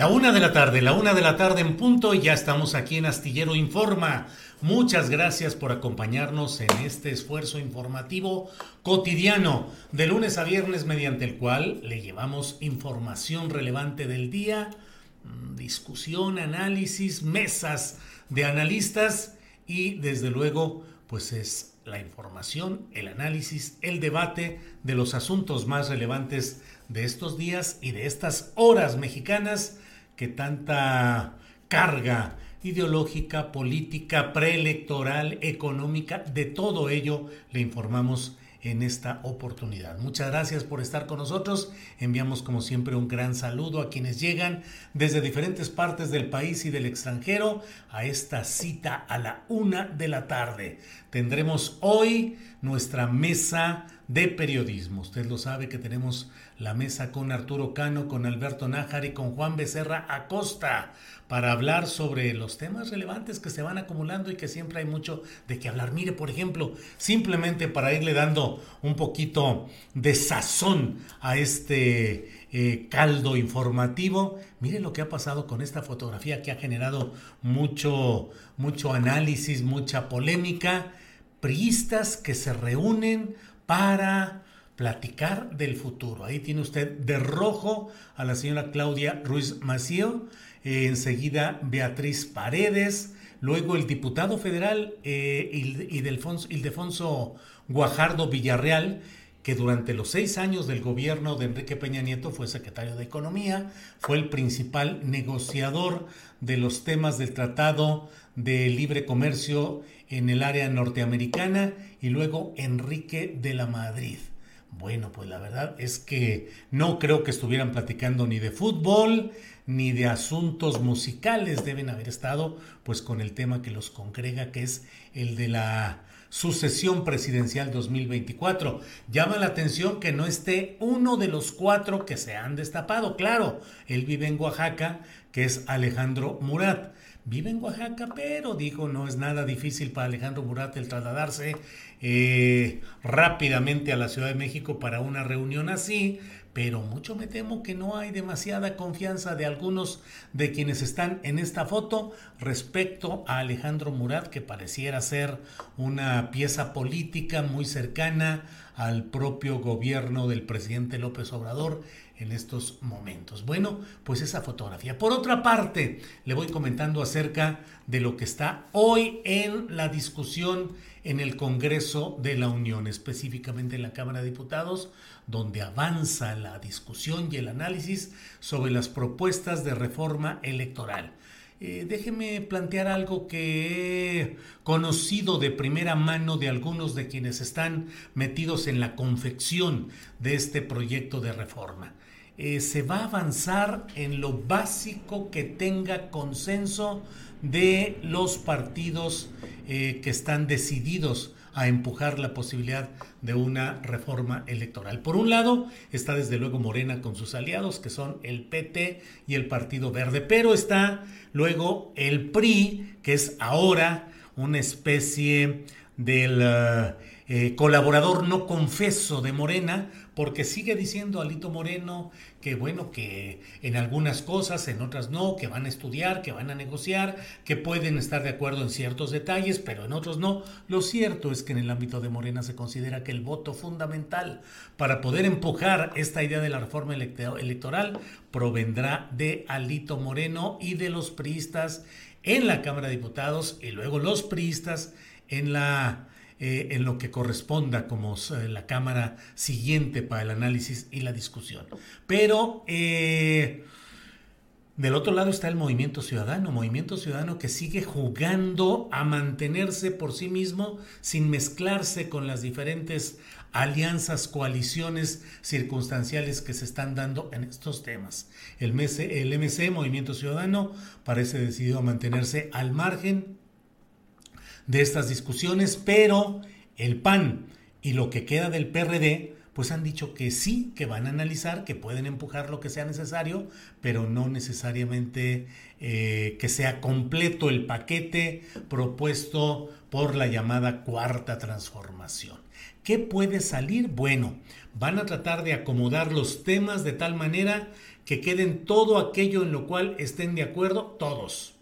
La una de la tarde, la una de la tarde en punto y ya estamos aquí en Astillero Informa. Muchas gracias por acompañarnos en este esfuerzo informativo cotidiano de lunes a viernes mediante el cual le llevamos información relevante del día, mm, discusión, análisis, mesas de analistas y desde luego pues es la información, el análisis, el debate de los asuntos más relevantes de estos días y de estas horas mexicanas que tanta carga ideológica, política, preelectoral, económica, de todo ello le informamos en esta oportunidad. Muchas gracias por estar con nosotros. Enviamos como siempre un gran saludo a quienes llegan desde diferentes partes del país y del extranjero a esta cita a la una de la tarde. Tendremos hoy nuestra mesa de periodismo. Usted lo sabe que tenemos la mesa con Arturo Cano, con Alberto Nájar y con Juan Becerra Acosta para hablar sobre los temas relevantes que se van acumulando y que siempre hay mucho de qué hablar. Mire, por ejemplo, simplemente para irle dando un poquito de sazón a este eh, caldo informativo, mire lo que ha pasado con esta fotografía que ha generado mucho, mucho análisis, mucha polémica. Priistas que se reúnen para platicar del futuro. Ahí tiene usted de rojo a la señora Claudia Ruiz Mació, eh, enseguida Beatriz Paredes, luego el diputado federal eh, Ildefonso Guajardo Villarreal, que durante los seis años del gobierno de Enrique Peña Nieto fue secretario de Economía, fue el principal negociador de los temas del Tratado de Libre Comercio en el área norteamericana y luego Enrique de la Madrid. Bueno, pues la verdad es que no creo que estuvieran platicando ni de fútbol ni de asuntos musicales. Deben haber estado pues con el tema que los congrega, que es el de la sucesión presidencial 2024. Llama la atención que no esté uno de los cuatro que se han destapado. Claro, él vive en Oaxaca, que es Alejandro Murat. Vive en Oaxaca, pero dijo, no es nada difícil para Alejandro Murat el trasladarse eh, rápidamente a la Ciudad de México para una reunión así, pero mucho me temo que no hay demasiada confianza de algunos de quienes están en esta foto respecto a Alejandro Murat, que pareciera ser una pieza política muy cercana al propio gobierno del presidente López Obrador en estos momentos. Bueno, pues esa fotografía. Por otra parte, le voy comentando acerca de lo que está hoy en la discusión en el Congreso de la Unión, específicamente en la Cámara de Diputados, donde avanza la discusión y el análisis sobre las propuestas de reforma electoral. Eh, déjeme plantear algo que he conocido de primera mano de algunos de quienes están metidos en la confección de este proyecto de reforma. Eh, se va a avanzar en lo básico que tenga consenso de los partidos eh, que están decididos a empujar la posibilidad de una reforma electoral. Por un lado está desde luego Morena con sus aliados, que son el PT y el Partido Verde, pero está luego el PRI, que es ahora una especie del eh, colaborador no confeso de Morena, porque sigue diciendo Alito Moreno que bueno, que en algunas cosas, en otras no, que van a estudiar, que van a negociar, que pueden estar de acuerdo en ciertos detalles, pero en otros no. Lo cierto es que en el ámbito de Morena se considera que el voto fundamental para poder empujar esta idea de la reforma electoral provendrá de Alito Moreno y de los priistas en la Cámara de Diputados y luego los priistas en la eh, en lo que corresponda como eh, la Cámara siguiente para el análisis y la discusión. Pero eh, del otro lado está el movimiento ciudadano, movimiento ciudadano que sigue jugando a mantenerse por sí mismo sin mezclarse con las diferentes alianzas, coaliciones circunstanciales que se están dando en estos temas. El, MC, el MC, Movimiento Ciudadano, parece decidido a mantenerse al margen de estas discusiones, pero el PAN y lo que queda del PRD, pues han dicho que sí, que van a analizar, que pueden empujar lo que sea necesario, pero no necesariamente eh, que sea completo el paquete propuesto por la llamada cuarta transformación. ¿Qué puede salir? Bueno, van a tratar de acomodar los temas de tal manera que queden todo aquello en lo cual estén de acuerdo todos.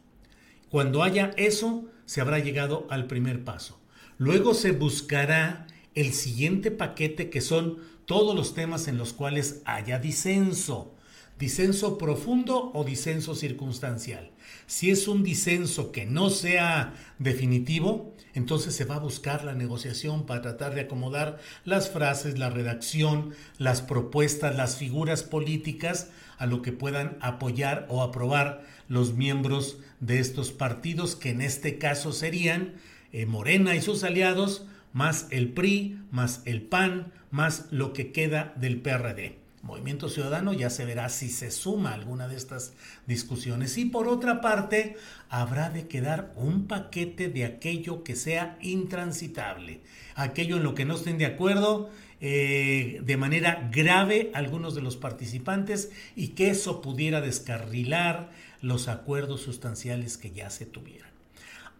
Cuando haya eso, se habrá llegado al primer paso. Luego se buscará el siguiente paquete que son todos los temas en los cuales haya disenso. Disenso profundo o disenso circunstancial. Si es un disenso que no sea definitivo, entonces se va a buscar la negociación para tratar de acomodar las frases, la redacción, las propuestas, las figuras políticas a lo que puedan apoyar o aprobar los miembros de estos partidos, que en este caso serían eh, Morena y sus aliados, más el PRI, más el PAN, más lo que queda del PRD. Movimiento Ciudadano ya se verá si se suma alguna de estas discusiones. Y por otra parte, habrá de quedar un paquete de aquello que sea intransitable, aquello en lo que no estén de acuerdo eh, de manera grave algunos de los participantes y que eso pudiera descarrilar los acuerdos sustanciales que ya se tuvieran.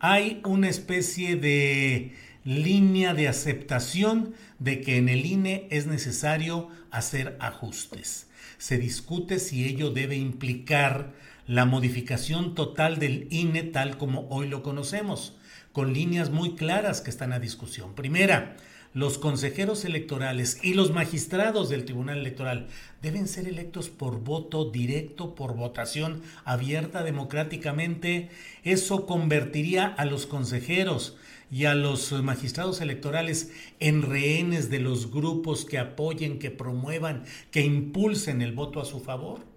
Hay una especie de línea de aceptación de que en el INE es necesario hacer ajustes. Se discute si ello debe implicar la modificación total del INE tal como hoy lo conocemos, con líneas muy claras que están a discusión. Primera, los consejeros electorales y los magistrados del Tribunal Electoral deben ser electos por voto directo, por votación abierta democráticamente. Eso convertiría a los consejeros y a los magistrados electorales en rehenes de los grupos que apoyen, que promuevan, que impulsen el voto a su favor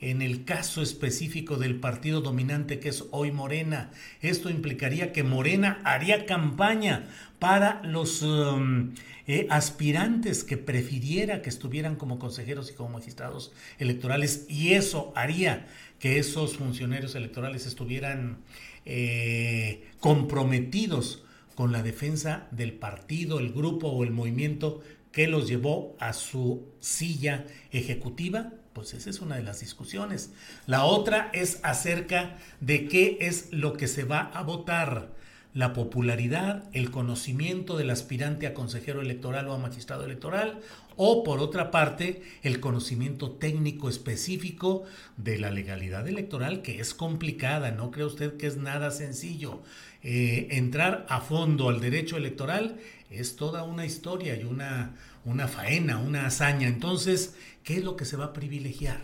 en el caso específico del partido dominante que es hoy Morena. Esto implicaría que Morena haría campaña para los um, eh, aspirantes que prefiriera que estuvieran como consejeros y como magistrados electorales y eso haría que esos funcionarios electorales estuvieran eh, comprometidos con la defensa del partido, el grupo o el movimiento que los llevó a su silla ejecutiva pues esa es una de las discusiones. La otra es acerca de qué es lo que se va a votar. La popularidad, el conocimiento del aspirante a consejero electoral o a magistrado electoral, o por otra parte, el conocimiento técnico específico de la legalidad electoral, que es complicada, no cree usted que es nada sencillo. Eh, entrar a fondo al derecho electoral es toda una historia y una, una faena, una hazaña. Entonces, ¿Qué es lo que se va a privilegiar?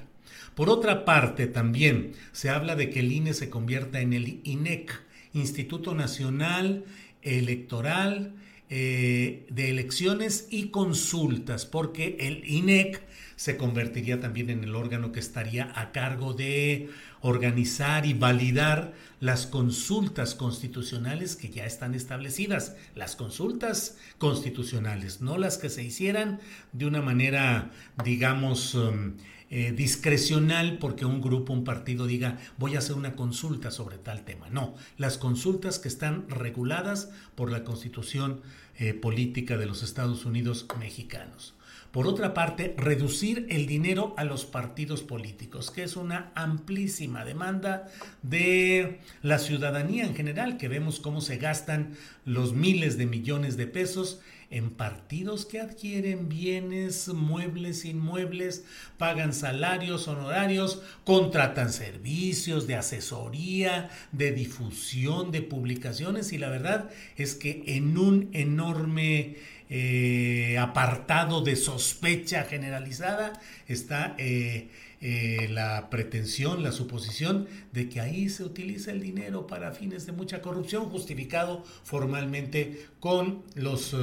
Por otra parte, también se habla de que el INE se convierta en el INEC, Instituto Nacional Electoral eh, de Elecciones y Consultas, porque el INEC se convertiría también en el órgano que estaría a cargo de organizar y validar las consultas constitucionales que ya están establecidas, las consultas constitucionales, no las que se hicieran de una manera, digamos, um, eh, discrecional porque un grupo, un partido diga voy a hacer una consulta sobre tal tema. No, las consultas que están reguladas por la constitución eh, política de los Estados Unidos mexicanos. Por otra parte, reducir el dinero a los partidos políticos, que es una amplísima demanda de la ciudadanía en general, que vemos cómo se gastan los miles de millones de pesos en partidos que adquieren bienes, muebles, inmuebles, pagan salarios, honorarios, contratan servicios de asesoría, de difusión, de publicaciones y la verdad es que en un enorme eh, apartado de sospecha generalizada está eh, eh, la pretensión, la suposición de que ahí se utiliza el dinero para fines de mucha corrupción, justificado formalmente con los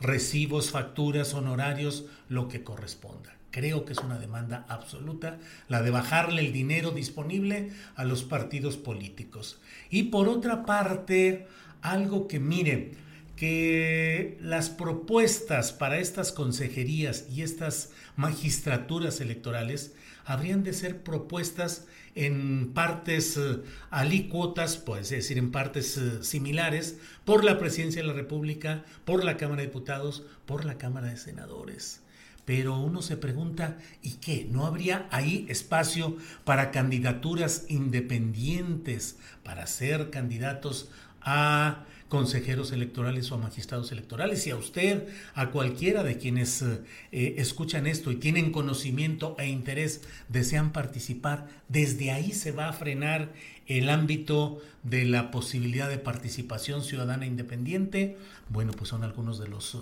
recibos, facturas, honorarios, lo que corresponda. Creo que es una demanda absoluta la de bajarle el dinero disponible a los partidos políticos. Y por otra parte, algo que mire, que las propuestas para estas consejerías y estas magistraturas electorales habrían de ser propuestas en partes eh, alícuotas, puede decir, en partes eh, similares, por la Presidencia de la República, por la Cámara de Diputados, por la Cámara de Senadores. Pero uno se pregunta, ¿y qué? ¿No habría ahí espacio para candidaturas independientes, para ser candidatos a consejeros electorales o a magistrados electorales. Y a usted, a cualquiera de quienes eh, escuchan esto y tienen conocimiento e interés, desean participar, desde ahí se va a frenar el ámbito de la posibilidad de participación ciudadana independiente. Bueno, pues son algunos de los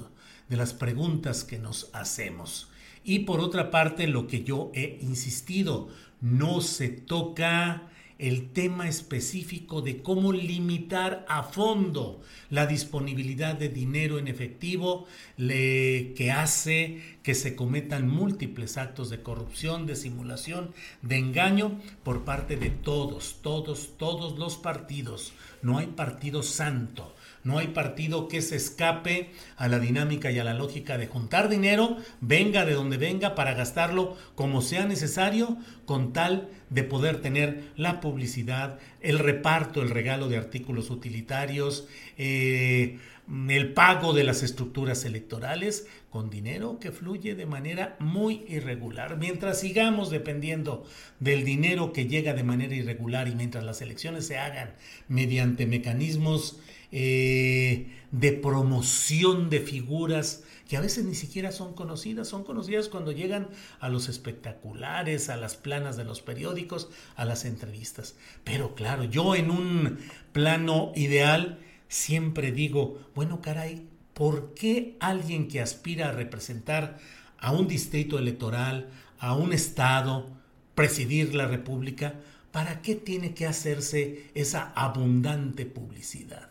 de las preguntas que nos hacemos. Y por otra parte, lo que yo he insistido, no se toca el tema específico de cómo limitar a fondo la disponibilidad de dinero en efectivo que hace que se cometan múltiples actos de corrupción, de simulación, de engaño por parte de todos, todos, todos los partidos. No hay partido santo. No hay partido que se escape a la dinámica y a la lógica de juntar dinero, venga de donde venga, para gastarlo como sea necesario, con tal de poder tener la publicidad, el reparto, el regalo de artículos utilitarios, eh, el pago de las estructuras electorales con dinero que fluye de manera muy irregular. Mientras sigamos dependiendo del dinero que llega de manera irregular y mientras las elecciones se hagan mediante mecanismos eh, de promoción de figuras que a veces ni siquiera son conocidas, son conocidas cuando llegan a los espectaculares, a las planas de los periódicos, a las entrevistas. Pero claro, yo en un plano ideal siempre digo, bueno, caray, ¿por qué alguien que aspira a representar a un distrito electoral, a un estado, presidir la república, ¿para qué tiene que hacerse esa abundante publicidad?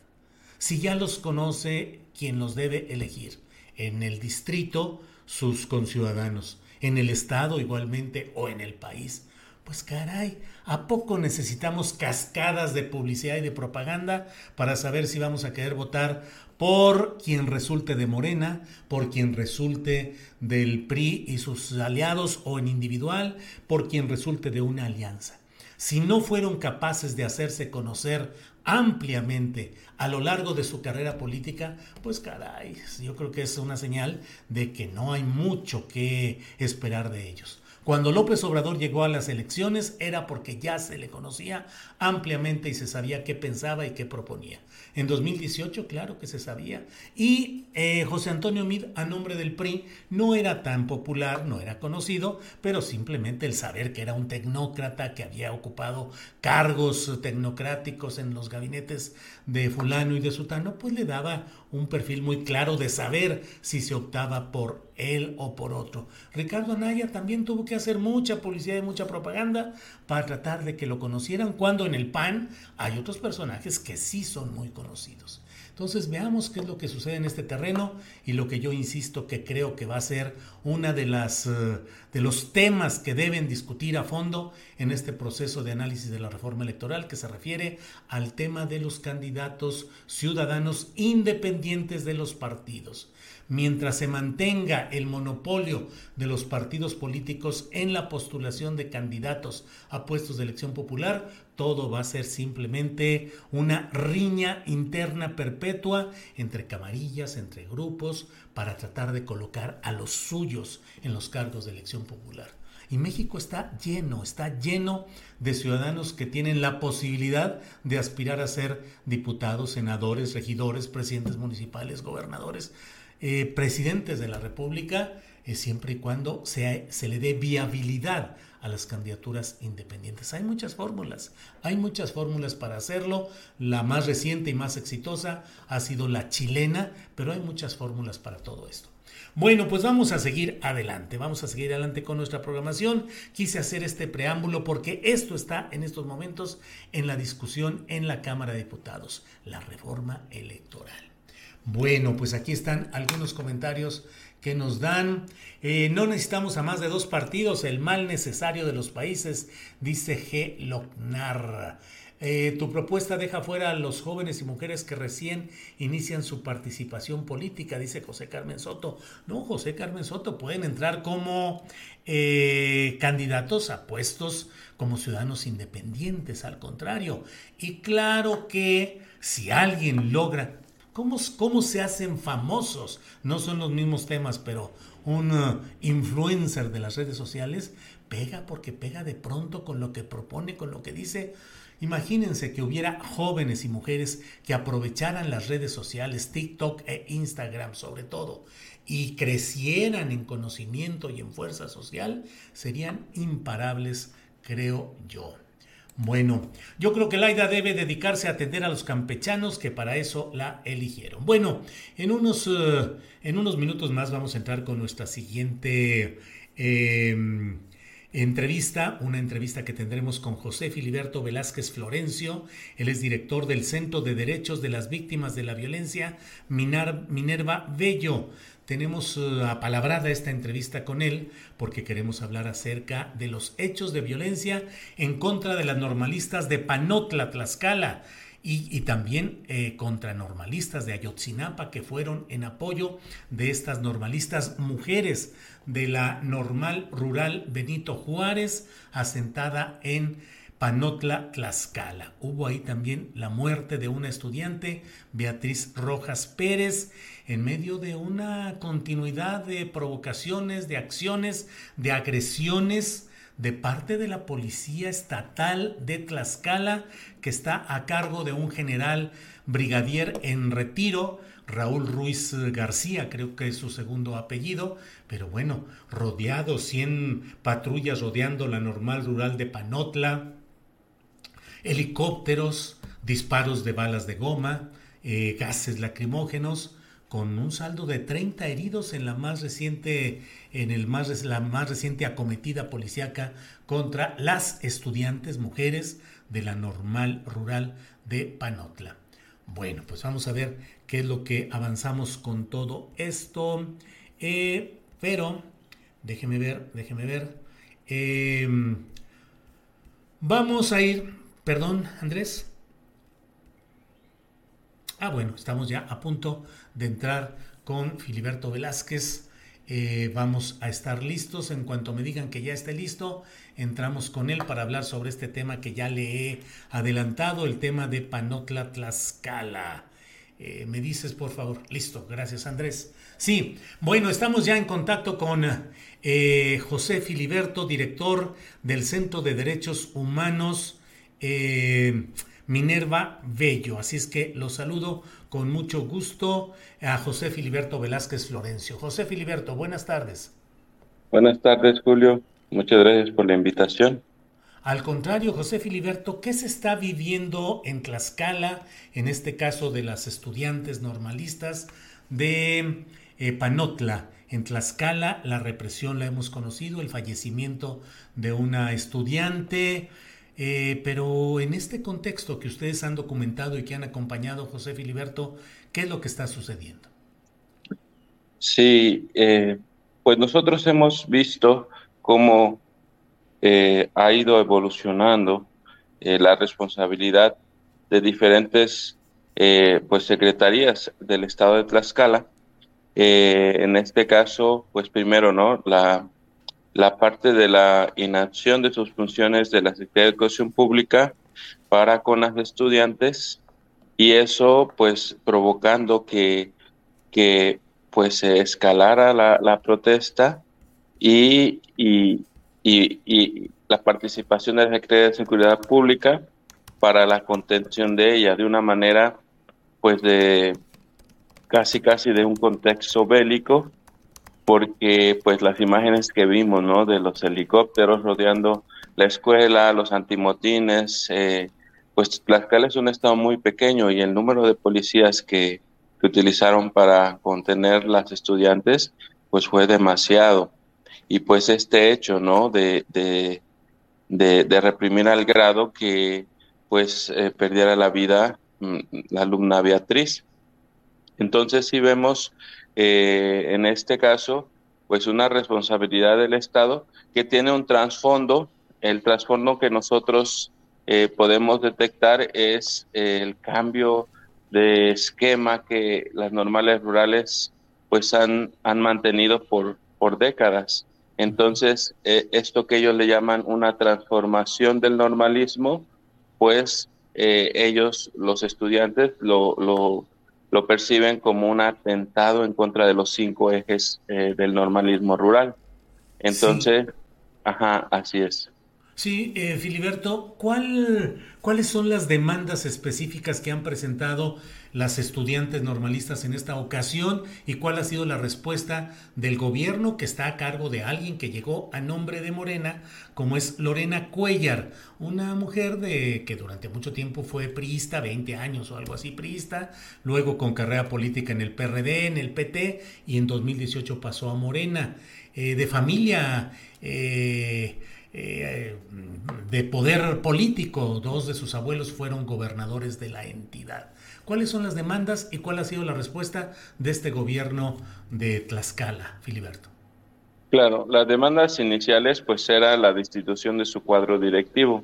Si ya los conoce quien los debe elegir. En el distrito, sus conciudadanos. En el Estado igualmente o en el país. Pues caray, ¿a poco necesitamos cascadas de publicidad y de propaganda para saber si vamos a querer votar por quien resulte de Morena, por quien resulte del PRI y sus aliados o en individual, por quien resulte de una alianza? Si no fueron capaces de hacerse conocer ampliamente a lo largo de su carrera política, pues caray, yo creo que es una señal de que no hay mucho que esperar de ellos. Cuando López Obrador llegó a las elecciones era porque ya se le conocía ampliamente y se sabía qué pensaba y qué proponía. En 2018, claro que se sabía. Y eh, José Antonio Mid, a nombre del PRI, no era tan popular, no era conocido, pero simplemente el saber que era un tecnócrata que había ocupado cargos tecnocráticos en los gabinetes de fulano y de sutano, pues le daba un perfil muy claro de saber si se optaba por él o por otro. Ricardo Anaya también tuvo que hacer mucha publicidad y mucha propaganda para tratar de que lo conocieran, cuando en el PAN hay otros personajes que sí son muy conocidos. Entonces veamos qué es lo que sucede en este terreno y lo que yo insisto que creo que va a ser una de las eh, de los temas que deben discutir a fondo en este proceso de análisis de la reforma electoral que se refiere al tema de los candidatos ciudadanos independientes de los partidos mientras se mantenga el monopolio de los partidos políticos en la postulación de candidatos a puestos de elección popular, todo va a ser simplemente una riña interna perpetua entre camarillas, entre grupos, para tratar de colocar a los suyos en los cargos de elección popular. Y México está lleno, está lleno de ciudadanos que tienen la posibilidad de aspirar a ser diputados, senadores, regidores, presidentes municipales, gobernadores, eh, presidentes de la República, eh, siempre y cuando se le dé viabilidad a las candidaturas independientes. Hay muchas fórmulas, hay muchas fórmulas para hacerlo. La más reciente y más exitosa ha sido la chilena, pero hay muchas fórmulas para todo esto. Bueno, pues vamos a seguir adelante, vamos a seguir adelante con nuestra programación. Quise hacer este preámbulo porque esto está en estos momentos en la discusión en la Cámara de Diputados, la reforma electoral. Bueno, pues aquí están algunos comentarios que nos dan. Eh, no necesitamos a más de dos partidos, el mal necesario de los países, dice G. Lochnar. Eh, tu propuesta deja fuera a los jóvenes y mujeres que recién inician su participación política, dice José Carmen Soto. No, José Carmen Soto, pueden entrar como eh, candidatos a puestos como ciudadanos independientes, al contrario. Y claro que si alguien logra ¿Cómo, se hacen famosos? No son los mismos temas, pero un uh, influencer de las redes sociales pega porque pega de pronto con lo que propone, con lo que dice. Imagínense que hubiera jóvenes y mujeres que aprovecharan las redes sociales, TikTok e Instagram sobre todo, y crecieran en conocimiento y en fuerza social, serían imparables, creo yo. Bueno, yo creo que Laida debe dedicarse a atender a los campechanos que para eso la eligieron. Bueno, en unos, eh, en unos minutos más vamos a entrar con nuestra siguiente em, entrevista, una entrevista que tendremos con José Filiberto Velázquez Florencio. Él es director del Centro de Derechos de las Víctimas de la Violencia, Minerva Bello. Tenemos uh, apalabrada esta entrevista con él porque queremos hablar acerca de los hechos de violencia en contra de las normalistas de Panotla, Tlaxcala, y, también eh, contra normalistas de Ayotzinapa que fueron en apoyo de estas normalistas mujeres de la normal rural Benito Juárez, asentada en Panotla, Tlaxcala. Hubo ahí también la muerte de una estudiante, Beatriz Rojas Pérez, en medio de una continuidad de provocaciones, de acciones, de agresiones de parte de la Policía Estatal de Tlaxcala, que está a cargo de un general brigadier en retiro, Raúl Ruiz García, creo que es su segundo apellido, pero bueno, rodeado, 100 patrullas rodeando la normal rural de Panotla, helicópteros, disparos de balas de goma, eh, gases lacrimógenos, con un saldo de 30 heridos en la más reciente, en el más, la más reciente acometida policíaca contra las estudiantes mujeres de la normal rural de Panotla. Bueno, pues vamos a ver qué es lo que avanzamos con todo esto. Eh, pero, déjeme ver, déjeme ver. Em, vamos a ir, perdón, Andrés. Ah, bueno, estamos ya a punto de entrar con Filiberto Velázquez. Eh, vamos a estar listos. En cuanto me digan que ya esté listo, entramos con él para hablar sobre este tema que ya le he adelantado, el tema de Panotla Tlaxcala. Eh, me dices, por favor. Listo, gracias Andrés. Sí, bueno, estamos ya en contacto con eh, José Filiberto, director del Centro de Derechos Humanos. Minerva Bello. Así es que los saludo con mucho gusto a José Filiberto Velázquez Florencio. José Filiberto, buenas tardes. Buenas tardes, Julio. Muchas gracias por la invitación. Al contrario, José Filiberto, ¿qué se está viviendo en Tlaxcala, en este caso de las estudiantes normalistas de eh, Panotla? En Tlaxcala la represión la hemos conocido, el fallecimiento de una estudiante, Eh, pero en este contexto que ustedes han documentado y que han acompañado, José Filiberto, ¿qué es lo que está sucediendo? Sí, eh, pues nosotros hemos visto cómo eh, ha ido evolucionando la responsabilidad de diferentes pues secretarías del estado de Tlaxcala. en este caso, pues primero, ¿no? La, la parte de la inacción de sus funciones de la Secretaría de Educación Pública para con las estudiantes y eso pues provocando que, que pues se escalara la, protesta y, y, y, la participación de la Secretaría de Seguridad Pública para la contención de ella de una manera pues de casi casi de un contexto bélico porque pues las imágenes que vimos, ¿no? De los helicópteros rodeando la escuela, los antimotines, eh, pues Tlaxcala es un estado muy pequeño y el número de policías que, utilizaron para contener las estudiantes, pues fue demasiado. Y pues este hecho, ¿no? De, de, de, reprimir al grado que pues eh, perdiera la vida mm, la alumna Beatriz. Entonces si vemos eh, en este caso, pues una responsabilidad del Estado que tiene un trasfondo. El trasfondo que nosotros eh, podemos detectar es el cambio de esquema que las normales rurales pues han, han mantenido por, por décadas. Entonces, eh, esto que ellos le llaman una transformación del normalismo, pues ellos, los estudiantes, lo, lo, lo perciben como un atentado en contra de los cinco ejes eh, del normalismo rural. Entonces, ajá, así es. Sí, eh, Filiberto, ¿cuál, ¿cuáles son las demandas específicas que han presentado las estudiantes normalistas en esta ocasión y cuál ha sido la respuesta del gobierno que está a cargo de alguien que llegó a nombre de Morena, como es Lorena Cuellar, una mujer de que durante mucho tiempo fue priista, 20 años o algo así priista, luego con carrera política en el PRD, en el PT y en 2018 pasó a Morena, eh, de familia... Eh, eh, de poder político. Dos de sus abuelos fueron gobernadores de la entidad. ¿Cuáles son las demandas y cuál ha sido la respuesta de este gobierno de Tlaxcala, Filiberto? Claro, las demandas iniciales pues era la destitución de su cuadro directivo.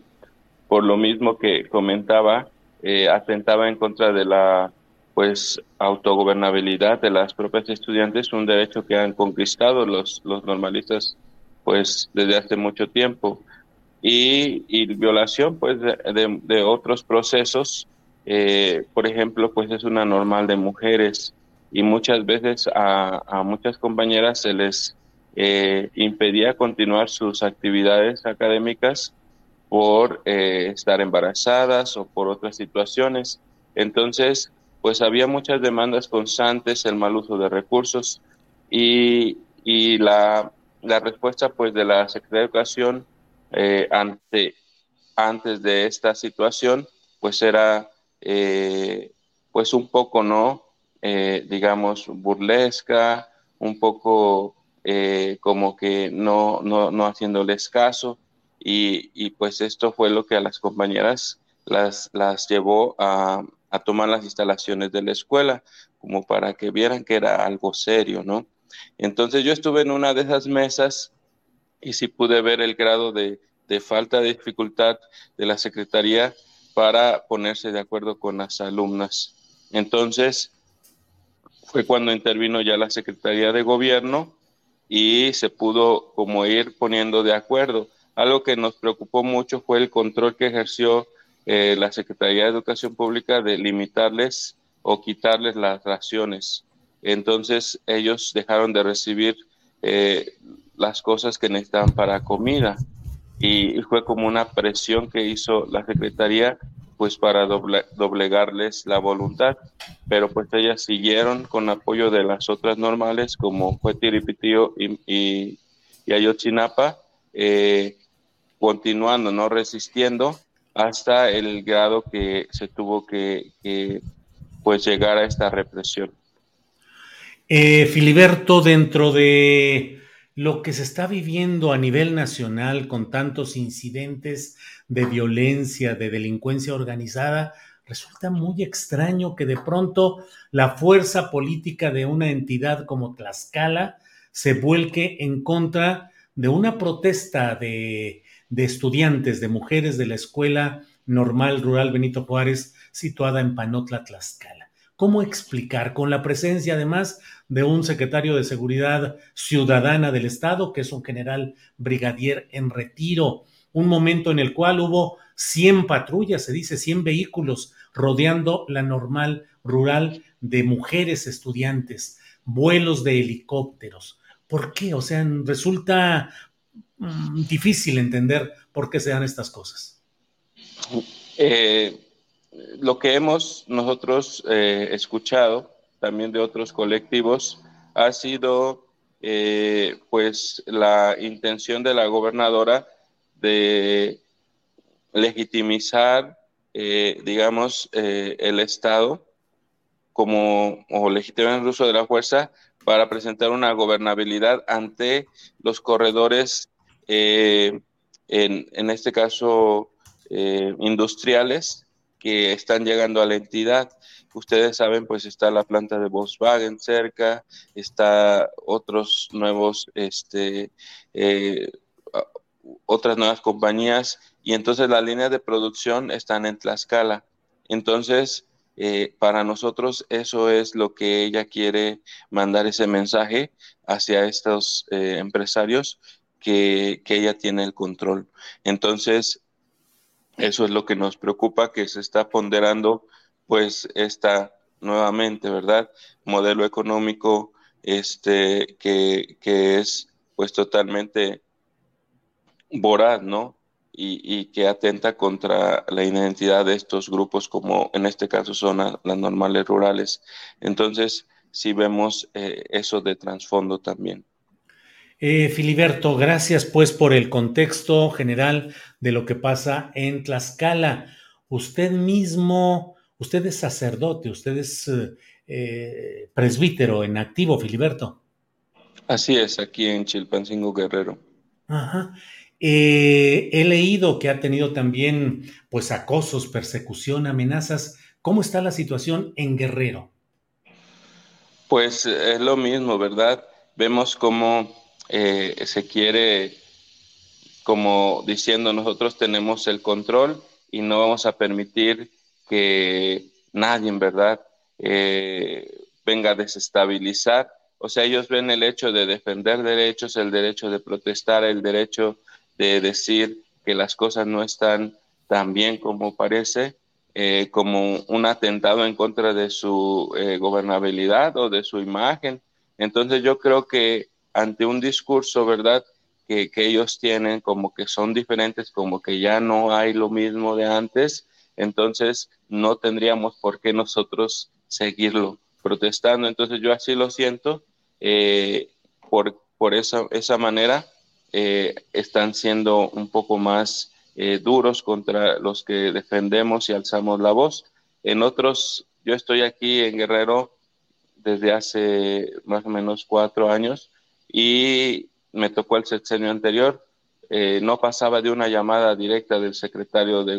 Por lo mismo que comentaba, eh, atentaba en contra de la pues autogobernabilidad de las propias estudiantes, un derecho que han conquistado los, los normalistas pues desde hace mucho tiempo y, violación pues de, otros procesos eh, por ejemplo pues es una normal de mujeres y muchas veces a, muchas compañeras se les eh, impedía continuar sus actividades académicas por eh, estar embarazadas o por otras situaciones. Entonces pues había muchas demandas constantes el mal uso de recursos y, y la la respuesta pues de la Secretaría de Educación eh, ante, antes de esta situación pues era eh, pues un poco, ¿no? Eh, digamos, burlesca, un poco como que no, no, no haciéndoles caso y, y, pues esto fue lo que a las compañeras las, las llevó a, a tomar las instalaciones de la escuela como para que vieran que era algo serio, ¿no? Entonces yo estuve en una de esas mesas y sí pude ver el grado de, falta de dificultad de la Secretaría para ponerse de acuerdo con las alumnas. Entonces fue cuando intervino ya la Secretaría de Gobierno y se pudo como ir poniendo de acuerdo. Algo que nos preocupó mucho fue el control que ejerció eh, la Secretaría de Educación Pública de limitarles o quitarles las raciones entonces ellos dejaron de recibir eh, las cosas que necesitaban para comida y fue como una presión que hizo la Secretaría pues para doblegarles la voluntad, pero pues ellas siguieron con apoyo de las otras normales como fue Tiripitío y, y, Ayotzinapa, eh, continuando, no resistiendo hasta el grado que se tuvo que, que pues llegar a esta represión. Eh, Filiberto, dentro de lo que se está viviendo a nivel nacional con tantos incidentes de violencia, de delincuencia organizada, resulta muy extraño que de pronto la fuerza política de una entidad como Tlaxcala se vuelque en contra de una protesta de, estudiantes, de mujeres de la Escuela Normal Rural Benito Juárez, situada en Panotla, Tlaxcala. ¿Cómo explicar con la presencia además de un secretario de Seguridad Ciudadana del Estado, que es un general brigadier en retiro, un momento en el cual hubo 100 patrullas, se dice 100 vehículos rodeando la normal rural de mujeres estudiantes, vuelos de helicópteros. ¿Por qué? O sea, resulta mm, difícil entender por qué se dan estas cosas. Eh, lo que hemos nosotros eh, escuchado también de otros colectivos ha sido eh, pues la intención de la gobernadora de legitimizar eh, digamos, el Estado como, o legitimar el uso de la fuerza para presentar una gobernabilidad ante los corredores, en, en, este caso, industriales que están llegando a la entidad. Ustedes saben, pues está la planta de Volkswagen cerca, está otros nuevos, este, otras nuevas compañías y entonces las líneas de producción están en Tlaxcala. Entonces, eh, para nosotros eso es lo que ella quiere mandar ese mensaje hacia estos eh, empresarios que, que, ella tiene el control. Entonces, eso es lo que nos preocupa, que se está ponderando pues esta nuevamente, ¿verdad? Modelo económico este, que, que es pues totalmente voraz, ¿no? Y, que atenta contra la identidad de estos grupos, como en este caso son las normales rurales. Entonces, sí vemos eh, eso de trasfondo también. Eh, Filiberto, gracias pues por el contexto general de lo que pasa en Tlaxcala. Usted mismo, usted es sacerdote, usted es eh, presbítero en activo, Filiberto. Así es, aquí en Chilpancingo Guerrero. Ajá. Eh, he leído que ha tenido también pues acosos, persecución, amenazas. ¿Cómo está la situación en Guerrero? Pues es lo mismo, ¿verdad? Vemos cómo eh, se quiere, como diciendo, nosotros tenemos el control y no vamos a permitir que nadie, ¿verdad?, eh, venga a desestabilizar. O sea, ellos ven el hecho de defender derechos, el derecho de protestar, el derecho de decir que las cosas no están tan bien como parece, eh, como un atentado en contra de su gobernabilidad o de su imagen. Entonces yo creo que ante un discurso, ¿verdad? Que, que, ellos tienen como que son diferentes, como que ya no hay lo mismo de antes, entonces no tendríamos por qué nosotros seguirlo protestando. Entonces yo así lo siento eh, por, por esa, esa manera eh, están siendo un poco más eh, duros contra los que defendemos y alzamos la voz. En otros, yo estoy aquí en Guerrero desde hace más o menos cuatro años y me tocó el sexenio anterior. Eh, no pasaba de una llamada directa del secretario de,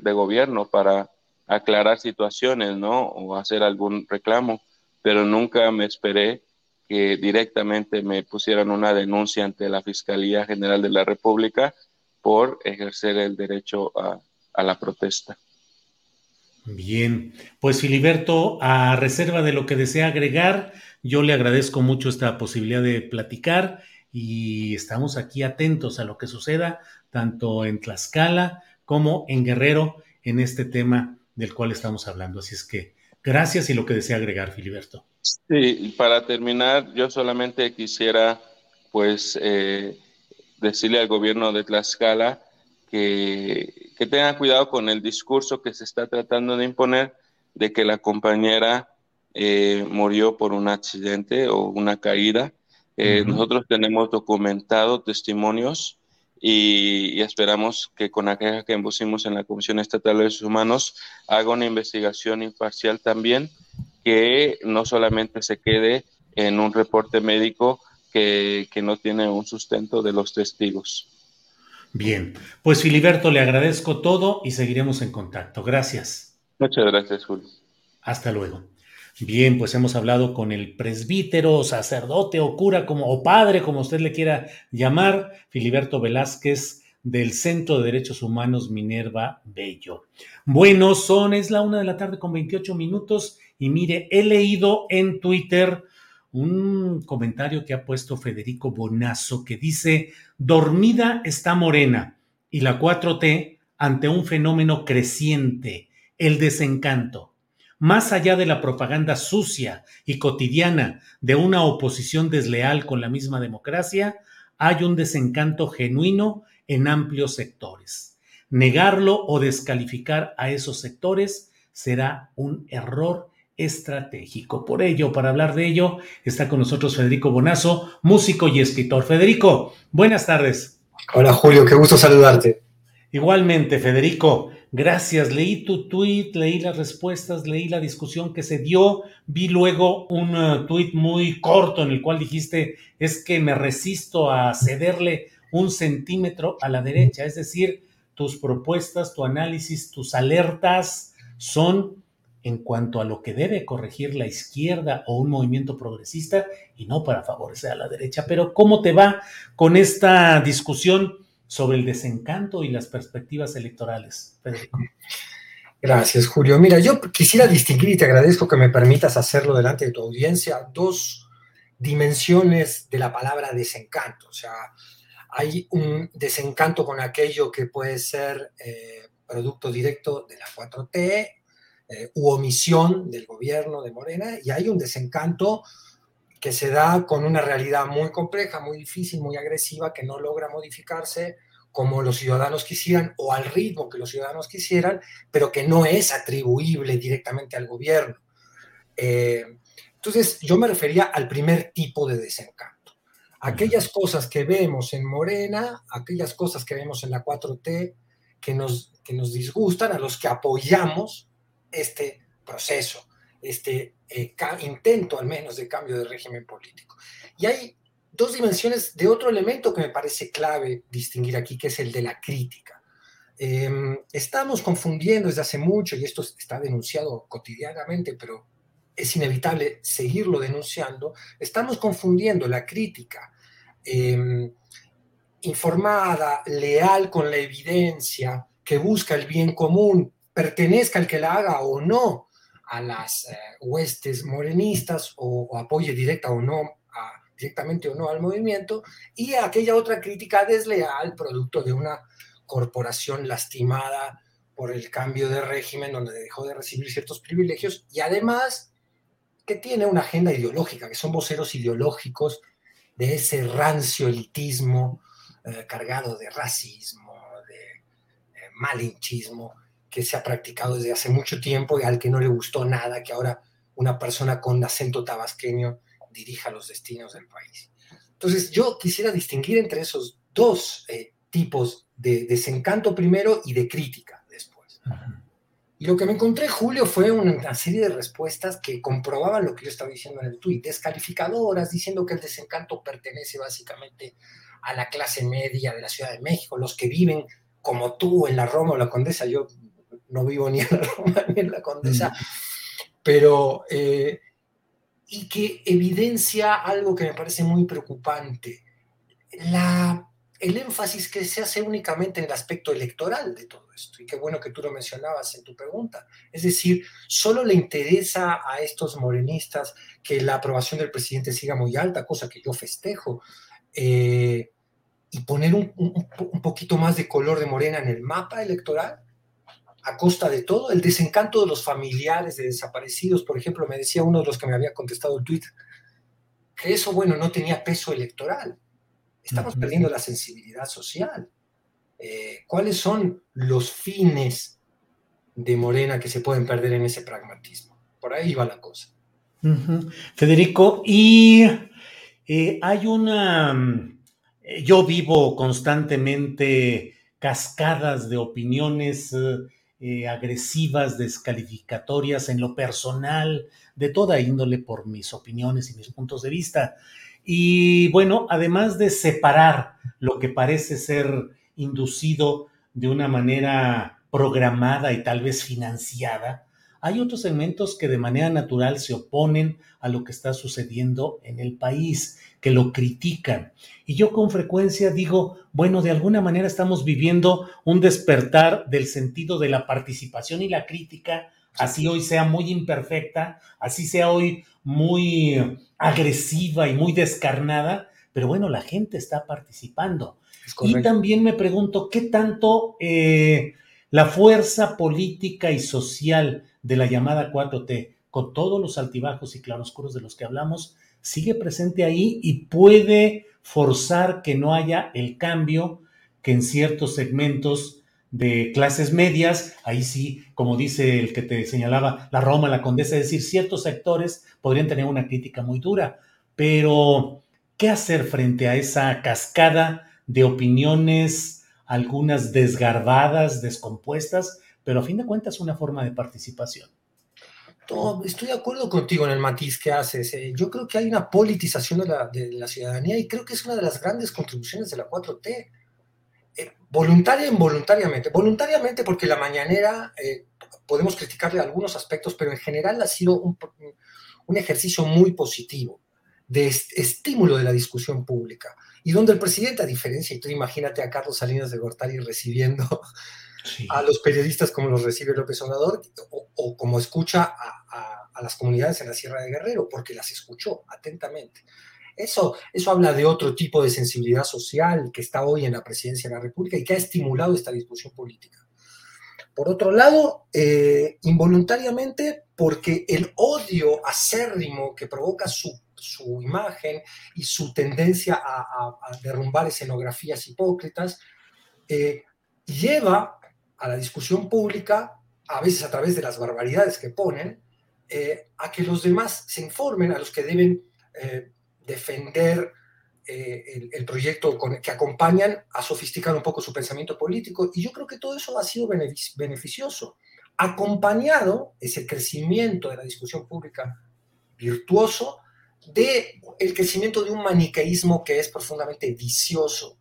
de gobierno para aclarar situaciones, ¿no? O hacer algún reclamo, pero nunca me esperé que directamente me pusieran una denuncia ante la Fiscalía General de la República por ejercer el derecho a, la protesta. Bien, pues Filiberto, a reserva de lo que desea agregar, yo le agradezco mucho esta posibilidad de platicar y estamos aquí atentos a lo que suceda tanto en Tlaxcala como en Guerrero en este tema del cual estamos hablando. Así es que gracias y lo que desea agregar, Filiberto. Sí, para terminar, yo solamente quisiera pues eh, decirle al gobierno de Tlaxcala que, que tenga cuidado con el discurso que se está tratando de imponer de que la compañera eh, murió por un accidente o una caída. Eh, nosotros tenemos documentado testimonios y, y, esperamos que con la queja que pusimos en la Comisión Estatal de Derechos Humanos haga una investigación imparcial también que no solamente se quede en un reporte médico, que, que no tiene un sustento de los testigos. Bien, pues Filiberto, le agradezco todo y seguiremos en contacto. Gracias. Muchas gracias, Julio. Hasta luego. Bien, pues hemos hablado con el presbítero, sacerdote o cura como o padre, como usted le quiera llamar, Filiberto Velázquez del Centro de Derechos Humanos Minerva Bello. Bueno, son, es la una de la tarde con 28 minutos y mire, he leído en Twitter un comentario que ha puesto Federico Bonazo que dice, dormida está Morena y la 4T ante un fenómeno creciente, el desencanto. Más allá de la propaganda sucia y cotidiana de una oposición desleal con la misma democracia, hay un desencanto genuino en amplios sectores. Negarlo o descalificar a esos sectores será un error estratégico. Por ello, para hablar de ello, está con nosotros Federico Bonazo, músico y escritor. Federico, buenas tardes. Hola Julio, qué gusto saludarte. Igualmente, Federico, gracias. Leí tu tweet, leí las respuestas, leí la discusión que se dio, vi luego un uh, tweet muy corto en el cual dijiste es que me resisto a cederle un centímetro a la derecha, es decir, tus propuestas, tu análisis, tus alertas son en cuanto a lo que debe corregir la izquierda o un movimiento progresista y no para favorecer a la derecha. Pero ¿cómo te va con esta discusión sobre el desencanto y las perspectivas electorales, Federico? Gracias, Julio. Mira, yo quisiera distinguir y te agradezco que me permitas hacerlo delante de tu audiencia, dos dimensiones de la palabra desencanto. O sea, hay un desencanto con aquello que puede ser eh, producto directo de la 4T, eh, u omisión del gobierno de Morena y hay un desencanto que se da con una realidad muy compleja, muy difícil, muy agresiva, que no logra modificarse como los ciudadanos quisieran o al ritmo que los ciudadanos quisieran, pero que no es atribuible directamente al gobierno. Eh, entonces, yo me refería al primer tipo de desencanto. Aquellas cosas que vemos en Morena, aquellas cosas que vemos en la 4T, que nos, que nos disgustan, a los que apoyamos, este proceso, este eh, intento al menos de cambio de régimen político. Y hay dos dimensiones de otro elemento que me parece clave distinguir aquí, que es el de la crítica. Em, estamos confundiendo desde hace mucho, y esto está denunciado cotidianamente, pero es inevitable seguirlo denunciando, estamos confundiendo la crítica em, informada, leal con la evidencia, que busca el bien común, pertenezca al que la haga o no a las eh, huestes morenistas o, apoye directa o no directamente o no al movimiento, y aquella otra crítica desleal, producto de una corporación lastimada por el cambio de régimen, donde dejó de recibir ciertos privilegios, y además que tiene una agenda ideológica, que son voceros ideológicos de ese rancio elitismo eh, cargado de racismo, de eh, malinchismo, que se ha practicado desde hace mucho tiempo y al que no le gustó nada que ahora una persona con acento tabasqueño dirija los destinos del país. Entonces, yo quisiera distinguir entre esos dos eh, tipos de desencanto primero y de crítica después. Y lo que me encontré, Julio, fue una serie de respuestas que comprobaban lo que yo estaba diciendo en el tuit, descalificadoras, diciendo que el desencanto pertenece básicamente a la clase media de la Ciudad de México, los que viven como tú en la Roma o la Condesa. Yo no vivo ni en la Roma ni en la Condesa, pero, eh, y que evidencia algo que me parece muy preocupante, la, el énfasis que se hace únicamente en el aspecto electoral de todo esto, y qué bueno que tú lo mencionabas en tu pregunta, es decir, solo le interesa a estos morenistas que la aprobación del presidente siga muy alta, cosa que yo festejo, eh, y poner un, un poquito más de color de morena en el mapa electoral, a costa de todo, el desencanto de los familiares de desaparecidos, por ejemplo, me decía uno de los que me había contestado el tweet, que eso, bueno, no tenía peso electoral. Estamos perdiendo la sensibilidad social. Eh, ¿Cuáles son los fines de Morena que se pueden perder en ese pragmatismo? Por ahí va la cosa. Federico, y eh, hay una... Mm, yo vivo constantemente cascadas de opiniones eh, agresivas, descalificatorias en lo personal, de toda índole por mis opiniones y mis puntos de vista. Y bueno, además de separar lo que parece ser inducido de una manera programada y tal vez financiada, hay otros segmentos que de manera natural se oponen a lo que está sucediendo en el país, que lo critican. Y yo con frecuencia digo, bueno, de alguna manera estamos viviendo un despertar del sentido de la participación y la crítica, así hoy sea muy imperfecta, así sea hoy muy agresiva y muy descarnada, pero bueno, la gente está participando. Y también me pregunto, ¿qué tanto eh, la fuerza política y social de la llamada 4T, con todos los altibajos y claroscuros de los que hablamos, sigue presente ahí y puede forzar que no haya el cambio que en ciertos segmentos de clases medias, ahí sí, como dice el que te señalaba, la Roma, la Condesa, es decir, ciertos sectores podrían tener una crítica muy dura, pero ¿qué hacer frente a esa cascada de opiniones, algunas desgarbadas, descompuestas, pero a fin de cuentas una forma de participación. Estoy de acuerdo contigo en el matiz que haces. Eh. yo creo que hay una politización de la, ciudadanía y creo que es una de las grandes contribuciones de la 4T. Eh, voluntaria e involuntariamente. Voluntariamente porque la mañanera eh, podemos criticarle algunos aspectos, pero en general ha sido un, un ejercicio muy positivo de estímulo de la discusión pública. Y donde el presidente, a diferencia, y tú imagínate a Carlos Salinas de Gortari recibiendo a los periodistas como los recibe López Obrador o, como escucha a, las comunidades en la Sierra de Guerrero, porque las escuchó atentamente. Eso, eso habla de otro tipo de sensibilidad social que está hoy en la presidencia de la República y que ha estimulado esta discusión política. Por otro lado, eh, involuntariamente, porque el odio acérrimo que provoca su, su imagen y su tendencia a, derrumbar escenografías hipócritas, eh, lleva a la discusión pública, a veces a través de las barbaridades que ponen, eh, a que los demás se informen, a los que deben eh, defender eh, el, proyecto que acompañan a sofisticar un poco su pensamiento político. Y yo creo que todo eso ha sido beneficioso. Acompañado es el crecimiento de la discusión pública virtuoso de el crecimiento de un maniqueísmo que es profundamente vicioso,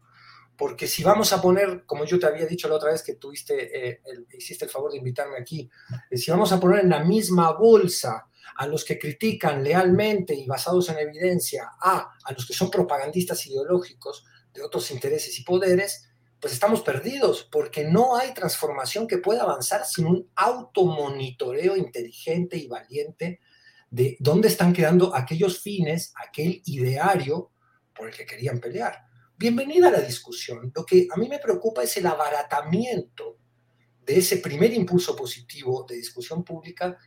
porque si vamos a poner, como yo te había dicho la otra vez que tuviste, eh, hiciste el favor de invitarme aquí, eh, si vamos a poner en la misma bolsa a los que critican lealmente y basados en evidencia a, a los que son propagandistas ideológicos de otros intereses y poderes, pues estamos perdidos, porque no hay transformación que pueda avanzar sin un automonitoreo inteligente y valiente de dónde están quedando aquellos fines, aquel ideario por el que querían pelear bienvenida a la discusión. Lo que a mí me preocupa es el abaratamiento de ese primer impulso positivo de discusión pública,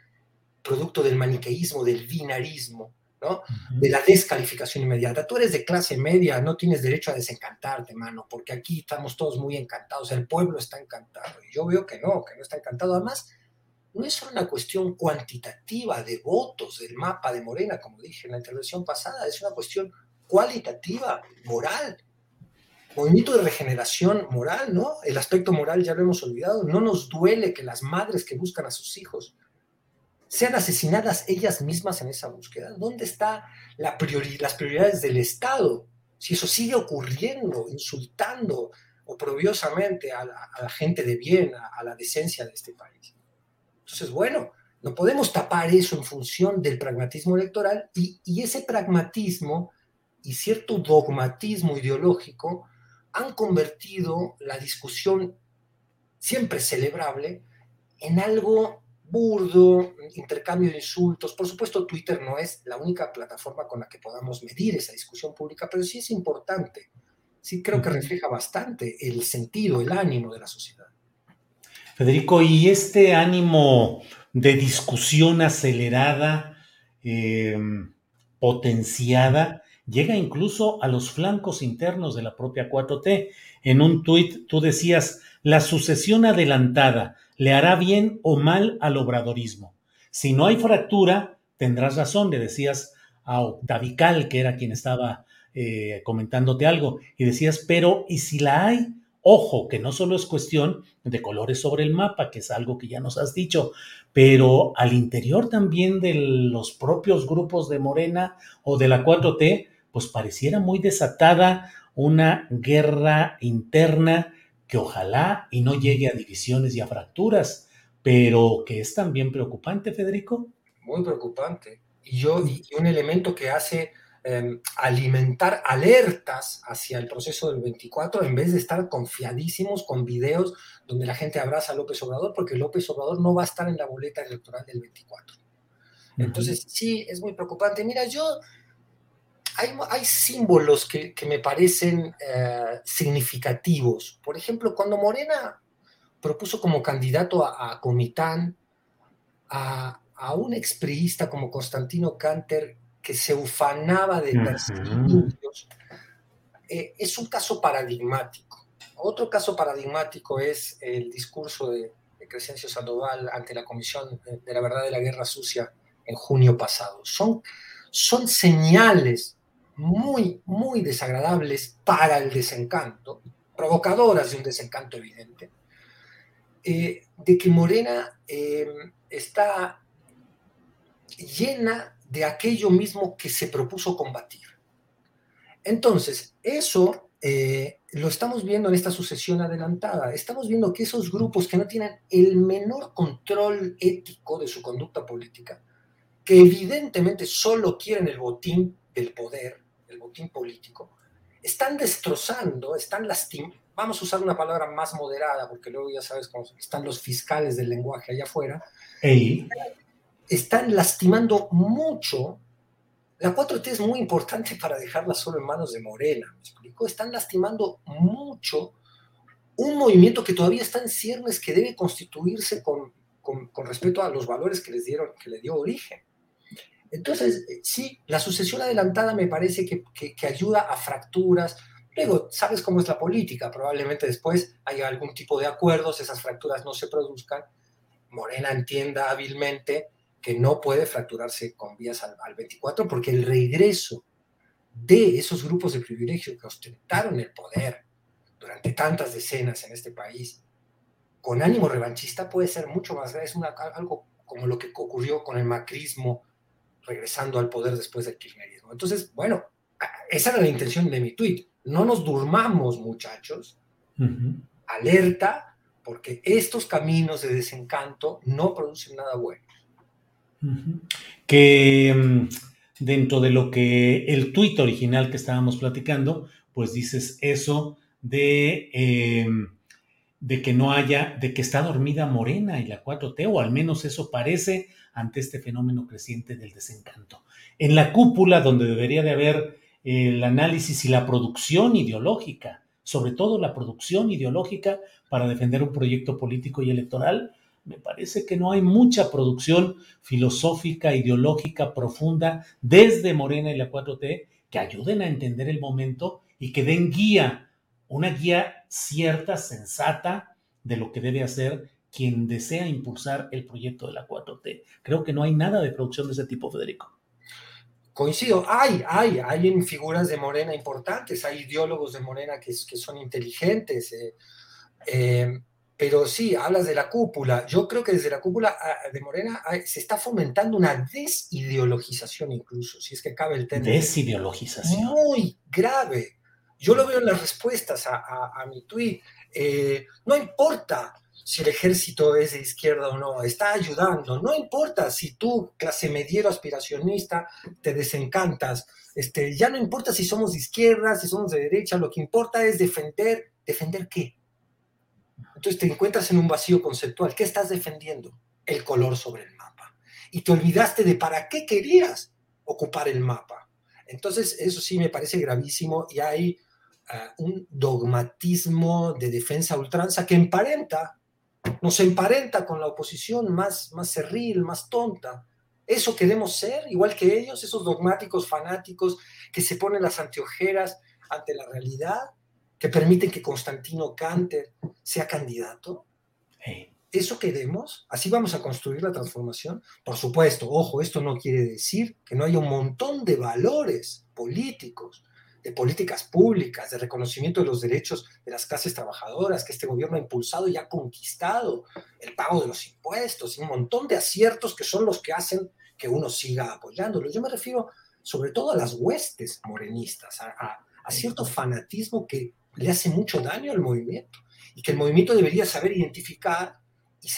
producto del maniqueísmo, del binarismo, ¿no? de la descalificación inmediata. Tú eres de clase media, no tienes derecho a desencantarte, mano, porque aquí estamos todos muy encantados, el pueblo está encantado. Y yo veo que no, que no está encantado. Además, no es solo una cuestión cuantitativa de votos del mapa de Morena, como dije en la intervención pasada, es una cuestión cualitativa, moral movimiento de regeneración moral, ¿no? El aspecto moral ya lo hemos olvidado. No nos duele que las madres que buscan a sus hijos sean asesinadas ellas mismas en esa búsqueda. ¿Dónde están la las prioridades del Estado? Si eso sigue ocurriendo, insultando oprobiosamente a la, gente de bien, a, la decencia de este país. Entonces, bueno, no podemos tapar eso en función del pragmatismo electoral y, y ese pragmatismo y cierto dogmatismo ideológico han convertido la discusión siempre celebrable en algo burdo, intercambio de insultos. Por supuesto, Twitter no es la única plataforma con la que podamos medir esa discusión pública, pero sí es importante. Sí creo que refleja bastante el sentido, el ánimo de la sociedad. Federico, ¿y este ánimo de discusión acelerada, eh, potenciada, llega incluso a los flancos internos de la propia 4T. En un tuit tú decías, la sucesión adelantada le hará bien o mal al obradorismo. Si no hay fractura, tendrás razón, le decías a Octavical, que era quien estaba eh, comentándote algo, y decías, pero ¿y si la hay? Ojo, que no solo es cuestión de colores sobre el mapa, que es algo que ya nos has dicho, pero al interior también de los propios grupos de Morena o de la 4T, pues pareciera muy desatada una guerra interna que ojalá y no llegue a divisiones y a fracturas, pero que es también preocupante, Federico. Muy preocupante. Y yo, y un elemento que hace Em, alimentar alertas hacia el proceso del 24 en vez de estar confiadísimos con videos donde la gente abraza a López Obrador, porque López Obrador no va a estar en la boleta electoral del 24. Entonces, sí, es muy preocupante. Mira, yo, hay, hay símbolos que, que, me parecen eh, significativos. Por ejemplo, cuando Morena propuso como candidato a, a Comitán a, a un expriista como Constantino Canter, que se ufanaba de perseguidos, eh, es un caso paradigmático. Otro caso paradigmático es el discurso de, Crescencio Sandoval ante la Comisión de la Verdad de la Guerra Sucia en junio pasado. Son, son señales muy, muy desagradables para el desencanto, provocadoras de un desencanto evidente, eh, de que Morena eh, está llena de aquello mismo que se propuso combatir. Entonces, eso eh, lo estamos viendo en esta sucesión adelantada. Estamos viendo que esos grupos que no tienen el menor control ético de su conducta política, que evidentemente solo quieren el botín del poder, el botín político, están destrozando, están lastimando, vamos a usar una palabra más moderada, porque luego ya sabes cómo están los fiscales del lenguaje allá afuera, están lastimando mucho. La 4T es muy importante para dejarla solo en manos de Morena, ¿me explico? Están lastimando mucho un movimiento que todavía está en ciernes, que debe constituirse con, con, respecto a los valores que les dieron, que le dio origen. Entonces, sí, la sucesión adelantada me parece que, que, ayuda a fracturas. Luego, sabes cómo es la política, probablemente después haya algún tipo de acuerdos, esas fracturas no se produzcan. Morena entienda hábilmente que no puede fracturarse con vías al, 24 porque el regreso de esos grupos de privilegio que ostentaron el poder durante tantas decenas en este país con ánimo revanchista puede ser mucho más grave. Es algo como lo que ocurrió con el macrismo regresando al poder después del kirchnerismo. Entonces, bueno, esa era la intención de mi tweet. No nos durmamos, muchachos. Alerta, porque estos caminos de desencanto no producen nada bueno. Que mm, dentro de lo que el tuit original que estábamos platicando, pues dices eso de, em, de que no haya, de que está dormida Morena y la 4T, o al menos eso parece ante este fenómeno creciente del desencanto. En la cúpula, donde debería de haber el análisis y la producción ideológica, sobre todo la producción ideológica para defender un proyecto político y electoral, me parece que no hay mucha producción filosófica, ideológica, profunda desde Morena y la 4T que ayuden a entender el momento y que den guía, una guía cierta, sensata de lo que debe hacer quien desea impulsar el proyecto de la 4T. Creo que no hay nada de producción de ese tipo, Federico. Coincido, hay, hay, hay en figuras de Morena importantes, hay ideólogos de Morena que, que son inteligentes. Eh, eh, pero sí, hablas de la cúpula. Yo creo que desde la cúpula ah, de Morena se está fomentando una desideologización incluso, si es que cabe el término. Desideologización. Muy grave. Yo lo veo en las respuestas a, mi tuit. Eh, no importa si el ejército es de izquierda o no, está ayudando. No importa si tú, clase mediero aspiracionista, te desencantas. Este, ya no importa si somos de izquierda, si somos de derecha, lo que importa es defender. ¿Defender qué? Entonces te encuentras en un vacío conceptual. ¿Qué estás defendiendo? El color sobre el mapa. Y te olvidaste de para qué querías ocupar el mapa. Entonces eso sí me parece gravísimo y hay ah, un dogmatismo de defensa ultranza que emparenta, nos emparenta con la oposición más, más cerril, más tonta. Eso queremos ser, igual que ellos, esos dogmáticos fanáticos que se ponen las anteojeras ante la realidad que permiten que Constantino Canter sea candidato? ¿Eso queremos? ¿Así vamos a construir la transformación? Por supuesto, ojo, esto no quiere decir que no haya un montón de valores políticos, de políticas públicas, de reconocimiento de los derechos de las clases trabajadoras que este gobierno ha impulsado y ha conquistado, el pago de los impuestos y un montón de aciertos que son los que hacen que uno siga apoyándolo. Yo me refiero sobre todo a las huestes morenistas, a, cierto fanatismo que le hace mucho daño al movimiento y que el movimiento debería saber identificar y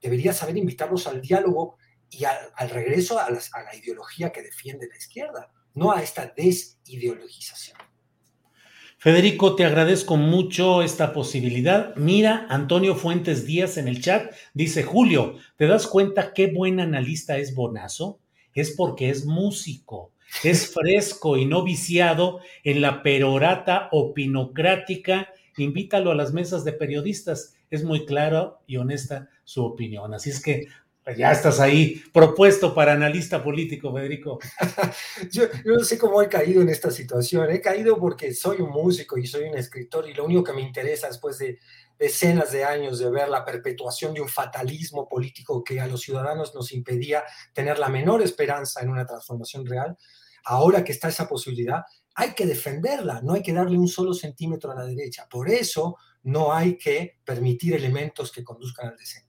debería saber invitarlos al diálogo y al, regreso a, la ideología que defiende la izquierda, no a esta desideologización. Federico, te agradezco mucho esta posibilidad. Mira, Antonio Fuentes Díaz en el chat dice, Julio, ¿te das cuenta qué buen analista es Bonazo? Es porque es músico, es fresco y no viciado en la perorata opinocrática. Invítalo a las mesas de periodistas. Es muy claro y honesta su opinión. Así es que ya estás ahí propuesto para analista político, Federico. yo, no sé cómo he caído en esta situación. He caído porque soy un músico y soy un escritor y lo único que me interesa después de decenas de años de ver la perpetuación de un fatalismo político que a los ciudadanos nos impedía tener la menor esperanza en una transformación real, ahora que está esa posibilidad, hay que defenderla, no hay que darle un solo centímetro a la derecha. Por eso no hay que permitir elementos que conduzcan al desencanto.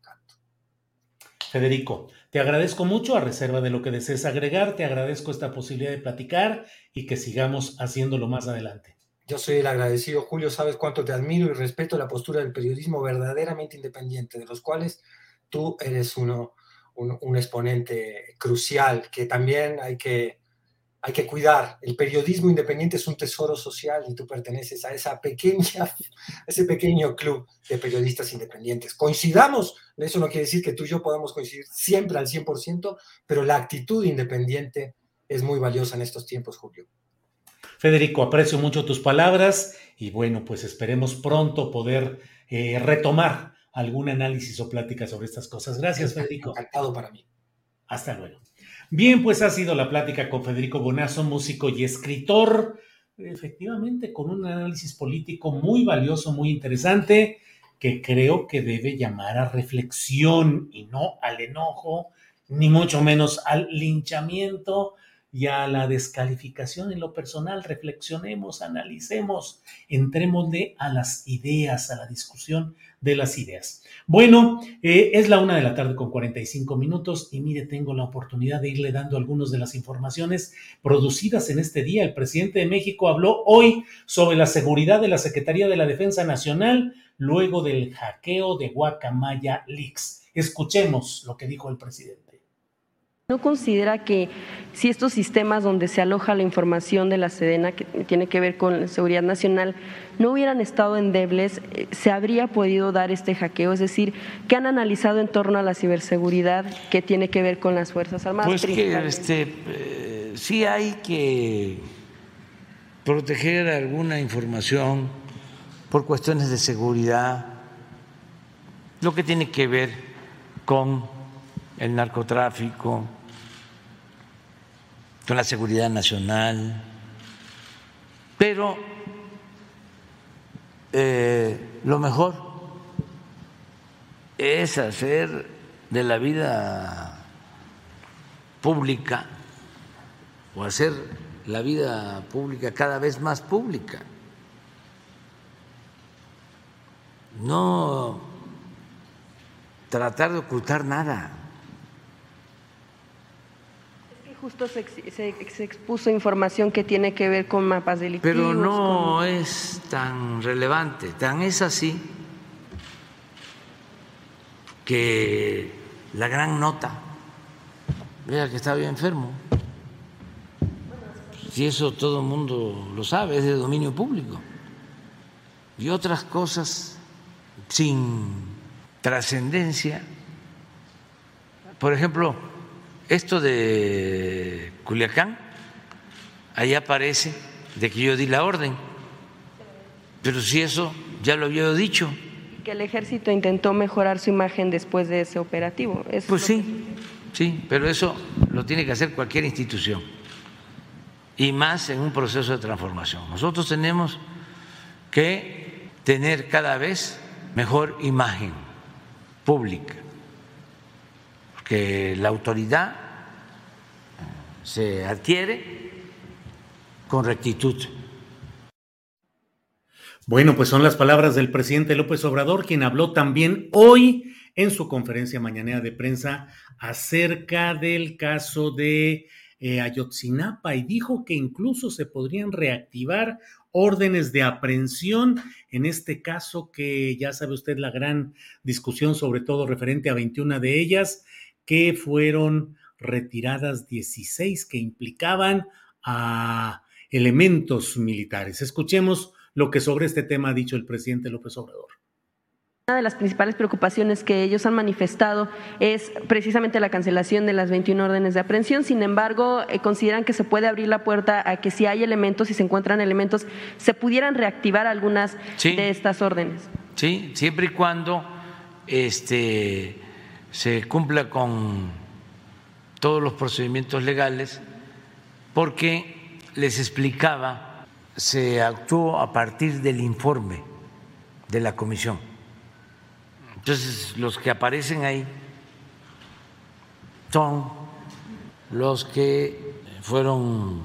Federico, te agradezco mucho, a reserva de lo que desees agregar, te agradezco esta posibilidad de platicar y que sigamos haciéndolo más adelante. Yo soy el agradecido, Julio, sabes cuánto te admiro y respeto la postura del periodismo verdaderamente independiente, de los cuales tú eres uno, un exponente crucial que también hay que hay que cuidar. El periodismo independiente es un tesoro social y tú perteneces a esa pequeña, ese pequeño club de periodistas independientes. Coincidamos, eso no quiere decir que tú y yo podamos coincidir siempre al 100%, pero la actitud independiente es muy valiosa en estos tiempos, Julio. Federico, aprecio mucho tus palabras y bueno, pues esperemos pronto poder eh, retomar algún análisis o plática sobre estas cosas. Gracias, Federico. Encantado para mí. Hasta luego. Bien, pues ha sido la plática con Federico Bonazo, músico y escritor, efectivamente con un análisis político muy valioso, muy interesante, que creo que debe llamar a reflexión y no al enojo, ni mucho menos al linchamiento y a la descalificación en lo personal. Reflexionemos, analicemos, entrémosle a las ideas, a la discusión de las ideas. Bueno, eh, es la una de la tarde con 45 minutos y mire, tengo la oportunidad de irle dando algunas de las informaciones producidas en este día. El presidente de México habló hoy sobre la seguridad de la Secretaría de la Defensa Nacional luego del hackeo de Guacamaya Leaks. Escuchemos lo que dijo el presidente. ¿No considera que si estos sistemas donde se aloja la información de la Sedena, que tiene que ver con la seguridad nacional, no hubieran estado endebles, eh, se habría podido dar este hackeo? Es decir, ¿qué han analizado en torno a la ciberseguridad que tiene que ver con las Fuerzas Armadas? Pues que este, eh, sí hay que proteger alguna información por cuestiones de seguridad, lo que tiene que ver con el narcotráfico, con la seguridad nacional, pero eh, lo mejor es hacer de la vida pública o hacer la vida pública cada vez más pública. No tratar de ocultar nada. Justo se, expuso información que tiene que ver con mapas delictivos. Pero no es tan relevante, tan es así que la gran nota, vea que estaba enfermo, si eso todo el mundo lo sabe, es de dominio público, y otras cosas sin trascendencia, por ejemplo, esto de Culiacán, ahí aparece de que yo di la orden, pero si eso ya lo había dicho. Que el ejército intentó mejorar su imagen después de ese operativo. pues sí, sí, pero eso lo tiene que hacer cualquier institución y más en un proceso de transformación. Nosotros tenemos que tener cada vez mejor imagen pública que la autoridad se adquiere con rectitud. Bueno, pues son las palabras del presidente López Obrador, quien habló también hoy en su conferencia mañanera de prensa acerca del caso de eh, Ayotzinapa y dijo que incluso se podrían reactivar órdenes de aprehensión, en este caso que ya sabe usted la gran discusión, sobre todo referente a 21 de ellas, que fueron retiradas 16 que implicaban a elementos militares. Escuchemos lo que sobre este tema ha dicho el presidente López Obrador. Una de las principales preocupaciones que ellos han manifestado es precisamente la cancelación de las 21 órdenes de aprehensión. Sin embargo, eh, consideran que se puede abrir la puerta a que si hay elementos, si se encuentran elementos, se pudieran reactivar algunas de estas órdenes. Sí, siempre y cuando este, se cumpla con todos los procedimientos legales, porque les explicaba, se actuó a partir del informe de la comisión. Entonces, los que aparecen ahí son los que fueron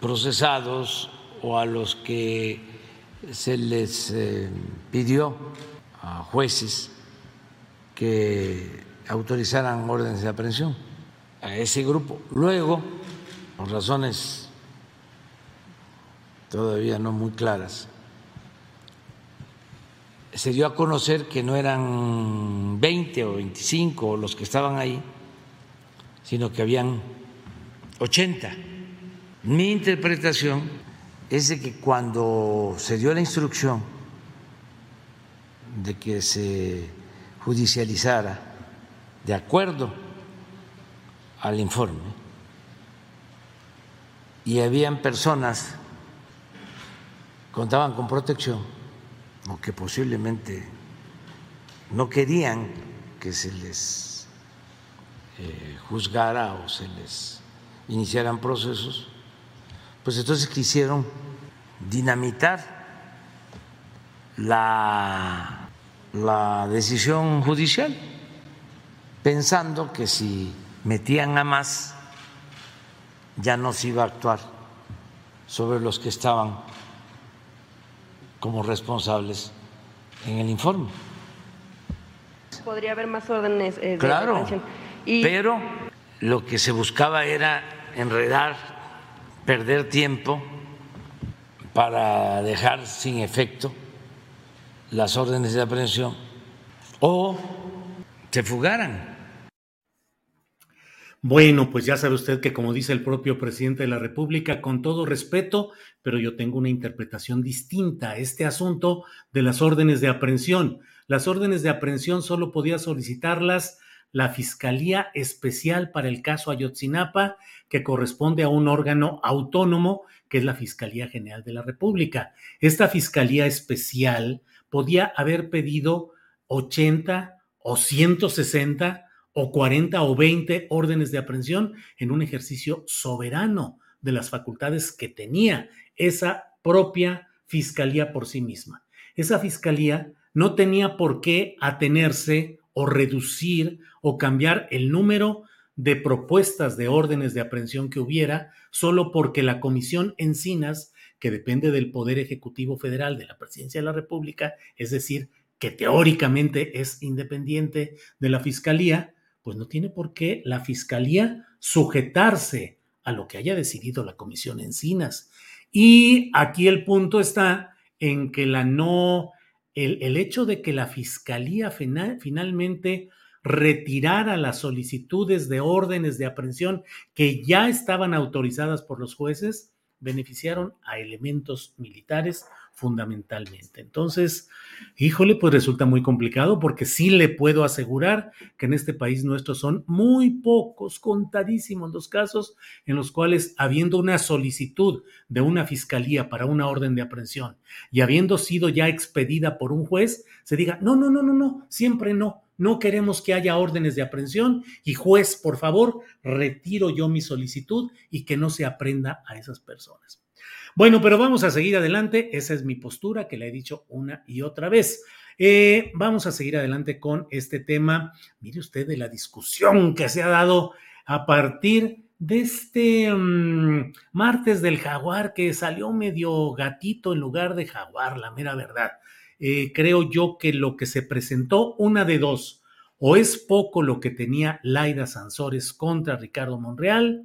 procesados o a los que se les eh, pidió a jueces que autorizaran órdenes de aprehensión a ese grupo. Luego, por razones todavía no muy claras, se dio a conocer que no eran 20 o 25 los que estaban ahí, sino que habían 80. Mi interpretación es de que cuando se dio la instrucción de que se judicializara de acuerdo al informe, y habían personas contaban con protección, o que posiblemente no querían que se les eh, juzgara o se les iniciaran procesos, pues entonces quisieron dinamitar la decisión judicial, pensando que si metían a más ya no se iba a actuar sobre los que estaban como responsables en el informe. Podría haber más órdenes eh, de claro, pero lo que se buscaba era enredar, perder tiempo para dejar sin efecto las órdenes de aprehensión o se fugaran. Bueno, pues ya sabe usted que como dice el propio presidente de la República, con todo respeto, pero yo tengo una interpretación distinta a este asunto de las órdenes de aprehensión. Las órdenes de aprehensión solo podía solicitarlas la Fiscalía Especial para el caso Ayotzinapa, que corresponde a un órgano autónomo, que es la Fiscalía General de la República. Esta Fiscalía Especial podía haber pedido 80 o 160 o 40 o 20 órdenes de aprehensión en un ejercicio soberano de las facultades que tenía esa propia fiscalía por sí misma. Esa fiscalía no tenía por qué atenerse o reducir o cambiar el número de propuestas de órdenes de aprehensión que hubiera solo porque la Comisión Encinas, que depende del Poder Ejecutivo Federal de la Presidencia de la República, es decir, que teóricamente es independiente de la Fiscalía, pues no tiene por qué la Fiscalía sujetarse a lo que haya decidido la Comisión Encinas. Y aquí el punto está en que la no, el, hecho de que la Fiscalía finalmente retirara las solicitudes de órdenes de aprehensión que ya estaban autorizadas por los jueces, beneficiaron a elementos militares fundamentalmente. Entonces, híjole, pues resulta muy complicado porque sí le puedo asegurar que en este país nuestro son muy pocos, contadísimos los casos en los cuales, habiendo una solicitud de una fiscalía para una orden de aprehensión y habiendo sido ya expedida por un juez, se diga, no, no, no, no, no, siempre no. No queremos que haya órdenes de aprehensión y juez, por favor, retiro yo mi solicitud y que no se aprenda a esas personas. Bueno, pero vamos a seguir adelante. Esa es mi postura que le he dicho una y otra vez. Eh, vamos a seguir adelante con este tema. Mire usted de la discusión que se ha dado a partir de este mm, martes del jaguar que salió medio gatito en lugar de jaguar, la mera verdad. Eh, creo yo que lo que se presentó, una de dos, o es poco lo que tenía Laida Sansores contra Ricardo Monreal,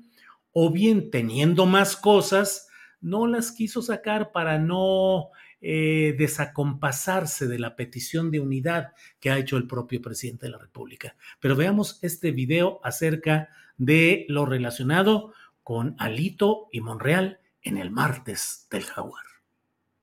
o bien teniendo más cosas, no las quiso sacar para no eh, desacompasarse de la petición de unidad que ha hecho el propio presidente de la República. Pero veamos este video acerca de lo relacionado con Alito y Monreal en el martes del jaguar.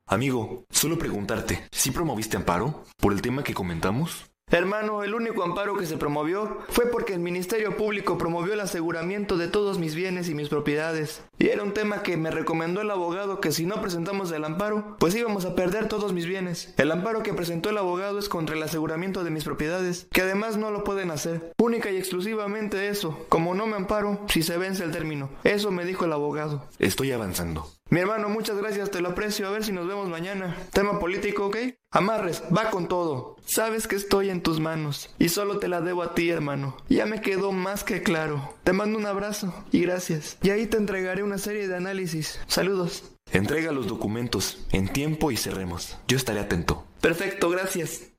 Amigo, solo preguntarte, ¿sí promoviste amparo por el tema que comentamos? Hermano, el único amparo que se promovió fue porque el Ministerio Público promovió el aseguramiento de todos mis bienes y mis propiedades. Y era un tema que me recomendó el abogado que si no presentamos el amparo, pues íbamos a perder todos mis bienes. El amparo que presentó el abogado es contra el aseguramiento de mis propiedades, que además no lo pueden hacer. Única y exclusivamente eso. Como no me amparo, si se vence el término. Eso me dijo el abogado. Estoy avanzando. Mi hermano, muchas gracias, te lo aprecio. A ver si nos vemos mañana. Tema político, ¿ok? Amarres, va con todo. Sabes que estoy en tus manos y solo te la debo a ti, hermano. Ya me quedó más que claro. Te mando un abrazo y gracias. Y ahí te entregaré una serie de análisis. Saludos. Entrega los documentos en tiempo y cerremos. Yo estaré atento. Perfecto, gracias.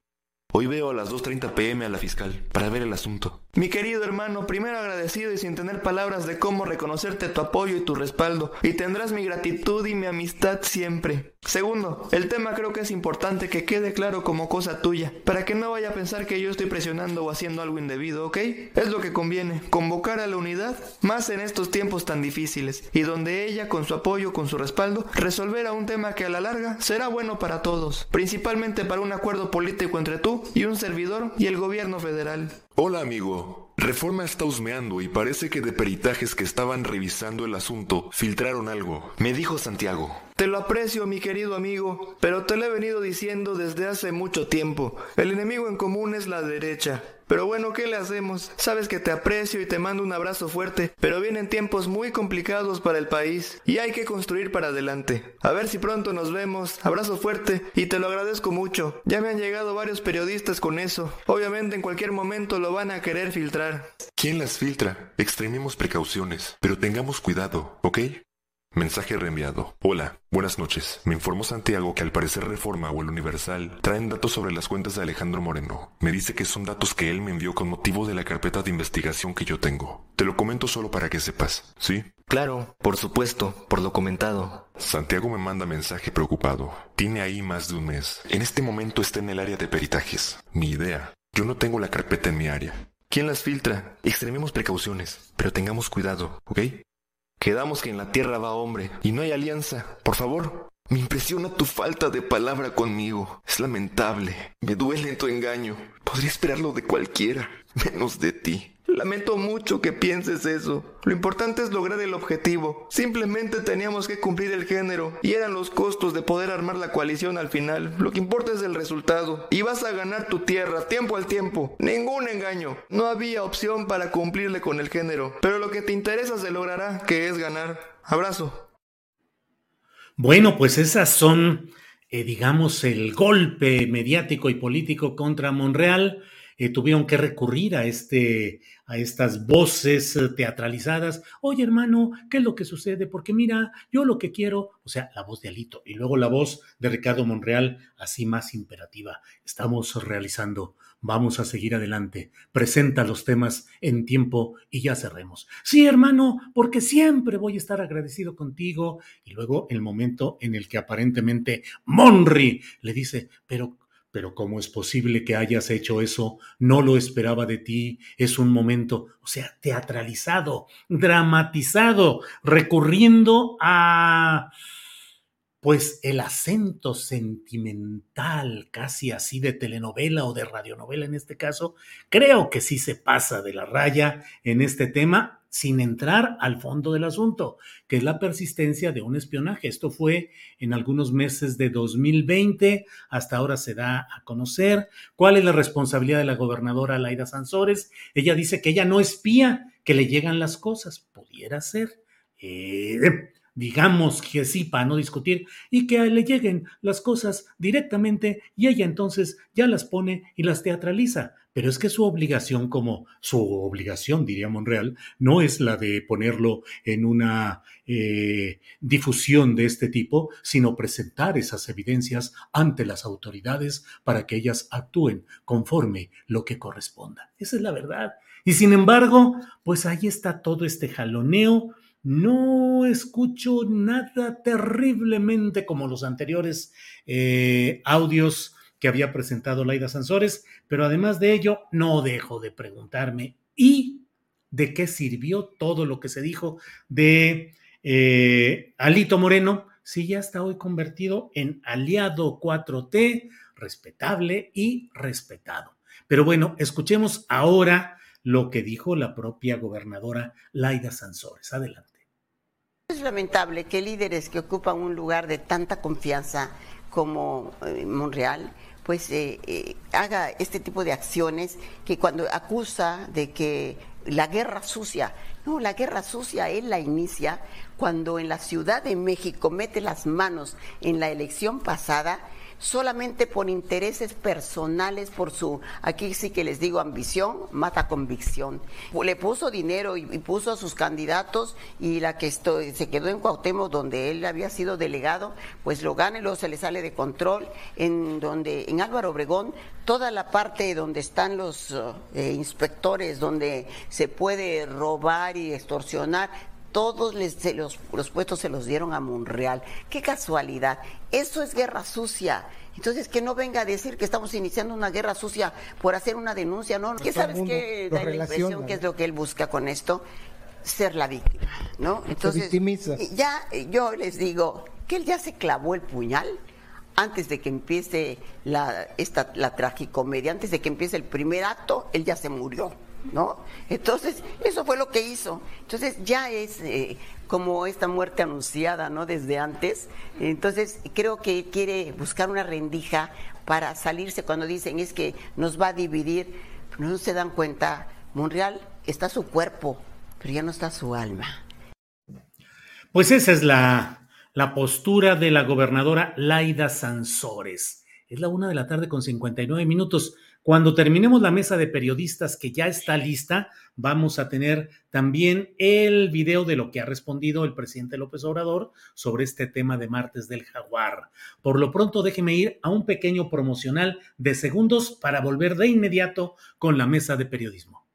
Hoy veo a las 2.30 pm a la fiscal para ver el asunto. Mi querido hermano, primero agradecido y sin tener palabras de cómo reconocerte tu apoyo y tu respaldo, y tendrás mi gratitud y mi amistad siempre. Segundo, el tema creo que es importante que quede claro como cosa tuya, para que no vaya a pensar que yo estoy presionando o haciendo algo indebido, ¿ok? Es lo que conviene, convocar a la unidad, más en estos tiempos tan difíciles, y donde ella, con su apoyo, con su respaldo, resolverá un tema que a la larga será bueno para todos, principalmente para un acuerdo político entre tú y un servidor y el gobierno federal. Hola amigo. Reforma está husmeando y parece que de peritajes que estaban revisando el asunto filtraron algo. Me dijo Santiago. Te lo aprecio, mi querido amigo, pero te lo he venido diciendo desde hace mucho tiempo. El enemigo en común es la derecha. Pero bueno, ¿qué le hacemos? Sabes que te aprecio y te mando un abrazo fuerte, pero vienen tiempos muy complicados para el país y hay que construir para adelante. A ver si pronto nos vemos. Abrazo fuerte y te lo agradezco mucho. Ya me han llegado varios periodistas con eso. Obviamente en cualquier momento lo van a querer filtrar. ¿Quién las filtra? Extrememos precauciones, pero tengamos cuidado, ¿ok? Mensaje reenviado. Hola, buenas noches. Me informó Santiago que al parecer Reforma o el Universal traen datos sobre las cuentas de Alejandro Moreno. Me dice que son datos que él me envió con motivo de la carpeta de investigación que yo tengo. Te lo comento solo para que sepas, ¿sí? Claro, por supuesto, por lo comentado. Santiago me manda mensaje preocupado. Tiene ahí más de un mes. En este momento está en el área de peritajes. Ni idea. Yo no tengo la carpeta en mi área. ¿Quién las filtra? Extrememos precauciones, pero tengamos cuidado, ¿ok? Quedamos que en la tierra va hombre y no hay alianza. Por favor. Me impresiona tu falta de palabra conmigo. Es lamentable. Me duele tu engaño. Podría esperarlo de cualquiera, menos de ti. Lamento mucho que pienses eso. Lo importante es lograr el objetivo. Simplemente teníamos que cumplir el género y eran los costos de poder armar la coalición al final. Lo que importa es el resultado. Y vas a ganar tu tierra, tiempo al tiempo. Ningún engaño. No había opción para cumplirle con el género. Pero lo que te interesa se logrará, que es ganar. Abrazo. Bueno, pues esas son, eh, digamos, el golpe mediático y político contra Monreal. Eh, tuvieron que recurrir a, este, a estas voces eh, teatralizadas. Oye, hermano, ¿qué es lo que sucede? Porque mira, yo lo que quiero, o sea, la voz de Alito y luego la voz de Ricardo Monreal, así más imperativa. Estamos realizando Vamos a seguir adelante. Presenta los temas en tiempo y ya cerremos. Sí, hermano, porque siempre voy a estar agradecido contigo. Y luego el momento en el que aparentemente Monri le dice, pero pero ¿cómo es posible que hayas hecho eso? No lo esperaba de ti. Es un momento, o sea, teatralizado, dramatizado, recurriendo a pues el acento sentimental, casi así de telenovela o de radionovela en este caso, creo que sí se pasa de la raya en este tema sin entrar al fondo del asunto, que es la persistencia de un espionaje. Esto fue en algunos meses de 2020, hasta ahora se da a conocer cuál es la responsabilidad de la gobernadora Laida Sansores. Ella dice que ella no espía, que le llegan las cosas, pudiera ser. Eh, digamos que sí, para no discutir, y que le lleguen las cosas directamente y ella entonces ya las pone y las teatraliza. Pero es que su obligación, como su obligación, diría Monreal, no es la de ponerlo en una eh, difusión de este tipo, sino presentar esas evidencias ante las autoridades para que ellas actúen conforme lo que corresponda. Esa es la verdad. Y sin embargo, pues ahí está todo este jaloneo no escucho nada terriblemente como los anteriores eh, audios que había presentado Laida Sansores, pero además de ello, no dejo de preguntarme, ¿y de qué sirvió todo lo que se dijo de eh, Alito Moreno si ya está hoy convertido en aliado 4T, respetable y respetado? Pero bueno, escuchemos ahora lo que dijo la propia gobernadora Laida Sansores. Adelante. Es lamentable que líderes que ocupan un lugar de tanta confianza como eh, Monreal, pues eh, eh, haga este tipo de acciones que cuando acusa de que la guerra sucia, no, la guerra sucia él la inicia cuando en la Ciudad de México mete las manos en la elección pasada solamente por intereses personales, por su, aquí sí que les digo ambición, mata convicción. Le puso dinero y, puso a sus candidatos y la que se quedó en Cuauhtémoc donde él había sido delegado, pues lo gana y luego se le sale de control. En donde, en Álvaro Obregón, toda la parte donde están los eh, inspectores, donde se puede robar y extorsionar, todos los, los puestos se los dieron a Monreal. Qué casualidad. Eso es guerra sucia. Entonces, que no venga a decir que estamos iniciando una guerra sucia por hacer una denuncia, ¿no? ¿Qué sabes qué da la impresión que es lo que él busca con esto? Ser la víctima, ¿no? Entonces, ya yo les digo que él ya se clavó el puñal antes de que empiece la, esta, la tragicomedia, antes de que empiece el primer acto, él ya se murió. ¿No? Entonces, eso fue lo que hizo. Entonces, ya es eh, como esta muerte anunciada, ¿no? Desde antes. Entonces, creo que quiere buscar una rendija para salirse cuando dicen es que nos va a dividir. No se dan cuenta, Monreal está su cuerpo, pero ya no está su alma. Pues esa es la, la postura de la gobernadora Laida Sansores. Es la una de la tarde con 59 minutos. Cuando terminemos la mesa de periodistas que ya está lista, vamos a tener también el video de lo que ha respondido el presidente López Obrador sobre este tema de martes del jaguar. Por lo pronto, déjeme ir a un pequeño promocional de segundos para volver de inmediato con la mesa de periodismo.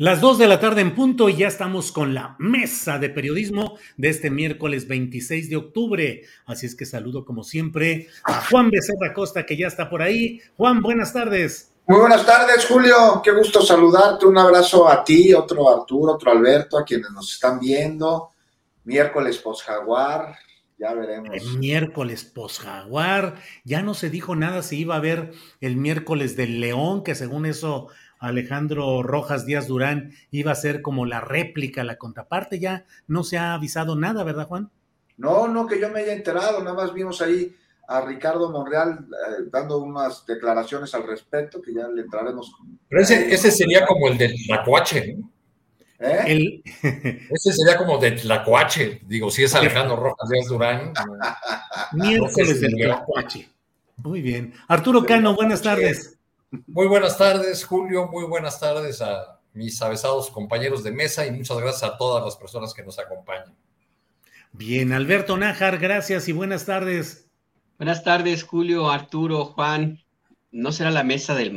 Las dos de la tarde en punto y ya estamos con la mesa de periodismo de este miércoles 26 de octubre. Así es que saludo como siempre a Juan Becerra Costa que ya está por ahí. Juan, buenas tardes. Muy buenas tardes, Julio. Qué gusto saludarte. Un abrazo a ti, otro Arturo, otro Alberto, a quienes nos están viendo. Miércoles post Jaguar, ya veremos. El miércoles post Jaguar. Ya no se dijo nada si iba a haber el miércoles del León, que según eso Alejandro Rojas Díaz Durán iba a ser como la réplica, la contraparte. Ya no se ha avisado nada, ¿verdad, Juan? No, no, que yo me haya enterado. Nada más vimos ahí a Ricardo Monreal eh, dando unas declaraciones al respecto, que ya le entraremos. Pero ese, ese sería como el del Tlacuache, ¿no? ¿Eh? Ese sería como de Tlacuache, digo, si es Alejandro Rojas Díaz Durán. Miércoles del Tlacuache. Muy bien. Arturo Cano, buenas tardes. Muy buenas tardes, Julio. Muy buenas tardes a mis avesados compañeros de mesa y muchas gracias a todas las personas que nos acompañan. Bien, Alberto Nájar, gracias y buenas tardes. Buenas tardes, Julio, Arturo, Juan. ¿No será la mesa del,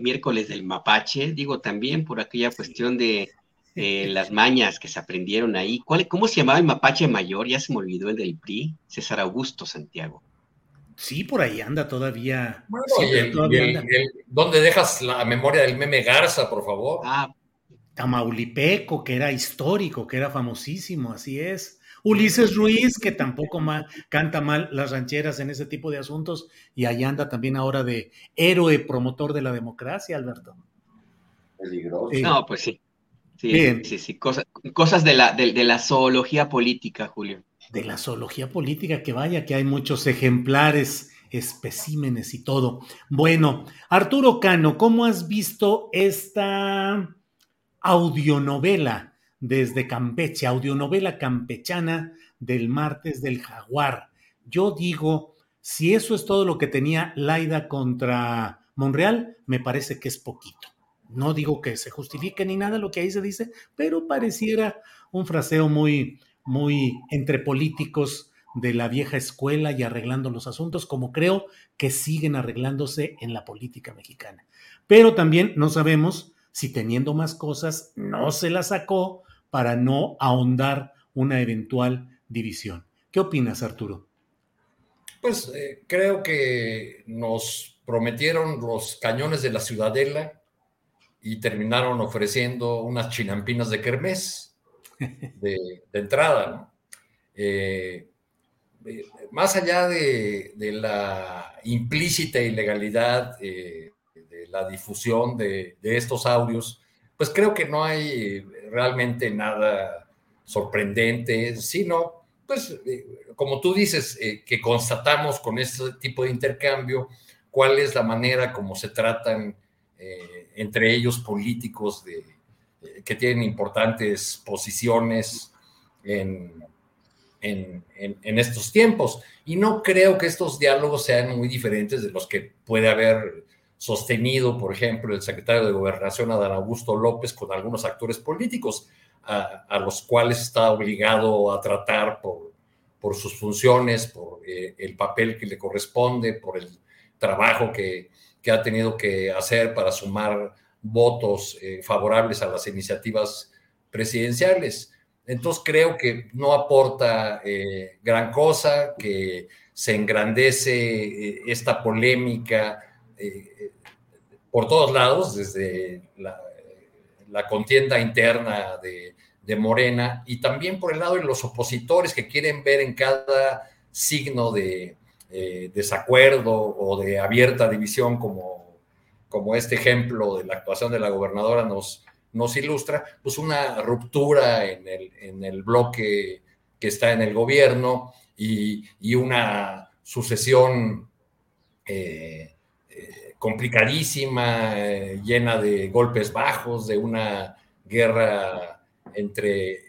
miércoles del mapache? Digo también por aquella cuestión de las mañas que se aprendieron ahí. ¿Cuál, ¿Cómo se llamaba el mapache mayor? Ya se me olvidó el del PRI, César Augusto Santiago. Sí, por ahí anda todavía. Bueno, ¿Dónde dejas la memoria del meme Garza, por favor? Ah, Tamaulipeco, que era histórico, que era famosísimo, así es. Ulises Ruiz, que tampoco canta mal las rancheras en ese tipo de asuntos, y ahí anda también ahora de héroe promotor de la democracia, Alberto. Peligroso. No, pues sí. Sí, sí, sí, cosas, de, la, de la zoología política, Julio de la zoología política, que vaya que hay muchos ejemplares, especímenes y todo. Bueno, Arturo Cano, ¿cómo has visto esta audionovela desde Campeche, audionovela campechana del martes del jaguar. Yo digo, si eso es todo lo que tenía Laida contra Monreal, me parece que es poquito. No digo que se justifique ni nada lo que ahí se dice, pero pareciera un fraseo muy, muy entre políticos de la vieja escuela y arreglando los asuntos, como creo que siguen arreglándose en la política mexicana. Pero también no sabemos si teniendo más cosas no se la sacó para no ahondar una eventual división. ¿Qué opinas, Arturo? Pues eh, creo que nos prometieron los cañones de la Ciudadela y terminaron ofreciendo unas chinampinas de kermés de, entrada, ¿no? Eh, eh, más allá de, la implícita ilegalidad de la difusión de, estos audios, pues creo que no hay realmente nada sorprendente, sino, pues, eh, como tú dices, eh, que constatamos con este tipo de intercambio cuál es la manera como se tratan entre ellos políticos de, que tienen importantes posiciones en, en, estos tiempos. Y no creo que estos diálogos sean muy diferentes de los que puede haber sostenido, por ejemplo, el secretario de Gobernación, Adán Augusto López, con algunos actores políticos, a, los cuales está obligado a tratar por, por sus funciones, por eh, el papel que le corresponde, por el trabajo que, que ha tenido que hacer para sumar votos eh, favorables a las iniciativas presidenciales. Entonces creo que no aporta eh, gran cosa, que se engrandece eh, esta polémica por todos lados, desde la, contienda interna de, Morena y también por el lado de los opositores que quieren ver en cada signo de desacuerdo o de abierta división como, como este ejemplo de la actuación de la gobernadora nos, nos ilustra, pues una ruptura en el, en el bloque que está en el gobierno y, una sucesión eh, eh, complicadísima, eh, llena de golpes bajos, de una guerra entre,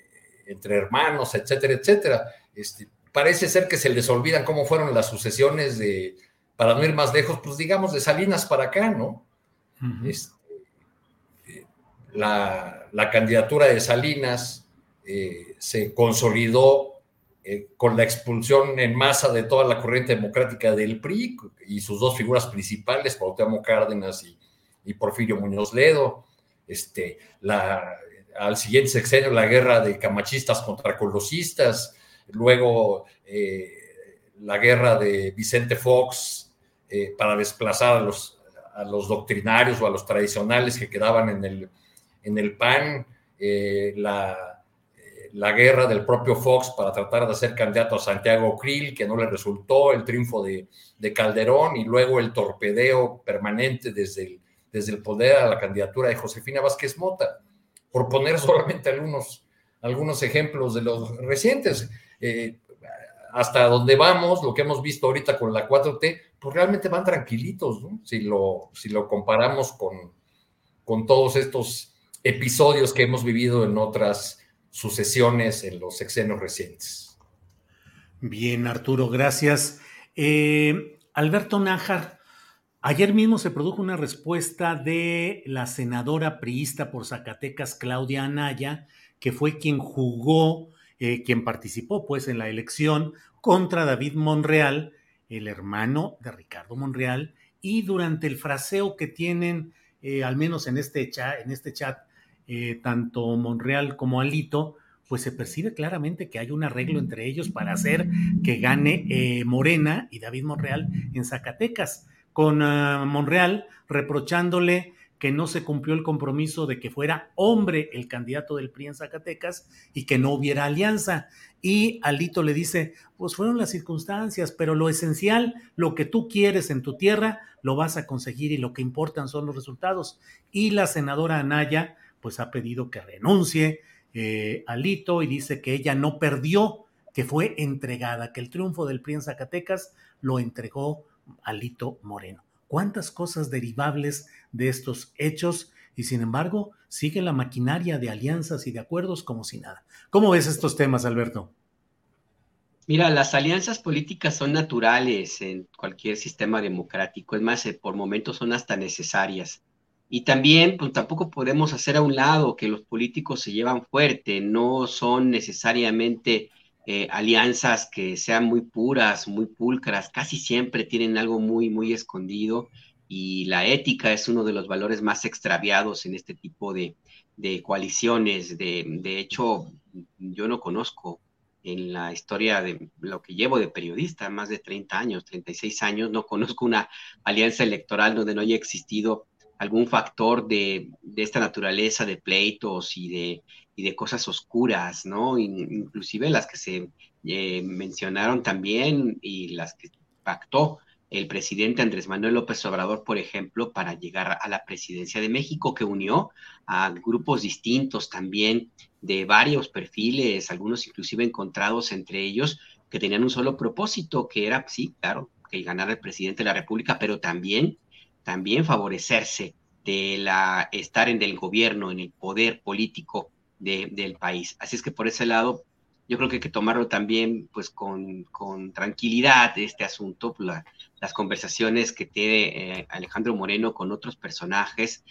entre hermanos, etcétera, etcétera. Este, parece ser que se les olvidan cómo fueron las sucesiones de, para no ir más lejos, pues digamos de Salinas para acá, ¿no? La, candidatura de Salinas eh, se consolidó eh, con la expulsión en masa de toda la corriente democrática del PRI y sus dos figuras principales, Cuauhtémoc Cárdenas y, Porfirio Muñoz Ledo. Este, al siguiente sexenio, la guerra de camachistas contra colosistas, luego eh, la guerra de Vicente Fox para desplazar a los, a los doctrinarios o a los tradicionales que quedaban en el, en el PAN eh, la, eh, la, guerra del propio Fox para tratar de hacer candidato a Santiago Krill, que no le resultó, el triunfo de, Calderón y luego el torpedeo permanente desde el, desde el poder a la candidatura de Josefina Vázquez Mota, por poner solamente algunos, algunos ejemplos de los recientes. Eh, hasta donde vamos, lo que hemos visto ahorita con la 4T, pues realmente van tranquilitos, si, lo, si lo comparamos con, con todos estos episodios que hemos vivido en otras sucesiones en los sexenios recientes. Bien, Arturo, gracias. Eh, Alberto Nájar, ayer mismo se produjo una respuesta de la senadora priista por Zacatecas, Claudia Anaya, que fue quien jugó, eh, quien participó pues en la elección contra David Monreal, el hermano de Ricardo Monreal, y durante el fraseo que tienen, eh, al menos en este, chat, en este chat, eh, tanto Monreal como Alito, pues se percibe claramente que hay un arreglo entre ellos para hacer que gane eh, Morena y David Monreal en Zacatecas, con ah, Monreal reprochándole que no se cumplió el compromiso de que fuera hombre el candidato del PRI en Zacatecas y que no hubiera alianza. Y Alito le dice, pues fueron las circunstancias, pero lo esencial, lo que tú quieres en tu tierra, lo vas a conseguir y lo que importan son los resultados. Y la senadora Anaya, pues ha pedido que renuncie eh, Alito y dice que ella no perdió, que fue entregada, que el triunfo del PRI en Zacatecas lo entregó Alito Moreno. ¿Cuántas cosas derivables de estos hechos y sin embargo sigue la maquinaria de alianzas y de acuerdos como si nada. ¿Cómo ves estos temas, Alberto? Mira, las alianzas políticas son naturales en cualquier sistema democrático, es más, eh, por momentos son hasta necesarias. Y también, pues tampoco podemos hacer a un lado que los políticos se llevan fuerte, no son necesariamente eh, alianzas que sean muy puras, muy pulcras, casi siempre tienen algo muy, muy escondido y la ética es uno de los valores más extraviados en este tipo de, coaliciones. De, de, hecho, yo no conozco en la historia de lo que llevo de periodista, más de 30 años, 36 años, no conozco una alianza electoral donde no haya existido algún factor de, esta naturaleza de pleitos y de, y de cosas oscuras, ¿no? Inclusive las que se eh, mencionaron también y las que pactó el presidente Andrés Manuel López Obrador, por ejemplo, para llegar a la presidencia de México, que unió a grupos distintos también de varios perfiles, algunos inclusive encontrados entre ellos, que tenían un solo propósito, que era, sí, claro, que ganara el presidente de la República, pero también también favorecerse de la estar en el gobierno, en el poder político del país. Así es que por ese lado, yo creo que hay que tomarlo también pues con, con tranquilidad este asunto, las conversaciones que tiene eh, Alejandro Moreno con otros personajes,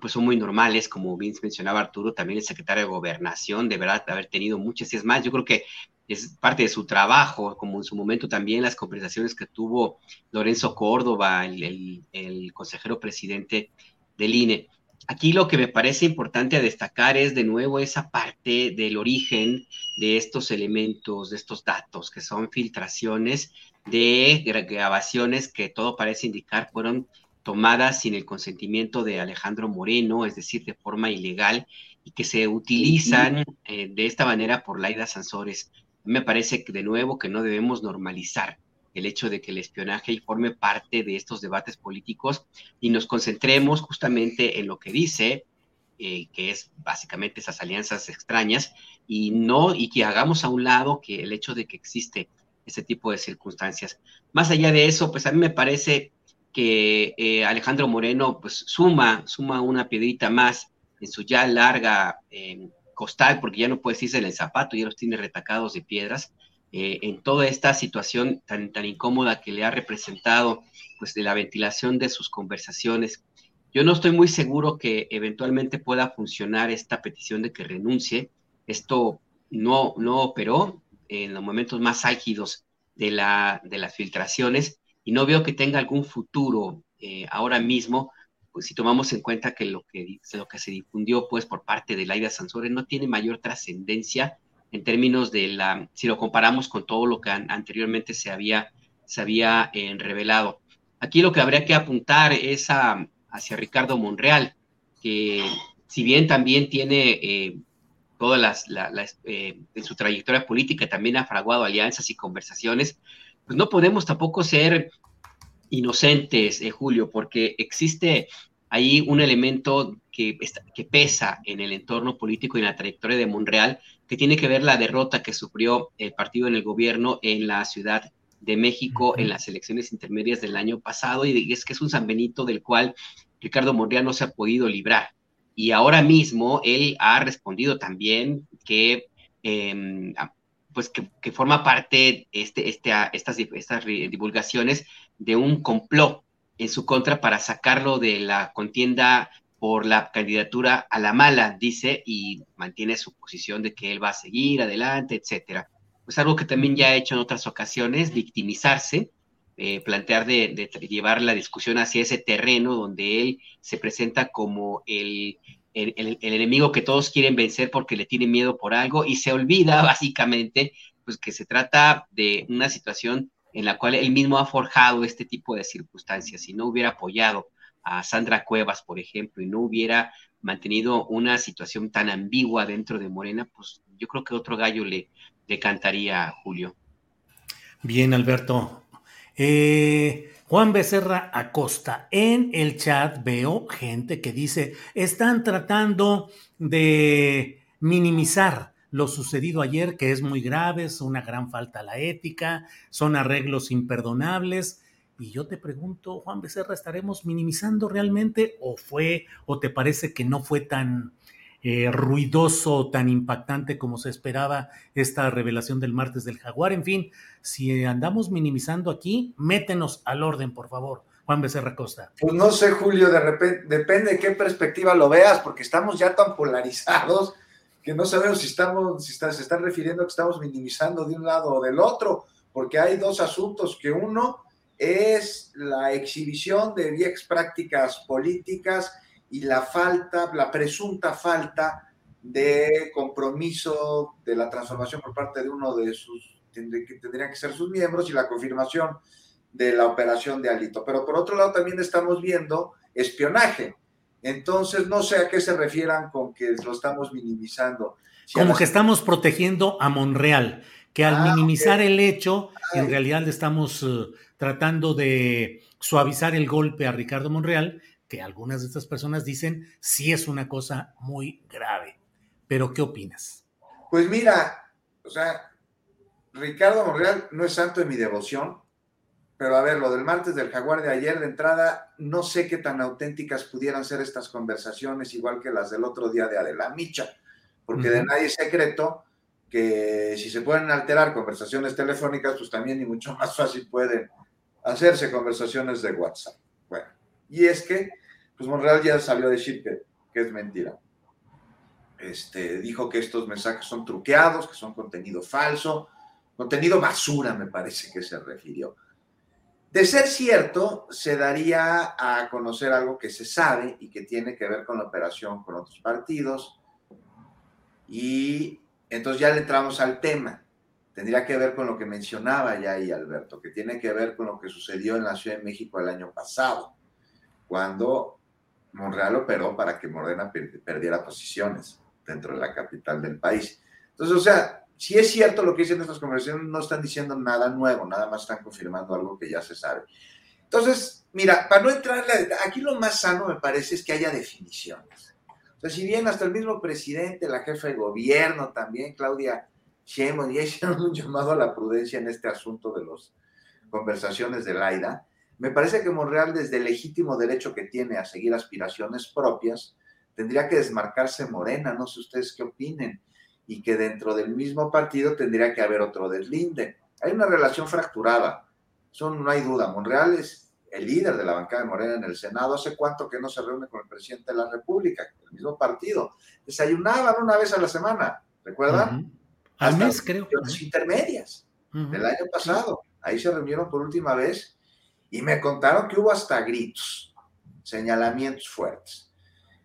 pues son muy normales, como bien mencionaba Arturo, también el secretario de Gobernación, de verdad haber tenido muchas, y es más, yo creo que es parte de su trabajo, como en su momento también las conversaciones que tuvo Lorenzo Córdoba, el, consejero presidente del INE. Aquí lo que me parece importante destacar es de nuevo esa parte del origen de estos elementos, de estos datos, que son filtraciones de grabaciones que todo parece indicar fueron tomadas sin el consentimiento de Alejandro Moreno, es decir, de forma ilegal, y que se utilizan eh, de esta manera por Laida Sansores. Me parece que de nuevo que no debemos normalizar el hecho de que el espionaje forme parte de estos debates políticos y nos concentremos justamente en lo que dice, eh, que es básicamente esas alianzas extrañas, y no, y que hagamos a un lado que el hecho de que existe ese tipo de circunstancias. Más allá de eso, pues a mí me parece que eh, Alejandro Moreno pues suma, suma una piedrita más en su ya larga eh, costal, porque ya no puede irse en el zapato, ya los tiene retacados de piedras, eh, en toda esta situación tan, tan incómoda que le ha representado, pues de la ventilación de sus conversaciones. Yo no estoy muy seguro que eventualmente pueda funcionar esta petición de que renuncie. Esto no, no operó en los momentos más álgidos de, la, de las filtraciones y no veo que tenga algún futuro eh, ahora mismo pues si tomamos en cuenta que lo que, lo que se difundió pues por parte de Laida Sansores no tiene mayor trascendencia en términos de la, si lo comparamos con todo lo que anteriormente se había, se había eh, revelado. Aquí lo que habría que apuntar es a, hacia Ricardo Monreal, que si bien también tiene eh, todas las, eh, en su trayectoria política, también ha fraguado alianzas y conversaciones, pues no podemos tampoco ser inocentes, eh, Julio, porque existe ahí un elemento que, que pesa en el entorno político y en la trayectoria de Monreal, que tiene que ver la derrota que sufrió el partido en el gobierno en la Ciudad de México en las elecciones intermedias del año pasado, y es que es un San Benito del cual Ricardo Monreal no se ha podido librar. Y ahora mismo él ha respondido también que em, pues que, forma parte este, este, estas, estas divulgaciones de un complot en su contra para sacarlo de la contienda por la candidatura a la mala, dice, y mantiene su posición de que él va a seguir adelante, etcétera. Pues algo que también ya ha hecho en otras ocasiones, victimizarse, eh, plantear de, llevar la discusión hacia ese terreno donde él se presenta como el, el, enemigo que todos quieren vencer porque le tienen miedo por algo y se olvida básicamente pues que se trata de una situación en la cual él mismo ha forjado este tipo de circunstancias. Si no hubiera apoyado a Sandra Cuevas, por ejemplo, y no hubiera mantenido una situación tan ambigua dentro de Morena, pues yo creo que otro gallo le, le cantaría a Julio. Bien, Alberto. Eh, Juan Becerra Acosta, en el chat veo gente que dice, están tratando de minimizar lo sucedido ayer, que es muy grave, es una gran falta a la ética, son arreglos imperdonables. Y yo te pregunto, Juan Becerra, ¿estaremos minimizando realmente o fue o te parece que no fue tan eh, ruidoso, tan impactante como se esperaba esta revelación del martes del jaguar? En fin, si andamos minimizando aquí, métenos al orden, por favor. Juan Becerra Costa. Pues no sé, Julio, de repente, depende de qué perspectiva lo veas, porque estamos ya tan polarizados que no sabemos si estamos, si se están refiriendo a que estamos minimizando de un lado o del otro, porque hay dos asuntos, que uno es la exhibición de viejas prácticas políticas y la falta, la presunta falta de compromiso de la transformación por parte de uno de sus, que tendrían que ser sus miembros y la confirmación de la operación de Alito. Pero por otro lado también estamos viendo espionaje. Entonces, no sé a qué se refieran con que lo estamos minimizando. Como que estamos protegiendo a Monreal, que al ah, minimizar el hecho, en realidad le estamos eh, tratando de suavizar el golpe a Ricardo Monreal, que algunas de estas personas dicen sí es una cosa muy grave. Pero, ¿qué opinas? Pues mira, o sea, Ricardo Monreal no es santo de mi devoción, pero a ver, lo del martes del jaguar de ayer, de entrada, no sé qué tan auténticas pudieran ser estas conversaciones, igual que las del otro día de Adela Micha, porque de nadie es secreto que si se pueden alterar conversaciones telefónicas, pues también y mucho más fácil pueden hacerse conversaciones de WhatsApp. Bueno, y es que, pues Monreal ya salió a decir que, es mentira. Este, dijo que estos mensajes son truqueados, que son contenido falso, contenido basura, me parece que se refirió. De ser cierto, se daría a conocer algo que se sabe y que tiene que ver con la operación con otros partidos. Y entonces ya le entramos al tema. Tendría que ver con lo que mencionaba ya ahí Alberto, que tiene que ver con lo que sucedió en la Ciudad de México el año pasado, cuando Monreal operó para que Morena perdiera posiciones dentro de la capital del país. Entonces, o sea, si es cierto lo que dicen estas conversaciones, no están diciendo nada nuevo, nada más están confirmando algo que ya se sabe. Entonces, mira, para no entrar, aquí lo más sano me parece es que haya definiciones. O sea, si bien hasta el mismo presidente, la jefa de gobierno también, Claudia Sheinbaum, ya hicieron un llamado a la prudencia en este asunto de las conversaciones de Laida, me parece que Monreal, desde el legítimo derecho que tiene a seguir aspiraciones propias, tendría que desmarcarse Morena, no sé ustedes qué opinen y que dentro del mismo partido tendría que haber otro deslinde. Hay una relación fracturada, no hay duda. Monreal es el líder de la bancada de Morena en el Senado. ¿Hace cuánto que no se reúne con el presidente de la República, el mismo partido? Desayunaban una vez a la semana, ¿recuerdan? Al mes, creo. intermedias del año pasado. Ahí se reunieron por última vez y me contaron que hubo hasta gritos, señalamientos fuertes.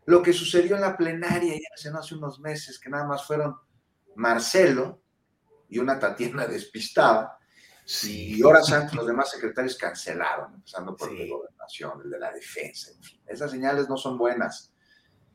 Lo que sucedió en la plenaria ya hace unos meses, que nada más fueron Marcelo y una Tatiana despistada. Y horas antes los demás secretarios cancelaron, empezando por el de gobernación, el de la defensa, en fin. Esas señales no son buenas.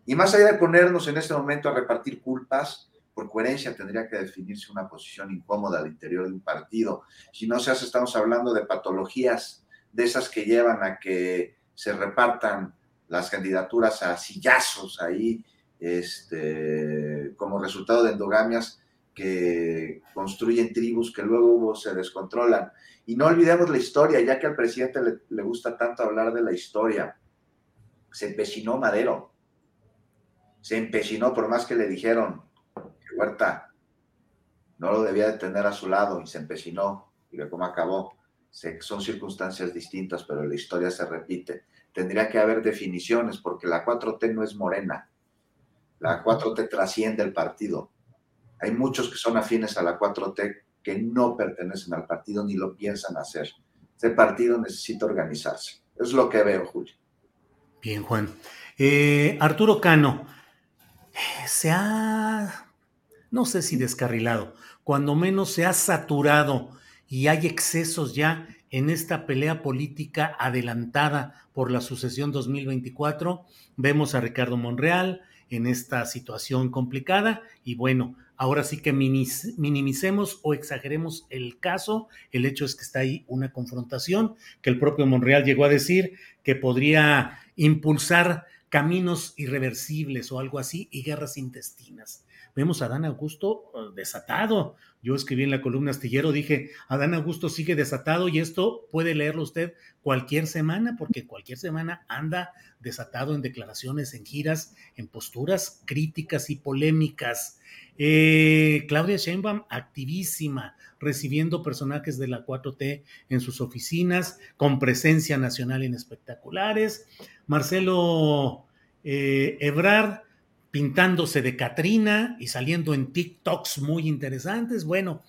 Y más allá de ponernos en este momento a repartir culpas, por coherencia tendría que definirse una posición incómoda al interior de un partido. Si no se hace, estamos hablando de patologías de esas que llevan a que se repartan las candidaturas a sillazos ahí este, como resultado de endogamias que construyen tribus que luego se descontrolan. Y no olvidemos la historia, ya que al presidente le, gusta tanto hablar de la historia. Se empecinó Madero. Se empecinó por más que le dijeron No lo debía de tener a su lado y se empecinó. Y ve cómo acabó. son circunstancias distintas, pero la historia se repite. Tendría que haber definiciones porque la 4T no es morena la 4T trasciende el partido. Hay muchos que son afines a la 4T que no pertenecen al partido ni lo piensan hacer. Este partido necesita organizarse. Es lo que veo, Julio. Bien, Juan. Eh, Arturo Cano, se ha, no sé si descarrilado, cuando menos se ha saturado y hay excesos ya en esta pelea política adelantada por la sucesión 2024. Vemos a Ricardo Monreal, en esta situación complicada y bueno, ahora sí que minimicemos o exageremos el caso. El hecho es que está ahí una confrontación que el propio Monreal llegó a decir que podría impulsar caminos irreversibles o algo así y guerras intestinas. Vemos a Adán Augusto uh, desatado. Yo escribí en la columna astillero, dije, Adán Augusto sigue desatado y esto puede leerlo usted cualquier semana, porque cualquier semana anda desatado en declaraciones, en giras, en posturas críticas y polémicas. Eh, Claudia Sheinbaum, activísima, recibiendo personajes de la 4T en sus oficinas, con presencia nacional en espectaculares. Marcelo eh, pintándose de Catrina y saliendo en TikToks muy interesantes. Bueno,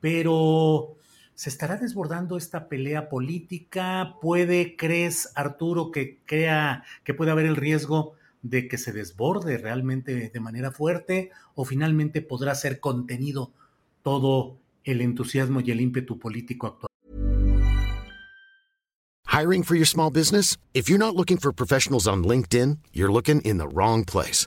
pero ¿se estará desbordando esta pelea política? ¿Puede, crees, Arturo, que crea que puede haber el riesgo de que se desborde realmente de manera fuerte o finalmente podrá ser contenido todo el entusiasmo y el ímpetu político actual? Hiring for your small business? If you're not looking for professionals on LinkedIn, you're looking in the wrong place.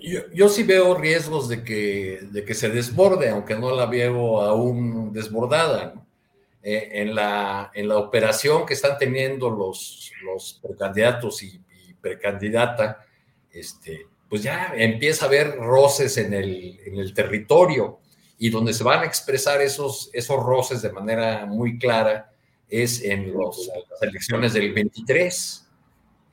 Yo, yo, sí veo riesgos de que, de que se desborde, aunque no la veo aún desbordada. Eh, en, la, en la operación que están teniendo los, los precandidatos y, precandidata, este, pues ya empieza a haber roces en el, en el territorio y donde se van a expresar esos, esos roces de manera muy clara es en los, las elecciones del 23.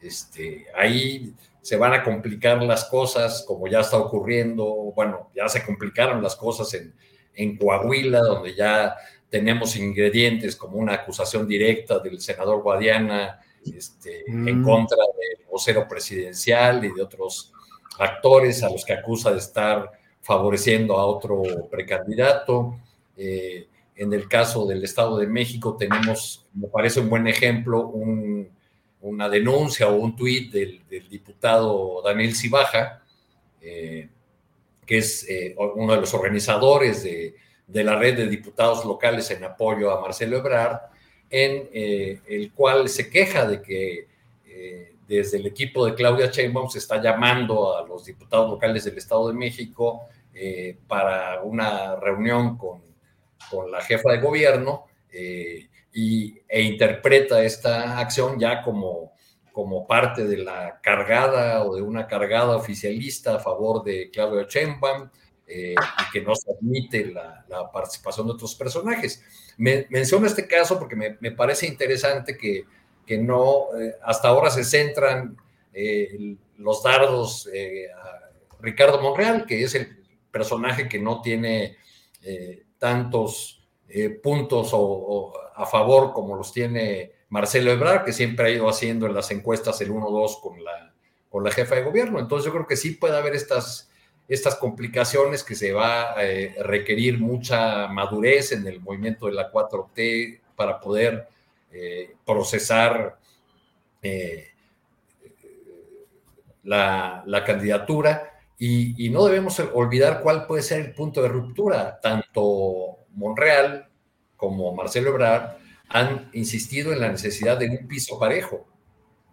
Este, ahí se van a complicar las cosas, como ya está ocurriendo, bueno, ya se complicaron las cosas en, en Coahuila, donde ya tenemos ingredientes como una acusación directa del senador Guadiana este, mm. en contra del vocero presidencial y de otros actores a los que acusa de estar favoreciendo a otro precandidato. Eh, en el caso del Estado de México tenemos, me parece un buen ejemplo, un, una denuncia o un tuit del, diputado Daniel Cibaja, eh, que es eh, uno de los organizadores de, la red de diputados locales en apoyo a Marcelo Ebrard, en eh, el cual se queja de que eh, desde el equipo de Claudia Sheinbaum se está llamando a los diputados locales del Estado de México eh, para una reunión con, con, la jefa de gobierno e interpreta esta acción ya como, como parte de la cargada o de una cargada oficialista a favor de Claudia Sheinbaum, eh, y que no se admite la, participación de otros personajes. Me, menciono este caso porque me, me parece interesante que, que no, eh, hasta ahora se centran eh, los dardos a Ricardo Monreal, que es el personaje que no tiene tantos puntos o a favor como los tiene Marcelo Ebrard, que siempre ha ido haciendo en las encuestas el 1-2 con la, con la jefa de gobierno. Entonces yo creo que sí puede haber estas estas complicaciones que se va a eh, requerir mucha madurez en el movimiento de la 4T para poder eh, procesar eh, la, la, candidatura y, y, no debemos olvidar cuál puede ser el punto de ruptura. Tanto Monreal como Marcelo Ebrard han insistido en la necesidad de un piso parejo.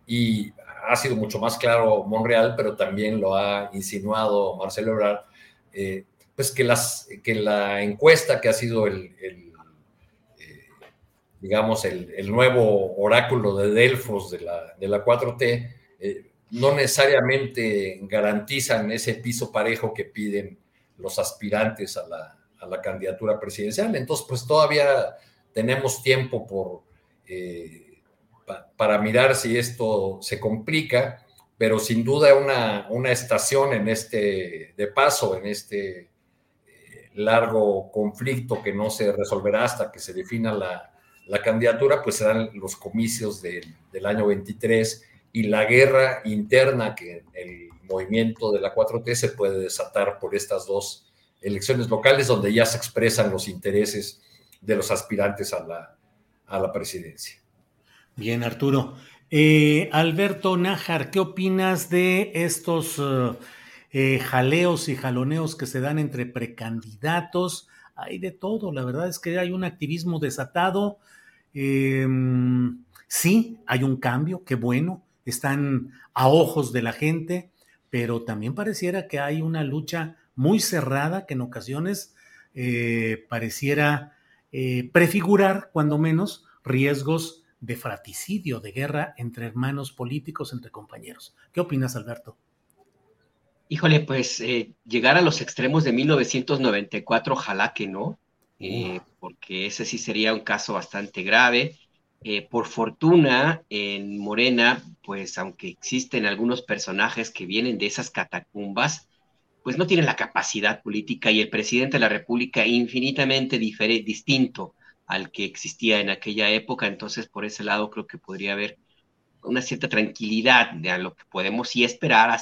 Y ha sido mucho más claro Monreal, pero también lo ha insinuado Marcelo Ebrard, eh, pues que, las, que la encuesta que ha sido el, el eh, digamos, el, el, nuevo oráculo de Delfos de la, de la 4T, eh, no necesariamente garantizan ese piso parejo que piden los aspirantes a la, a la candidatura presidencial. Entonces, pues todavía tenemos tiempo por eh, para mirar si esto se complica, pero sin duda una, una estación en este, de paso en este eh, largo conflicto que no se resolverá hasta que se defina la, candidatura, pues serán los comicios del año 23 y la guerra interna que el movimiento de la 4T se puede desatar por estas dos elecciones locales donde ya se expresan los intereses de los aspirantes a la, a la presidencia. Bien, Arturo. Eh, Alberto Nájar, ¿qué opinas de estos eh, eh, jaleos y jaloneos que se dan entre precandidatos? Hay de todo, la verdad es que hay un activismo desatado. Sí, hay un cambio, qué bueno, están a ojos de la gente, pero también pareciera que hay una lucha muy cerrada que en ocasiones pareciera prefigurar, cuando menos, riesgos de fraticidio, de guerra entre hermanos políticos, entre compañeros. ¿Qué opinas, Alberto? Híjole, pues eh, llegar a los extremos de 1994, ojalá que no, eh, porque ese sí sería un caso bastante grave. Eh, por fortuna, en Morena, pues aunque existen algunos personajes que vienen de esas catacumbas, pues no tienen la capacidad política y el presidente de la República infinitamente distinto al que existía en aquella época, entonces por ese lado creo que podría haber una cierta tranquilidad de lo que podemos sí esperar.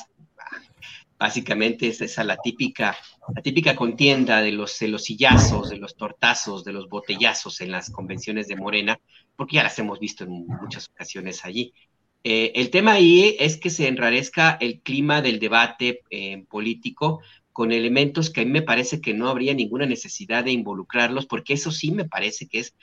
Básicamente es esa la típica, la típica contienda de los, de los sillazos, de los tortazos, de los botellazos en las convenciones de Morena, porque ya las hemos visto en muchas ocasiones allí. Eh, el tema ahí es que se enrarezca el clima del debate eh, político, con elementos que a mí me parece que no habría ninguna necesidad de involucrarlos, porque eso sí me parece que es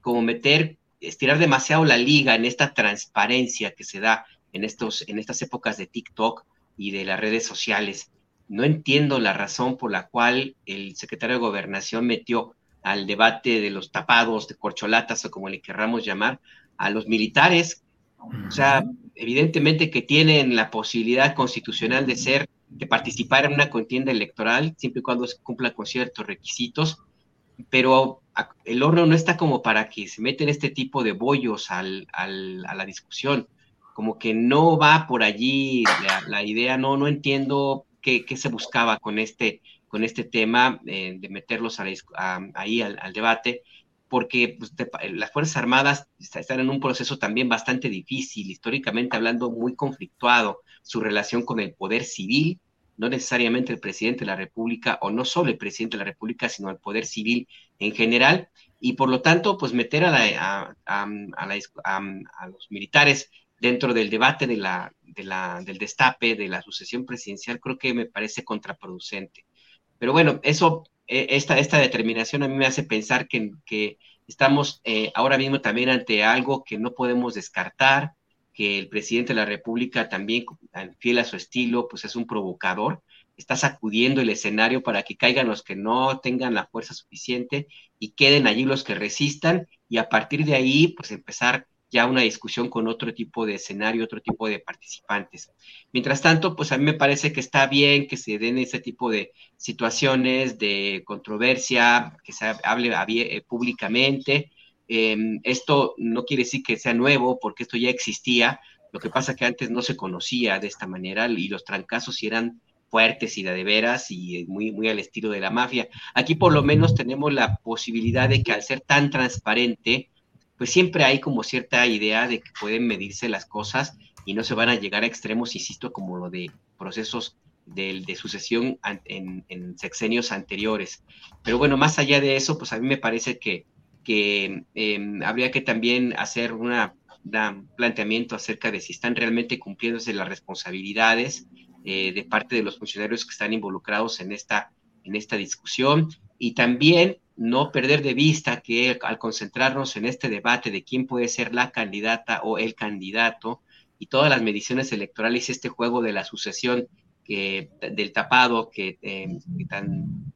como meter, estirar demasiado la liga en esta transparencia que se da en, estos, en estas épocas de TikTok y de las redes sociales. No entiendo la razón por la cual el secretario de Gobernación metió al debate de los tapados, de corcholatas o como le querramos llamar, a los militares. O sea, evidentemente que tienen la posibilidad constitucional de ser de participar en una contienda electoral, siempre y cuando se cumpla con ciertos requisitos, pero el horno no está como para que se meten este tipo de bollos al, a la discusión, como que no va por allí la, idea, no, no entiendo qué, qué, se buscaba con este, con este tema eh, de meterlos ahí al, debate, porque pues, las Fuerzas Armadas están en un proceso también bastante difícil, históricamente hablando muy conflictuado, su relación con el poder civil, no necesariamente el presidente de la República, o no solo el presidente de la República, sino el poder civil en general, y por lo tanto, pues meter a, los militares dentro del debate del destape, de la sucesión presidencial, creo que me parece contraproducente. Pero bueno, eso, esta, esta determinación a mí me hace pensar que, que estamos eh, ahora mismo también ante algo que no podemos descartar, que el presidente de la República también, fiel a su estilo, pues es un provocador, está sacudiendo el escenario para que caigan los que no tengan la fuerza suficiente y queden allí los que resistan y a partir de ahí, pues empezar ya una discusión con otro tipo de escenario, otro tipo de participantes. Mientras tanto, pues a mí me parece que está bien que se den ese tipo de situaciones de controversia, que se hable eh, públicamente, Em, esto no quiere decir que sea nuevo, porque esto ya existía. Lo que pasa que antes no se conocía de esta manera y los trancazos eran fuertes y de, veras y muy, muy al estilo de la mafia. Aquí por lo menos tenemos la posibilidad de que al ser tan transparente, pues siempre hay como cierta idea de que pueden medirse las cosas y no se van a llegar a extremos, insisto, como lo de procesos de, de sucesión en, en, sexenios anteriores. Pero bueno, más allá de eso, pues a mí me parece que que em, habría que también hacer un planteamiento acerca de si están realmente cumpliéndose las responsabilidades eh, de parte de los funcionarios que están involucrados en esta, en esta discusión y también no perder de vista que al concentrarnos en este debate de quién puede ser la candidata o el candidato y todas las mediciones electorales, este juego de la sucesión que, del tapado que, que tan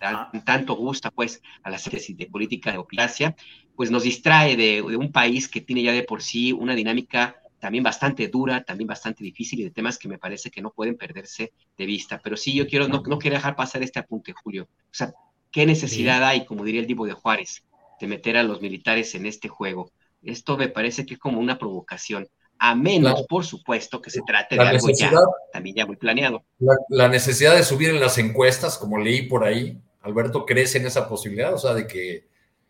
Ah. tanto gusta pues a la tesis de política de democracia, pues nos distrae de, un país que tiene ya de por sí una dinámica también bastante dura, también bastante difícil y de temas que me parece que no pueden perderse de vista. Pero sí, yo quiero, no, no quiero dejar pasar este apunte, Julio. O sea, ¿qué necesidad hay, como diría el Divo de Juárez, de meter a los militares en este juego? Esto me parece que es como una provocación. a menos, por supuesto, que se trate de algo ya, también ya muy planeado. La, necesidad de subir en las encuestas, como leí por ahí, Alberto, crece en esa posibilidad, o sea, de que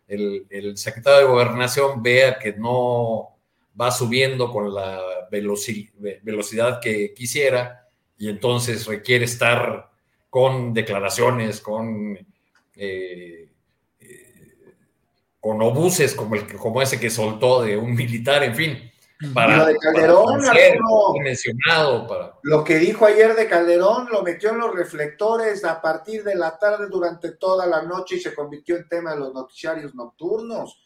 el, el secretario de Gobernación vea que no va subiendo con la velocidad que quisiera y entonces requiere estar con declaraciones, con, eh, eh, con obuses como, el, como ese que soltó de un militar, en fin para, lo de Calderón, mencionado para... lo que dijo ayer de Calderón lo metió en los reflectores a partir de la tarde durante toda la noche y se convirtió en tema de los noticiarios nocturnos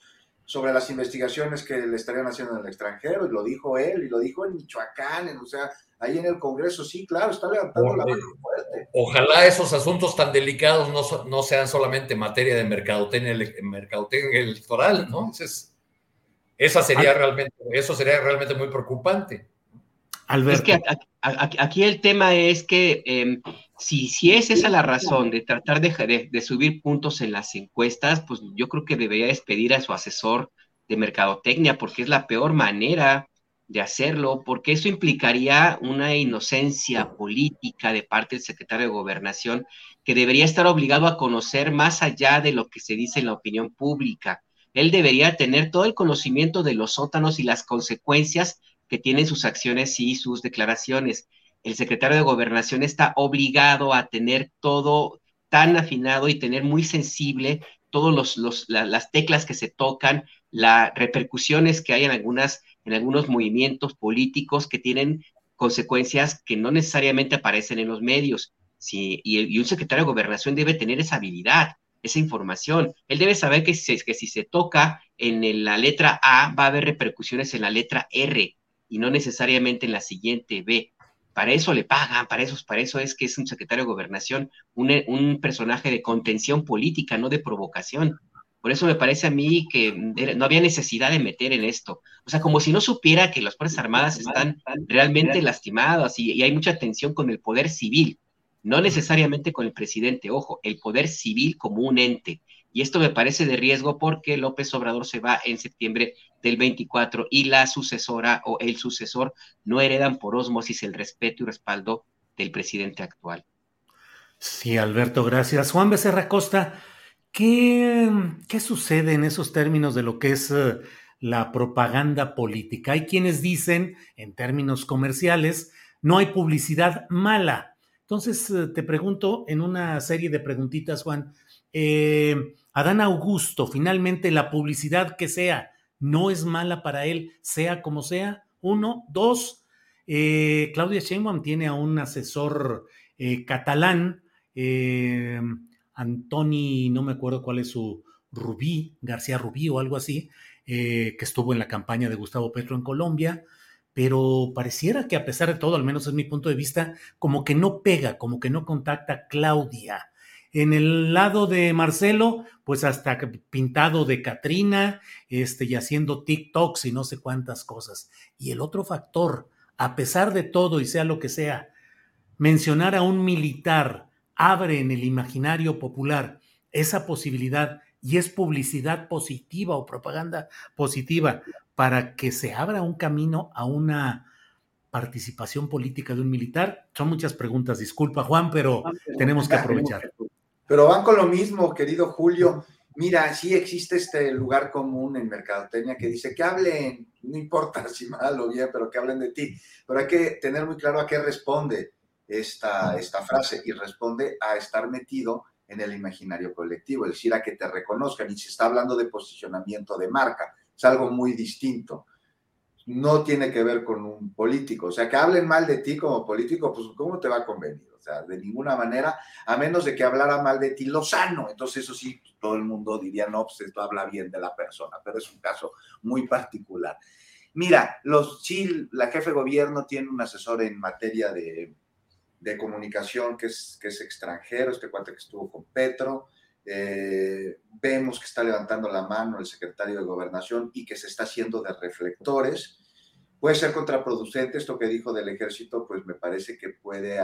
sobre las investigaciones que le estarían haciendo en el extranjero, y lo dijo él, y lo dijo en Michoacán, o sea, ahí en el Congreso, sí, claro, está levantando la mano fuerte. Ojalá esos asuntos tan delicados no, no sean solamente materia de mercadotecnia, mercadotecnia electoral, ¿no? Entonces, esa sería realmente, eso sería realmente muy preocupante. Es que aquí, el tema es que em, si, si es esa la razón de tratar de, de, subir puntos en las encuestas, pues yo creo que debería despedir a su asesor de mercadotecnia, porque es la peor manera de hacerlo, porque eso implicaría una inocencia política de parte del secretario de gobernación, que debería estar obligado a conocer más allá de lo que se dice en la opinión pública él debería tener todo el conocimiento de los sótanos y las consecuencias que tienen sus acciones y sus declaraciones. El secretario de gobernación está obligado a tener todo tan afinado y tener muy sensible todas las teclas que se tocan, las repercusiones que hay en, algunos movimientos políticos que tienen consecuencias que no necesariamente aparecen en los medios. y, y un secretario de gobernación debe tener esa habilidad esa información. Él debe saber que si se toca en la letra A, va a haber repercusiones en la letra R y no necesariamente en la siguiente B. Para eso le pagan, para eso, para eso es que es un secretario de gobernación, un, personaje de contención política, no de provocación. Por eso me parece a mí que no había necesidad de meter en esto. O sea, como si no supiera que las Fuerzas Armadas están realmente lastimadas y, y hay mucha tensión con el poder civil no necesariamente con el presidente, ojo, el poder civil como un ente. Y esto me parece de riesgo porque López Obrador se va en septiembre del 24 y la sucesora o el sucesor no heredan por osmosis el respeto y respaldo del presidente actual. Sí, Alberto, gracias. Juan Becerra Costa, ¿qué, qué sucede en esos términos de lo que es eh, la propaganda política? Hay quienes dicen, en términos comerciales, no hay publicidad mala entonces, eh, te pregunto en una serie de preguntitas, Juan, eh, Adán Augusto, finalmente la publicidad que sea, no es mala para él, sea como sea. Uno, dos, eh, Claudia Sheinbaum tiene a un asesor catalán, Antoni, no me acuerdo cuál es su Rubí, García Rubí o algo así, que estuvo en la campaña de Gustavo Petro en Colombia pero pareciera que a pesar de todo, al menos es mi punto de vista, como que no pega, como que no contacta a Claudia. En el lado de Marcelo, pues hasta pintado de Catrina, este, y haciendo TikToks y no sé cuántas cosas. Y el otro factor, a pesar de todo y sea lo que sea, mencionar a un militar abre en el imaginario popular esa posibilidad y es publicidad positiva o propaganda positiva para que se abra un camino a una participación política de un militar? Son muchas preguntas, disculpa Juan, pero tenemos que aprovechar. Pero van con lo mismo, querido Julio. Mira, sí existe este lugar común en Mercadotecnia que dice que hablen, no importa si mal o bien, pero que hablen de ti. Pero hay que tener muy claro a qué responde esta, esta frase y responde a estar metido en el imaginario colectivo, es decir, a que te reconozcan. Y se está hablando de posicionamiento de marca es algo muy distinto. No tiene que ver con un político. O sea, que hablen mal de ti como político, pues ¿cómo te va a convenir? O sea, de ninguna manera, a menos de que hablara mal de ti Lozano. Entonces, eso sí, todo el mundo diría, no, pues esto habla bien de la persona, pero es un caso muy particular. Mira, los, sí, la jefe de gobierno tiene un asesor en materia de, de comunicación que es, que es extranjero, este cuate que estuvo con Petro, eh, vemos que está levantando la mano el secretario de Gobernación y que se está haciendo de reflectores. Puede ser contraproducente esto que dijo del ejército, pues me parece que puede,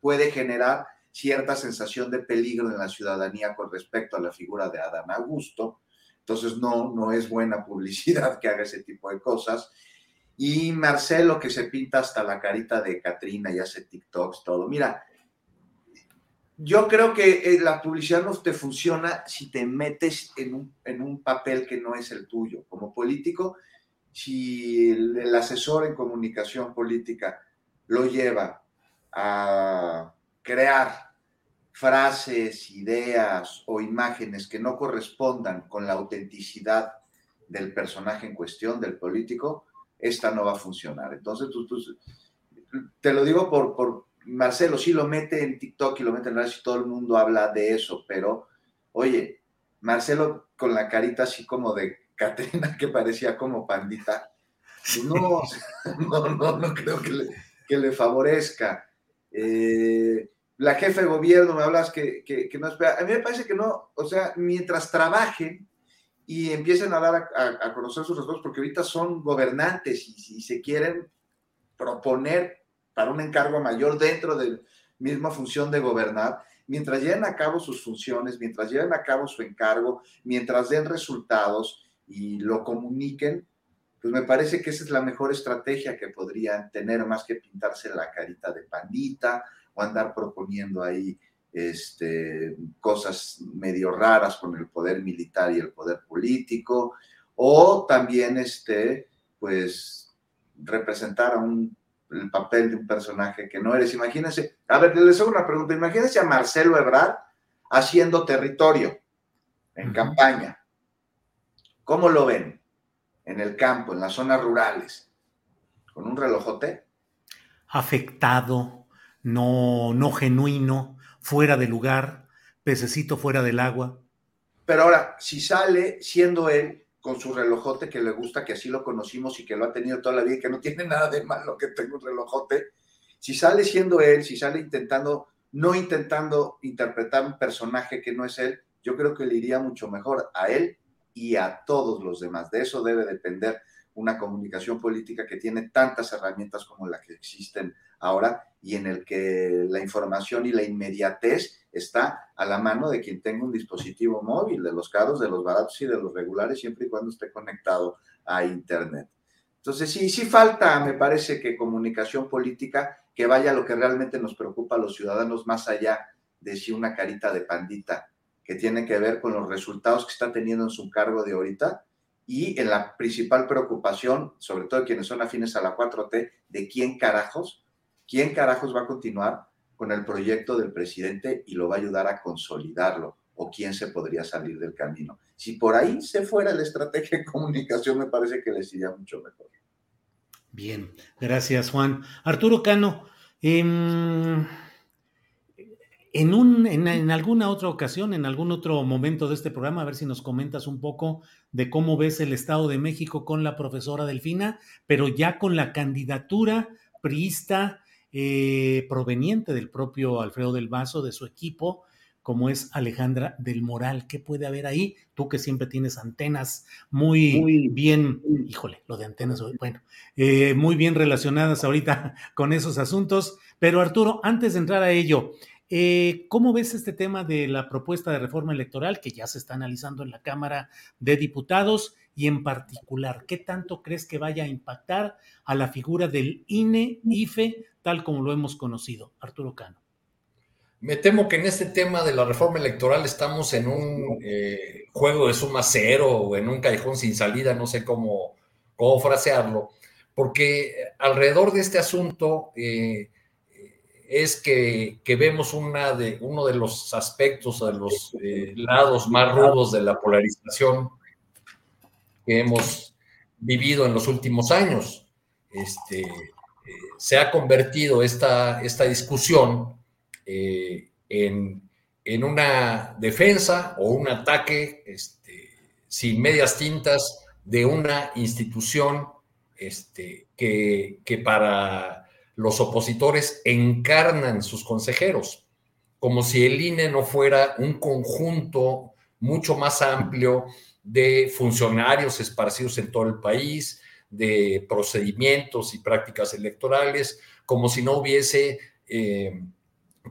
puede generar cierta sensación de peligro en la ciudadanía con respecto a la figura de Adán Augusto. Entonces no, no es buena publicidad que haga ese tipo de cosas. Y Marcelo que se pinta hasta la carita de Katrina y hace TikToks, todo. Mira, yo creo que eh, la publicidad no te funciona si te metes en un, en un papel que no es el tuyo. Como político, si el, el asesor en comunicación política lo lleva a crear frases, ideas o imágenes que no correspondan con la autenticidad del personaje en cuestión, del político, esta no va a funcionar. Entonces, te lo digo por, Marcelo, sí lo mete en TikTok y lo mete en redes y todo el mundo habla de eso, pero oye, Marcelo con la carita así como de Catrina que parecía como pandita, pues no, no, no, creo que le, favorezca. Eh, la jefe de gobierno, me hablas que, que, no espera. A mí me parece que no, o sea, mientras trabajen y empiecen a dar a, conocer sus resultados, porque ahorita son gobernantes y si se quieren proponer para un encargo mayor dentro de misma función de gobernar, mientras lleven a cabo sus funciones, mientras lleven a cabo su encargo, mientras den resultados y lo comuniquen, pues me parece que esa es la mejor estrategia que podrían tener, más que pintarse la carita de pandita o andar proponiendo ahí este, cosas medio raras con el poder militar y el poder político, o también este, pues, representar a un, el papel de un personaje que no eres. Imagínense, a ver, les hago una pregunta, imagínense a Marcelo Ebrard haciendo territorio en uh -huh. campaña. ¿Cómo lo ven? En el campo, en las zonas rurales, con un relojote. Afectado, no, no genuino, fuera de lugar, pececito fuera del agua. Pero ahora, si sale siendo él con su relojote que le gusta, que así lo conocimos y que lo ha tenido toda la vida y que no tiene nada de malo que tenga un relojote, si sale siendo él, si sale intentando, no intentando interpretar un personaje que no es él, yo creo que le iría mucho mejor a él y a todos los demás. De eso debe depender una comunicación política que tiene tantas herramientas como las que existen ahora y en el que la información y la inmediatez está a la mano de quien tenga un dispositivo móvil, de los caros, de los baratos y de los regulares, siempre y cuando esté conectado a Internet. Entonces, sí, sí falta, me parece que comunicación política que vaya a lo que realmente nos preocupa a los ciudadanos, más allá de si una carita de pandita que tiene que ver con los resultados que está teniendo en su cargo de ahorita y en la principal preocupación, sobre todo quienes son afines a la 4T, de quién carajos, quién carajos va a continuar con el proyecto del presidente y lo va a ayudar a consolidarlo o quién se podría salir del camino. Si por ahí se fuera la estrategia de comunicación, me parece que les iría mucho mejor. Bien, gracias Juan. Arturo Cano, eh, en, un, en, alguna otra ocasión, en algún otro momento de este programa, a ver si nos comentas un poco de cómo ves el Estado de México con la profesora Delfina, pero ya con la candidatura priista eh, proveniente del propio Alfredo del Vaso, de su equipo, como es Alejandra del Moral. ¿Qué puede haber ahí? Tú que siempre tienes antenas muy, muy bien, híjole, lo de antenas, bueno, eh, muy bien relacionadas ahorita con esos asuntos. Pero Arturo, antes de entrar a ello, eh, ¿Cómo ves este tema de la propuesta de reforma electoral que ya se está analizando en la Cámara de Diputados y en particular, qué tanto crees que vaya a impactar a la figura del INE, IFE, tal como lo hemos conocido? Arturo Cano. Me temo que en este tema de la reforma electoral estamos en un eh, juego de suma cero o en un callejón sin salida, no sé cómo, cómo frasearlo, porque alrededor de este asunto... Eh, es que, que, vemos una de, uno de los aspectos, de los eh, lados más rudos de la polarización que hemos vivido en los últimos años. Este, eh, se ha convertido esta, esta discusión eh, en, en, una defensa o un ataque este, sin medias tintas de una institución este, que, que para los opositores encarnan sus consejeros, como si el INE no fuera un conjunto mucho más amplio de funcionarios esparcidos en todo el país, de procedimientos y prácticas electorales, como si no hubiese eh,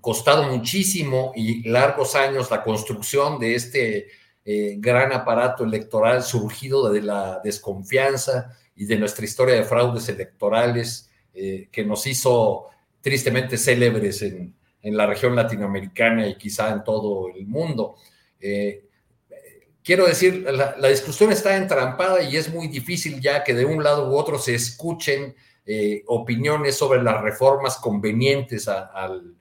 costado muchísimo y largos años la construcción de este eh, gran aparato electoral surgido de la desconfianza y de nuestra historia de fraudes electorales eh, que nos hizo tristemente célebres en, en, la región latinoamericana y quizá en todo el mundo. Quiero decir, la, discusión está entrampada y es muy difícil ya que de un lado u otro se escuchen eh, opiniones sobre las reformas convenientes al,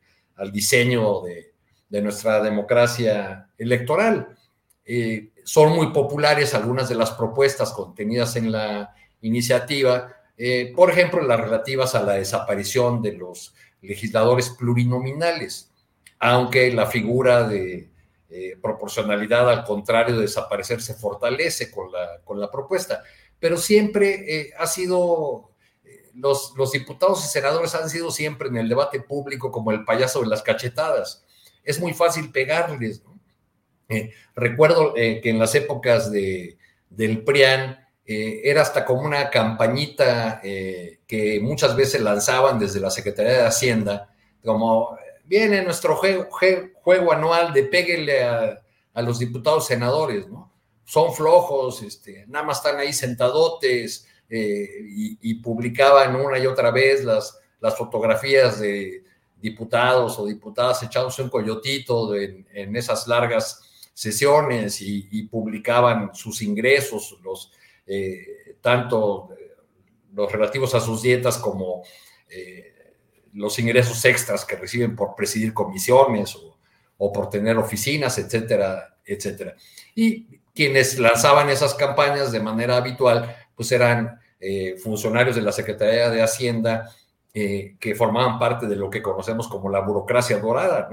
diseño de, de, nuestra democracia electoral. Eh, son muy populares algunas de las propuestas contenidas en la iniciativa, eh, por ejemplo, las relativas a la desaparición de los legisladores plurinominales, aunque la figura de eh, proporcionalidad, al contrario de desaparecer, se fortalece con la, con la propuesta. Pero siempre eh, ha sido, eh, los, los, diputados y senadores han sido siempre en el debate público como el payaso de las cachetadas. Es muy fácil pegarles. recuerdo que en las épocas de, del PRIAN era hasta como una campañita que muchas veces lanzaban desde la Secretaría de Hacienda, como viene nuestro juego, anual de péguele a, los diputados senadores, ¿no? Son flojos, este, nada más están ahí sentadotes eh, y, y, publicaban una y otra vez las, las fotografías de diputados o diputadas echados un coyotito de, en esas largas sesiones y, publicaban sus ingresos, los, eh, tanto los relativos a sus dietas como eh, los ingresos extras que reciben por presidir comisiones o, o, por tener oficinas, etcétera, etcétera. Y quienes lanzaban esas campañas de manera habitual, pues eran eh, funcionarios de la Secretaría de Hacienda eh, que formaban parte de lo que conocemos como la burocracia dorada,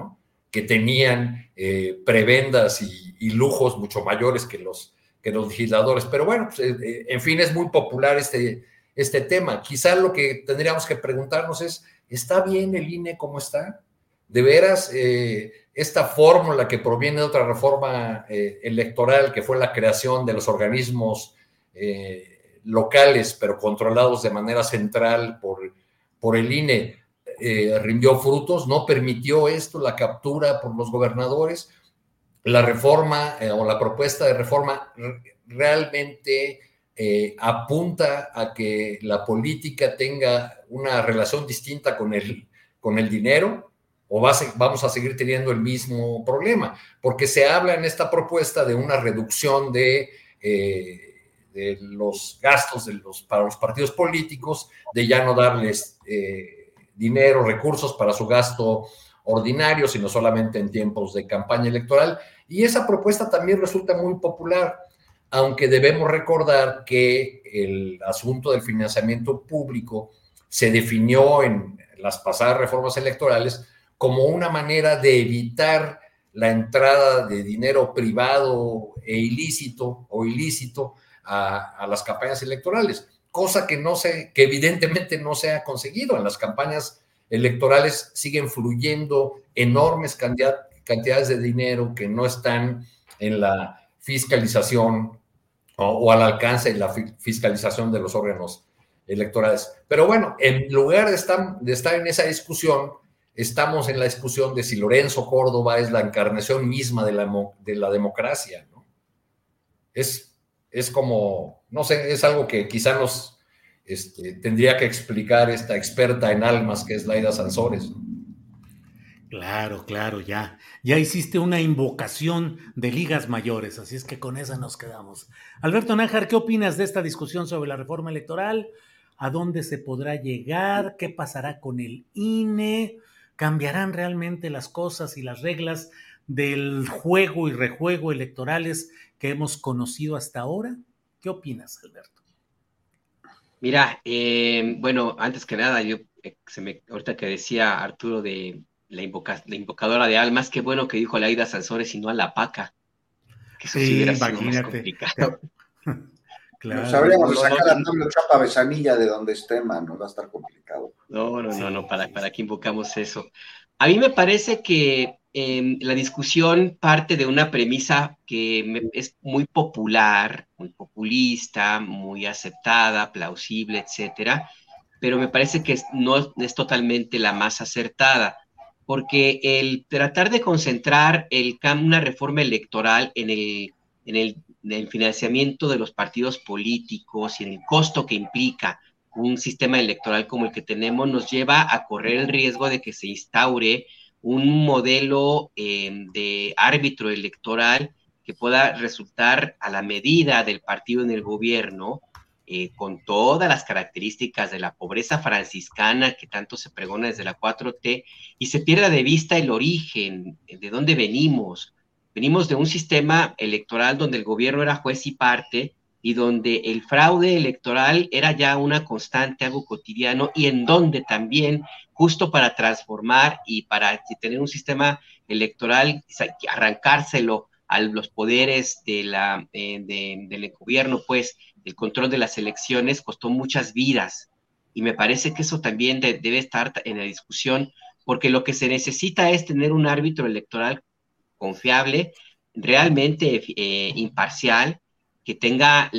que tenían eh, prebendas y, lujos mucho mayores que los, que los legisladores. Pero bueno, pues, en fin, es muy popular este, este tema. Quizá lo que tendríamos que preguntarnos es, ¿Está bien el INE como está? ¿De veras eh, esta fórmula que proviene de otra reforma eh, electoral, que fue la creación de los organismos eh, locales, pero controlados de manera central por, por el INE, rindió frutos? ¿No permitió esto, la captura por los gobernadores? La reforma o la propuesta de reforma realmente eh, apunta a que la política tenga una relación distinta con el, con el dinero o vamos a seguir teniendo el mismo problema, porque se habla en esta propuesta de una reducción de, eh, los gastos de los, para los partidos políticos, de ya no darles eh, dinero, recursos para su gasto ordinario, sino solamente en tiempos de campaña electoral. Y esa propuesta también resulta muy popular aunque debemos recordar que el asunto del financiamiento público se definió en las pasadas reformas electorales como una manera de evitar la entrada de dinero privado e ilícito o ilícito a, las campañas electorales, cosa que no se, que evidentemente no se ha conseguido. En las campañas electorales siguen fluyendo enormes cantidades de dinero que no están en la fiscalización o, al alcance de la fiscalización de los órganos electorales. Pero bueno, en lugar de estar, de estar en esa discusión, estamos en la discusión de si Lorenzo Córdoba es la encarnación misma de la, de la democracia. ¿no? Es, es como, no sé, es algo que quizá nos este, tendría que explicar esta experta en almas que es Laida Sansores. ¿no? Claro, claro, ya. Ya hiciste una invocación de ligas mayores, así es que con esa nos quedamos. Alberto Nájar, ¿qué opinas de esta discusión sobre la reforma electoral? ¿A dónde se podrá llegar? ¿Qué pasará con el INE? ¿Cambiarán realmente las cosas y las reglas del juego y rejuego electorales que hemos conocido hasta ahora? ¿Qué opinas, Alberto? Mira, eh, bueno, antes que nada, yo eh, se me, ahorita que decía Arturo de la, invoca, la, invocadora de almas, qué bueno que dijo Laida Sansores y no a la paca. Que eso sí, hubiera sido más complicado. claro. Nos habríamos de sacar a Pablo Chapa Besanilla de donde esté, mano, va a estar complicado. No, no, no, no, ¿para, para qué invocamos eso? A mí me parece que eh, la discusión parte de una premisa que me, es muy popular, muy populista, muy aceptada, plausible, etcétera, pero me parece que no es totalmente la más acertada porque el tratar de concentrar el, una reforma electoral en el, en el financiamiento de los partidos políticos y en el costo que implica un sistema electoral como el que tenemos, nos lleva a correr el riesgo de que se instaure un modelo eh, de árbitro electoral que pueda resultar a la medida del partido en el gobierno, eh, con todas las características de la pobreza franciscana que tanto se pregona desde la 4T, y se pierda de vista el origen, de dónde venimos. Venimos de un sistema electoral donde el gobierno era juez y parte, y donde el fraude electoral era ya una constante, algo cotidiano, y en donde también, justo para transformar y para tener un sistema electoral, arrancárselo a los poderes eh, del gobierno, pues el control de las elecciones costó muchas vidas. Y me parece que eso también debe estar en la discusión, porque lo que se necesita es tener un árbitro electoral confiable, realmente eh, imparcial, que tenga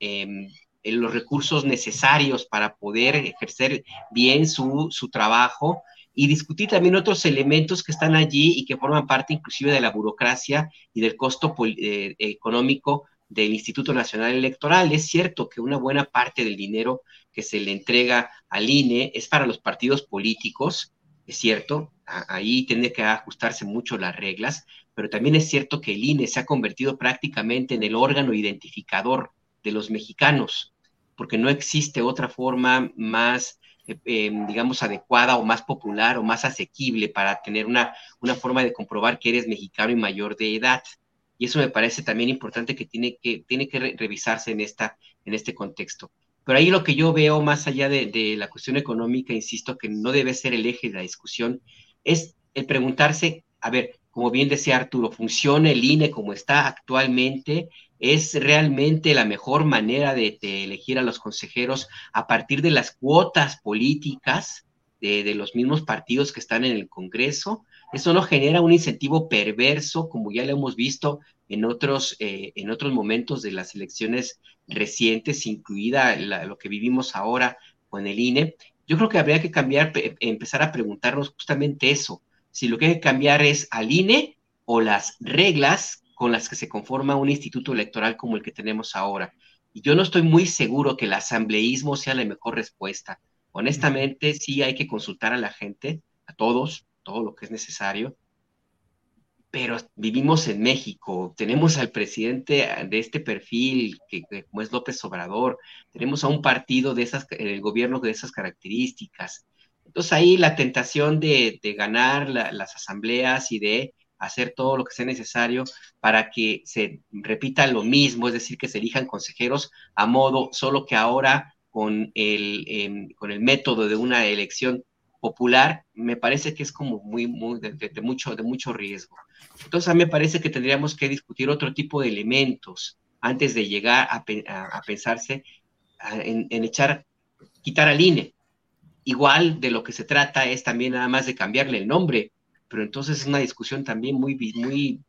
em, los recursos necesarios para poder ejercer bien su, su trabajo y discutir también otros elementos que están allí y que forman parte inclusive de la burocracia y del costo eh, económico del Instituto Nacional Electoral. Es cierto que una buena parte del dinero que se le entrega al INE es para los partidos políticos, es cierto, ahí tiene que ajustarse mucho las reglas, pero también es cierto que el INE se ha convertido prácticamente en el órgano identificador de los mexicanos, porque no existe otra forma más eh, em, digamos, adecuada o más popular o más asequible para tener una, una forma de comprobar que eres mexicano y mayor de edad. Y eso me parece también importante que tiene que, tiene que revisarse en, esta, en este contexto. Pero ahí lo que yo veo, más allá de, la cuestión económica, insisto, que no debe ser el eje de la discusión, es el preguntarse, a ver, como bien decía Arturo, ¿funciona el INE como está actualmente? ¿Es realmente la mejor manera de, elegir a los consejeros a partir de las cuotas políticas de, los mismos partidos que están en el Congreso? Eso no genera un incentivo perverso, como ya lo hemos visto en otros, eh, en otros momentos de las elecciones recientes, incluida lo que vivimos ahora con el INE. Yo creo que habría que cambiar, empezar a preguntarnos justamente eso si lo que hay que cambiar es al INE o las reglas con las que se conforma un instituto electoral como el que tenemos ahora. Y yo no estoy muy seguro que el asambleísmo sea la mejor respuesta. Honestamente, sí hay que consultar a la gente, a todos, todo lo que es necesario, pero vivimos en México, tenemos al presidente de este perfil, que, como es López Obrador, tenemos a un partido de esas, el gobierno de esas características, entonces ahí la tentación de, ganar las asambleas y de hacer todo lo que sea necesario para que se repita lo mismo, es decir, que se elijan consejeros a modo, solo que ahora con el, em, con el método de una elección popular, me parece que es como muy, muy de, mucho, de mucho riesgo. Entonces a mí me parece que tendríamos que discutir otro tipo de elementos antes de llegar a, pensarse en, en, echar, quitar al INE. Igual de lo que se trata es también nada más de cambiarle el nombre, pero entonces es una discusión también muy, muy,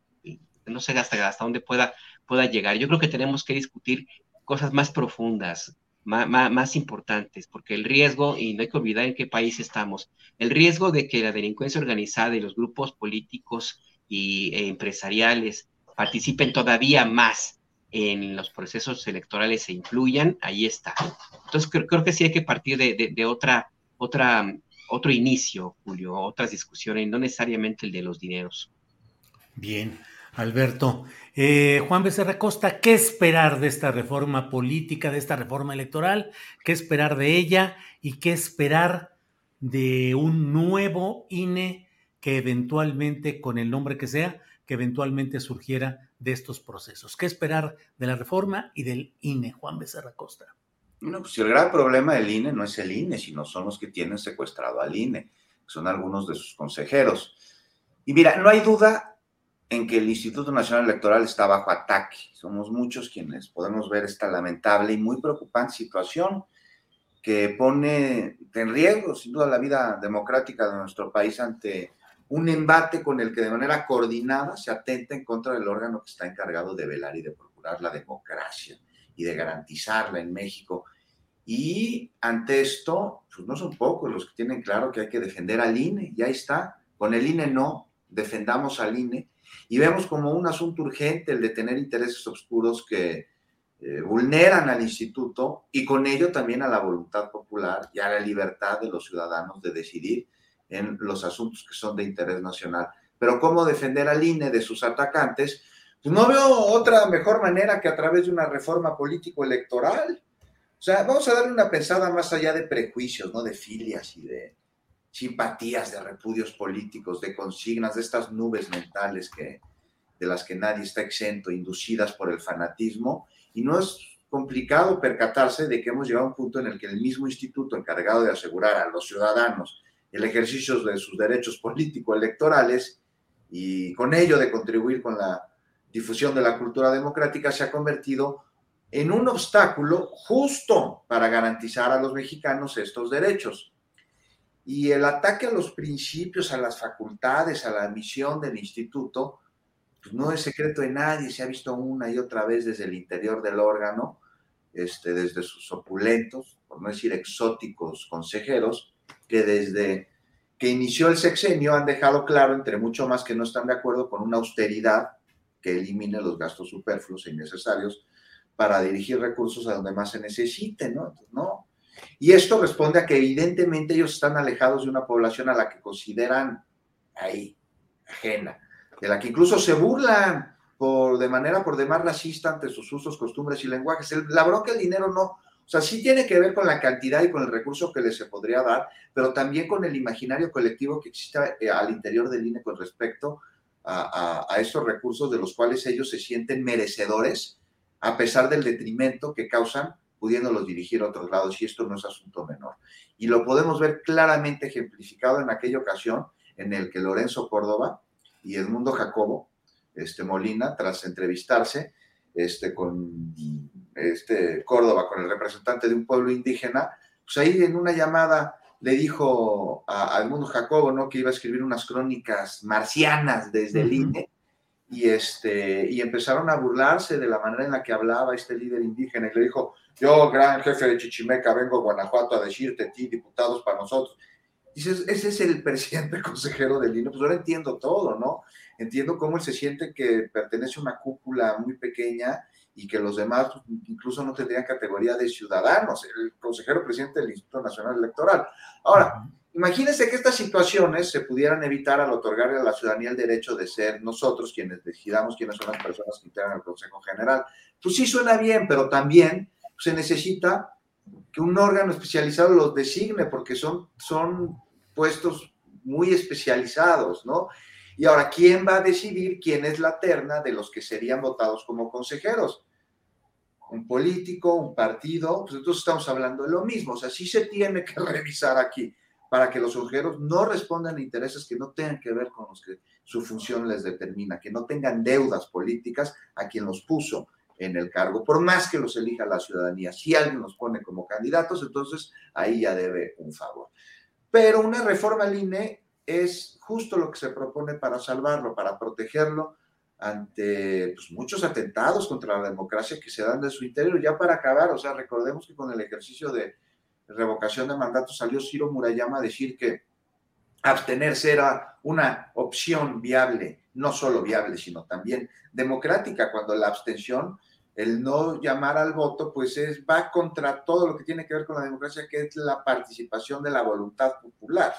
no sé hasta, hasta dónde pueda, pueda llegar. Yo creo que tenemos que discutir cosas más profundas, más, más, importantes, porque el riesgo, y no hay que olvidar en qué país estamos, el riesgo de que la delincuencia organizada y los grupos políticos y, e empresariales participen todavía más en los procesos electorales e influyan, ahí está. Entonces creo, creo que sí hay que partir de, de otra otra, otro inicio, Julio, otras discusiones, no necesariamente el de los dineros. Bien, Alberto. Eh, Juan Becerra Costa, ¿qué esperar de esta reforma política, de esta reforma electoral? ¿Qué esperar de ella y qué esperar de un nuevo INE que eventualmente, con el nombre que sea, que eventualmente surgiera de estos procesos? ¿Qué esperar de la reforma y del INE, Juan Becerra Costa? No, pues el gran problema del INE no es el INE, sino son los que tienen secuestrado al INE, son algunos de sus consejeros. Y mira, no hay duda en que el Instituto Nacional Electoral está bajo ataque. Somos muchos quienes podemos ver esta lamentable y muy preocupante situación que pone en riesgo, sin duda, la vida democrática de nuestro país ante un embate con el que de manera coordinada se atenta en contra del órgano que está encargado de velar y de procurar la democracia y de garantizarla en México. Y ante esto, pues no son pocos los que tienen claro que hay que defender al INE, y ahí está. Con el INE no, defendamos al INE. Y vemos como un asunto urgente el de tener intereses oscuros que eh, vulneran al instituto y con ello también a la voluntad popular y a la libertad de los ciudadanos de decidir en los asuntos que son de interés nacional. Pero cómo defender al INE de sus atacantes, pues no veo otra mejor manera que a través de una reforma político-electoral. O sea, vamos a darle una pensada más allá de prejuicios, ¿no? De filias y de simpatías, de repudios políticos, de consignas, de estas nubes mentales que, de las que nadie está exento, inducidas por el fanatismo y no es complicado percatarse de que hemos llegado a un punto en el que el mismo instituto encargado de asegurar a los ciudadanos el ejercicio de sus derechos político-electorales y con ello de contribuir con la difusión de la cultura democrática se ha convertido en un obstáculo justo para garantizar a los mexicanos estos derechos. Y el ataque a los principios, a las facultades, a la misión del instituto, pues, no es secreto de nadie, se ha visto una y otra vez desde el interior del órgano, este, desde sus opulentos, por no decir exóticos consejeros, que desde que inició el sexenio han dejado claro, entre mucho más, que no están de acuerdo con una austeridad que elimine los gastos superfluos e innecesarios para dirigir recursos a donde más se necesiten, ¿no? no. Y esto responde a que evidentemente ellos están alejados de una población a la que consideran ahí, ajena de la que incluso se burlan por, de manera por demás racista ante sus usos, costumbres y lenguajes. la bronca del dinero no, o sea, sí tiene que ver con la cantidad y con el recurso que les se podría dar, pero también con el imaginario colectivo que existe eh, al interior del INE con respecto a, a, esos recursos de los cuales ellos se sienten merecedores, a pesar del detrimento que causan pudiéndolos dirigir a otros lados, y esto no es asunto menor. Y lo podemos ver claramente ejemplificado en aquella ocasión en el que Lorenzo Córdoba, y Edmundo Jacobo este, Molina, tras entrevistarse este, con este, Córdoba, con el representante de un pueblo indígena, pues ahí en una llamada le dijo a, Edmundo Jacobo ¿no? que iba a escribir unas crónicas marcianas desde el INE, y, este, y empezaron a burlarse de la manera en la que hablaba este líder indígena, y le dijo, yo, gran jefe de Chichimeca, vengo a Guanajuato a decirte, ti, diputados para nosotros. Dices, ese es el presidente consejero del INE, pues ahora entiendo todo, ¿no? Entiendo cómo él se siente que pertenece a una cúpula muy pequeña y que los demás incluso no tendrían categoría de ciudadanos, el consejero presidente del Instituto Nacional Electoral. Ahora, imagínense que estas situaciones se pudieran evitar al otorgarle a la ciudadanía el derecho de ser nosotros quienes decidamos quiénes son las personas que integran el Consejo General. Pues sí suena bien, pero también se necesita que un órgano especializado los designe, porque son, son puestos muy especializados, ¿no? Y ahora, ¿quién va a decidir quién es la terna de los que serían votados como consejeros? Un político, un partido, pues entonces estamos hablando de lo mismo, o sea, sí se tiene que revisar aquí para que los consejeros no respondan a intereses que no tengan que ver con los que su función les determina, que no tengan deudas políticas a quien los puso, en el cargo, por más que los elija la ciudadanía. Si alguien los pone como candidatos, entonces ahí ya debe un favor. Pero una reforma al INE es justo lo que se propone para salvarlo, para protegerlo ante pues, muchos atentados contra la democracia que se dan de su interior. Ya para acabar, o sea, recordemos que con el ejercicio de revocación de mandato salió Ciro Murayama a decir que abstenerse era una opción viable, no solo viable, sino también democrática, cuando la abstención, el no llamar al voto, pues es, va contra todo lo que tiene que ver con la democracia, que es la participación de la voluntad popular.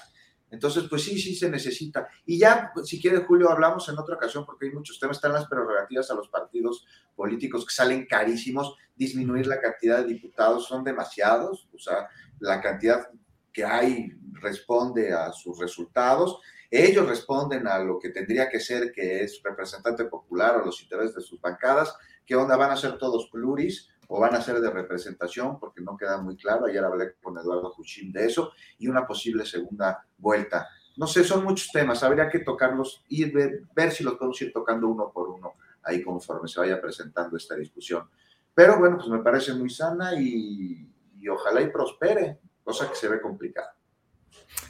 Entonces, pues sí, sí se necesita. Y ya, si quiere, Julio, hablamos en otra ocasión, porque hay muchos temas, están las prerrogativas a los partidos políticos que salen carísimos, disminuir la cantidad de diputados, son demasiados, o sea, la cantidad que hay responde a sus resultados. Ellos responden a lo que tendría que ser, que es representante popular o los intereses de sus bancadas. ¿Qué onda? ¿Van a ser todos pluris o van a ser de representación? Porque no queda muy claro. Ayer hablé con Eduardo Juchín de eso y una posible segunda vuelta. No sé, son muchos temas. Habría que tocarlos y ver, si los podemos ir tocando uno por uno ahí conforme se vaya presentando esta discusión. Pero bueno, pues me parece muy sana y, y ojalá y prospere cosa que se ve complicada.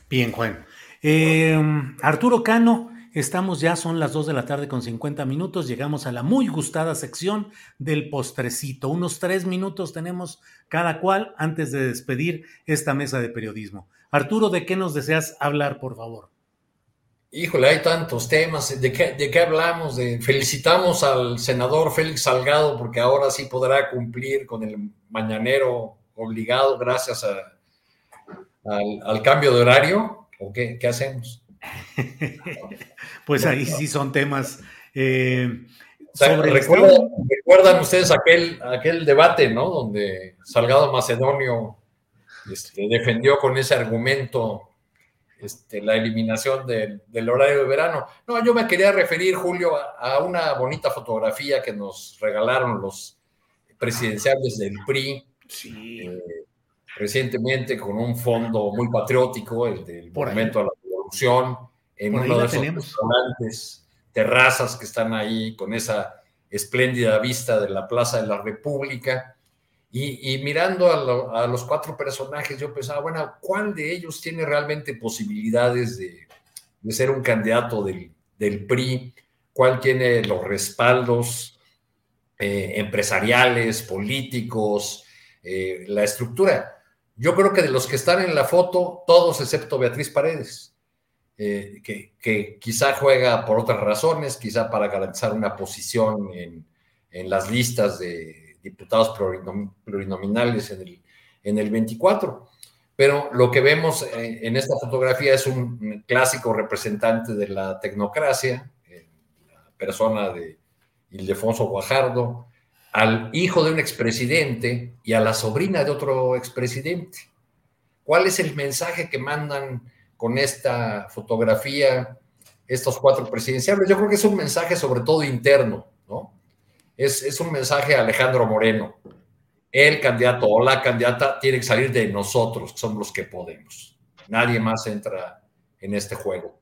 Bien, Juan. Eh, Arturo Cano, estamos ya, son las 2 de la tarde con 50 minutos, llegamos a la muy gustada sección del postrecito. Unos tres minutos tenemos cada cual antes de despedir esta mesa de periodismo. Arturo, ¿de qué nos deseas hablar, por favor? Híjole, hay tantos temas. ¿De qué, ¿De qué hablamos? Felicitamos al senador Félix Salgado porque ahora sí podrá cumplir con el mañanero obligado gracias a, al, cambio de horario. ¿O qué, qué hacemos? pues ahí sí son temas. Eh, ¿recuerdan, ustedes aquel, aquel debate, ¿no? Donde Salgado Macedonio este, defendió con ese argumento este, la eliminación del, horario de verano. No, yo me quería referir, Julio, a, una bonita fotografía que nos regalaron los presidenciales del PRI eh, recientemente con un fondo muy patriótico, el del Movimiento a la Revolución, en uno de esos restaurantes, terrazas que están ahí con esa espléndida vista de la Plaza de la República. Y, mirando a, los cuatro personajes, yo pensaba, bueno, ¿cuál de ellos tiene realmente posibilidades de, ser un candidato del, PRI? ¿Cuál tiene los respaldos eh, empresariales, políticos, eh, la estructura? Yo creo que de los que están en la foto, todos excepto Beatriz Paredes, eh, que, quizá juega por otras razones, quizá para garantizar una posición en las listas de, diputados plurinominales en el, en el 24. Pero lo que vemos eh, en esta fotografía es un clásico representante de la tecnocracia, eh, la persona de Ildefonso Guajardo, al hijo de un expresidente y a la sobrina de otro expresidente. ¿Cuál es el mensaje que mandan con esta fotografía estos cuatro presidenciales? Yo creo que es un mensaje sobre todo interno, ¿no? es, un mensaje a Alejandro Moreno. El candidato o la candidata tiene que salir de nosotros, que somos los que podemos. Nadie más entra en este juego.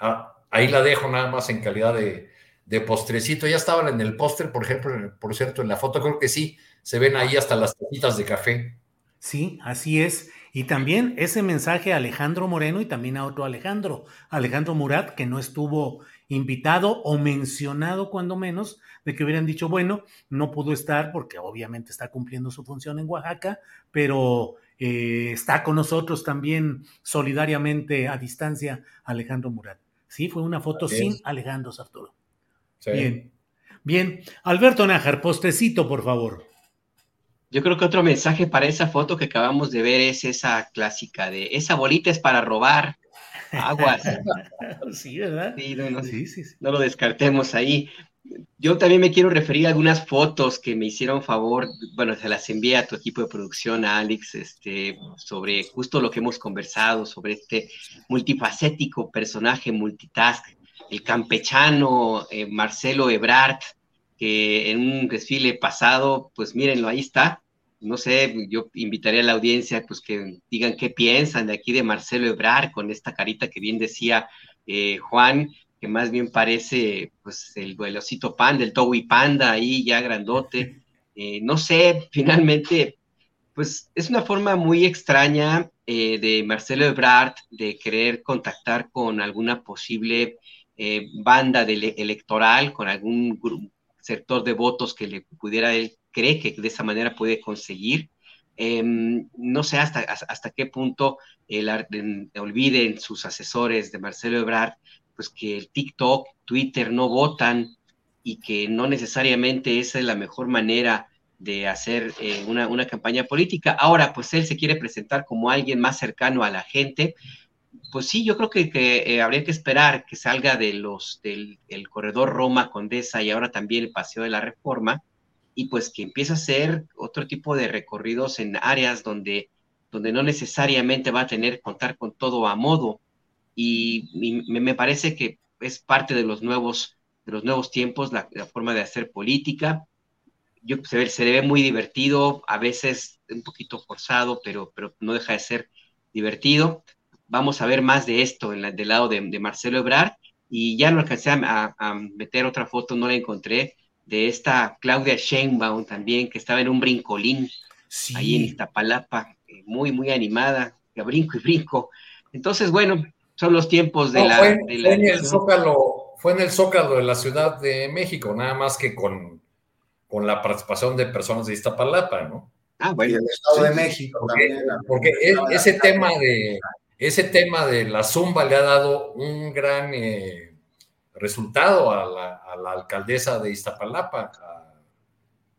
Ah, ahí la dejo nada más en calidad de, postrecito. Ya estaban en el póster, por ejemplo, por cierto, en la foto, creo que sí, se ven ahí hasta las tacitas de café. Sí, así es. Y también ese mensaje a Alejandro Moreno y también a otro Alejandro, Alejandro Murat, que no estuvo invitado o mencionado cuando menos de que hubieran dicho, bueno, no pudo estar porque obviamente está cumpliendo su función en Oaxaca, pero eh, está con nosotros también solidariamente a distancia Alejandro Murat. Sí, fue una foto sin Alejandro Sarturo. Bien. Bien. Alberto Nájar, postecito, por favor. Yo creo que otro mensaje para esa foto que acabamos de ver es esa clásica de esa bolita es para robar aguas. sí, ¿verdad? Sí, no, sí, sí, no lo descartemos ahí yo también me quiero referir a algunas fotos que me hicieron favor, bueno, se las envié a tu equipo de producción, a Alex, este, sobre justo lo que hemos conversado, sobre este multifacético personaje multitask, el campechano eh, Marcelo Ebrard, que en un desfile pasado, pues mírenlo, ahí está. No sé, yo invitaría a la audiencia pues que digan qué piensan de aquí de Marcelo Ebrard con esta carita que bien decía eh, Juan, que más bien parece pues el, velocito panda, el Towi Panda ahí ya grandote. Eh, no sé, finalmente, pues es una forma muy extraña eh, de Marcelo Ebrard de querer contactar con alguna posible eh, banda electoral, con algún sector de votos que le pudiera, él cree que de esa manera puede conseguir. Em, no sé hasta, hasta qué punto olviden sus asesores de Marcelo Ebrard pues que el TikTok, Twitter no votan y que no necesariamente esa es la mejor manera de hacer eh, una, campaña política. Ahora, pues él se quiere presentar como alguien más cercano a la gente. Pues sí, yo creo que, eh, habría que esperar que salga de los, del corredor Roma Condesa y ahora también el Paseo de la Reforma y pues que empiece a hacer otro tipo de recorridos en áreas donde, donde no necesariamente va a tener contar con todo a modo y, me, parece que es parte de los nuevos, de los nuevos tiempos, la, forma de hacer política. Yo, se, se ve muy divertido, a veces un poquito forzado, pero, pero no deja de ser divertido. Vamos a ver más de esto en la, del lado de, Marcelo Ebrard y ya no alcancé a, meter otra foto, no la encontré, de esta Claudia Sheinbaum también, que estaba en un brincolín ahí en Iztapalapa, eh, muy, muy animada, que brinco y brinco. Entonces, bueno, son los tiempos de, la, fue, en el Zócalo, fue en el Zócalo de la Ciudad de México, nada más que con, con la participación de personas de Iztapalapa, ¿no? Ah, bueno. Y el Estado de México porque, Porque ese tema de ese tema de la zumba le ha dado un gran eh, resultado a la, alcaldesa de Iztapalapa, a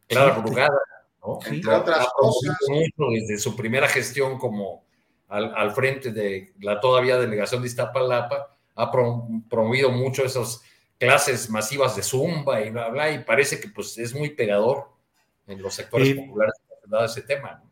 Clara Brugada, ¿no? Entre otras cosas. desde su primera gestión como al, frente de la todavía delegación de Iztapalapa, ha promovido mucho esas clases masivas de zumba y bla, bla, y parece que pues es muy pegador en los sectores eh, populares de ese tema.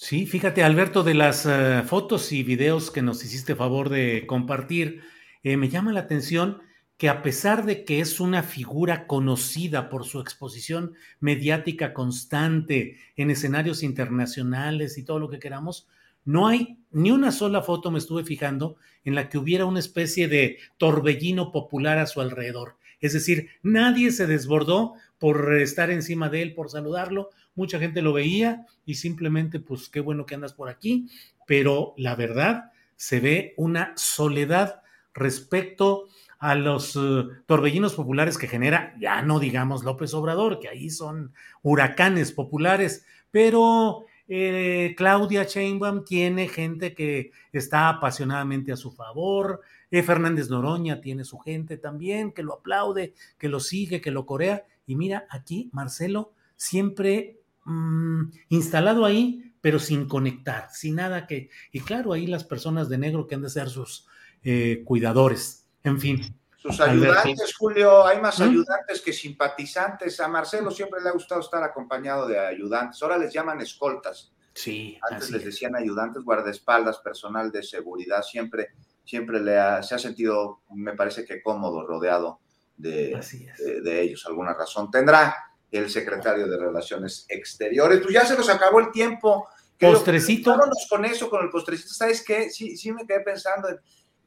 Sí, fíjate, Alberto, de las eh, fotos y videos que nos hiciste favor de compartir, eh, me llama la atención que a pesar de que es una figura conocida por su exposición mediática constante en escenarios internacionales y todo lo que queramos, no hay ni una sola foto, me estuve fijando, en la que hubiera una especie de torbellino popular a su alrededor. Es decir, nadie se desbordó por estar encima de él, por saludarlo, mucha gente lo veía y simplemente, pues qué bueno que andas por aquí, pero la verdad se ve una soledad respecto a los eh, torbellinos populares que genera, ya no digamos López Obrador, que ahí son huracanes populares, pero eh, Claudia Sheinbaum tiene gente que está apasionadamente a su favor, eh, Fernández Noroña tiene su gente también que lo aplaude, que lo sigue, que lo corea, y mira aquí Marcelo siempre Mm, instalado ahí, pero sin conectar, sin nada que... Y claro, ahí las personas de negro que han de ser sus eh, cuidadores, en fin. Sus ayudantes, Julio, hay más ¿Mm? ayudantes que simpatizantes. A Marcelo siempre le ha gustado estar acompañado de ayudantes. Ahora les llaman escoltas. Sí. Antes les decían ayudantes, guardaespaldas, personal de seguridad. Siempre, siempre le ha, se ha sentido, me parece que cómodo, rodeado de, de, de ellos. Alguna razón tendrá el secretario de Relaciones Exteriores. Pues ya se nos acabó el tiempo. Postrecito. Vámonos con eso, con el postrecito. ¿Sabes qué? Sí, sí me quedé pensando en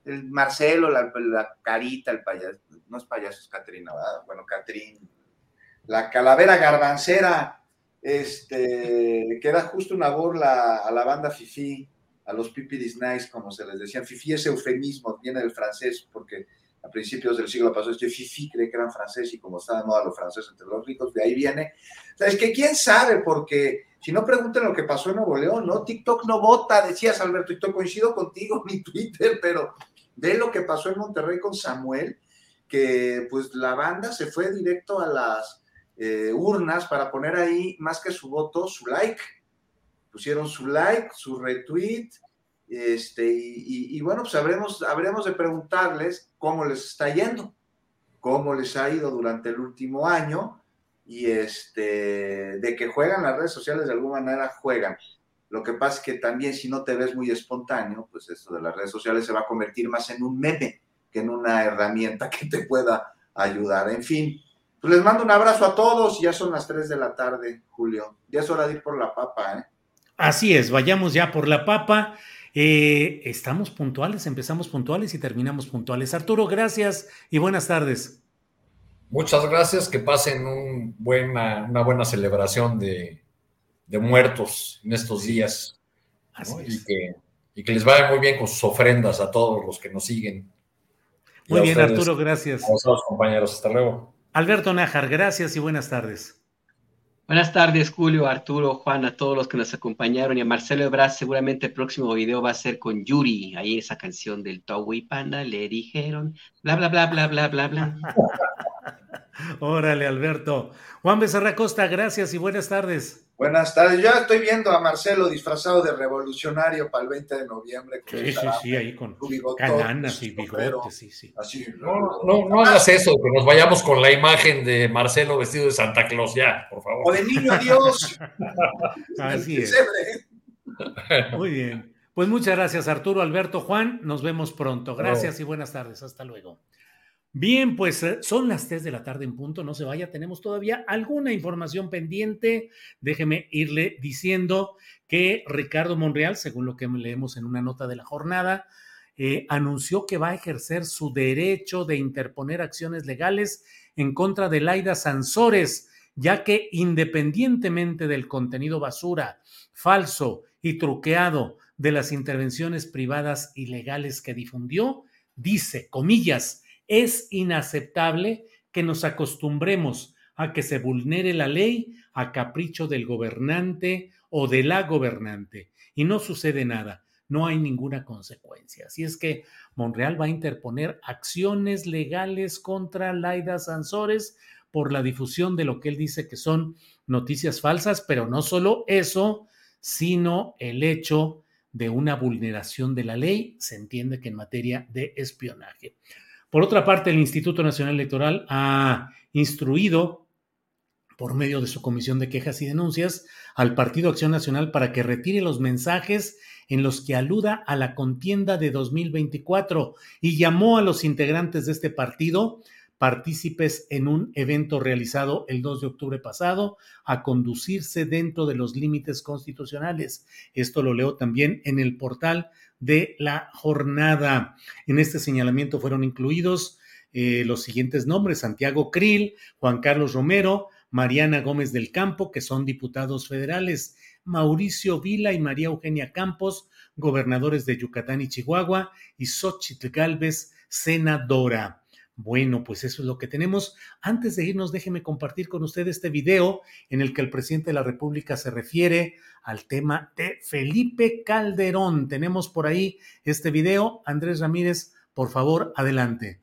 el Marcelo, la, carita, el payaso. No es payaso, es Catrina, ¿verdad? Bueno, Catrín. La calavera garbancera, este, que era justo una burla a la banda Fifi, a los Pipiris Nice, como se les decía. Fifi es eufemismo, viene del francés, porque a principios del siglo pasado, este Fifi cree que eran francés y como está de moda los franceses entre los ricos, de ahí viene. O sea, es que quién sabe, porque si no pregunten lo que pasó en Nuevo León, ¿no? TikTok no vota, decías Alberto, TikTok coincido contigo, mi Twitter, pero de lo que pasó en Monterrey con Samuel, que pues la banda se fue directo a las eh, urnas para poner ahí, más que su voto, su like. Pusieron su like, su retweet, este, y, bueno, pues habremos, habremos de preguntarles cómo les está yendo, cómo les ha ido durante el último año y este, de que juegan las redes sociales de alguna manera, juegan. Lo que pasa es que también si no te ves muy espontáneo, pues esto de las redes sociales se va a convertir más en un meme que en una herramienta que te pueda ayudar. En fin, pues les mando un abrazo a todos. Ya son las 3 de la tarde, Julio. Ya es hora de ir por la papa, ¿eh? Así es, vayamos ya por la papa. Eh, estamos puntuales, empezamos puntuales y terminamos puntuales. Arturo, gracias y buenas tardes. Muchas gracias, que pasen un buena, una buena celebración de, muertos en estos días. y, que, y, que, les vaya muy bien con sus ofrendas a todos los que nos siguen. Muy bien, Arturo, gracias. A los compañeros, hasta luego. Alberto Nájar, gracias y buenas tardes. Buenas tardes, Julio, Arturo, Juan, a todos los que nos acompañaron y a Marcelo Ebrard. Seguramente el próximo video va a ser con Yuri, ahí esa canción del Towi Panda, le dijeron, bla, bla, bla, bla, bla, bla, bla. Órale, Alberto. Juan Becerra Costa, gracias y buenas tardes. Buenas tardes. Ya estoy viendo a Marcelo disfrazado de revolucionario para el 20 de noviembre. Sí, sí, sí, ahí con cananas y bigotes, sí, sí. no, no, no hagas eso, que nos vayamos con la imagen de Marcelo vestido de Santa Claus, ya, por favor. O de niño Dios. Así es. Muy bien. Pues muchas gracias, Arturo, Alberto, Juan. Nos vemos pronto. Gracias y buenas tardes. Hasta luego. Bien, pues eh, son las 3 de la tarde en punto, no se vaya, tenemos todavía alguna información pendiente. Déjeme irle diciendo que Ricardo Monreal, según lo que leemos en una nota de la jornada, eh, anunció que va a ejercer su derecho de interponer acciones legales en contra de Laida Sansores, ya que independientemente del contenido basura, falso y truqueado de las intervenciones privadas ilegales que difundió, dice, comillas, es inaceptable que nos acostumbremos a que se vulnere la ley a capricho del gobernante o de la gobernante y no sucede nada. no hay ninguna consecuencia. Así es que Monreal va a interponer acciones legales contra Laida Sansores por la difusión de lo que él dice que son noticias falsas, pero no solo eso, sino el hecho de una vulneración de la ley, se entiende que en materia de espionaje. Por otra parte, el Instituto Nacional Electoral ha instruido por medio de su comisión de quejas y denuncias al Partido Acción Nacional para que retire los mensajes en los que aluda a la contienda de 2024 y llamó a los integrantes de este partido partícipes en un evento realizado el 2 de octubre pasado a conducirse dentro de los límites constitucionales. Esto lo leo también en el portal de la jornada. En este señalamiento fueron incluidos eh, los siguientes nombres, Santiago Krill, Juan Carlos Romero, Mariana Gómez del Campo, que son diputados federales, Mauricio Vila y María Eugenia Campos, gobernadores de Yucatán y Chihuahua, y Xochitl Galvez, senadora. Bueno, pues eso es lo que tenemos. Antes de irnos, déjeme compartir con usted este video en el que el presidente de la República se refiere al tema de Felipe Calderón. Tenemos por ahí este video. Andrés Ramírez, por favor, adelante.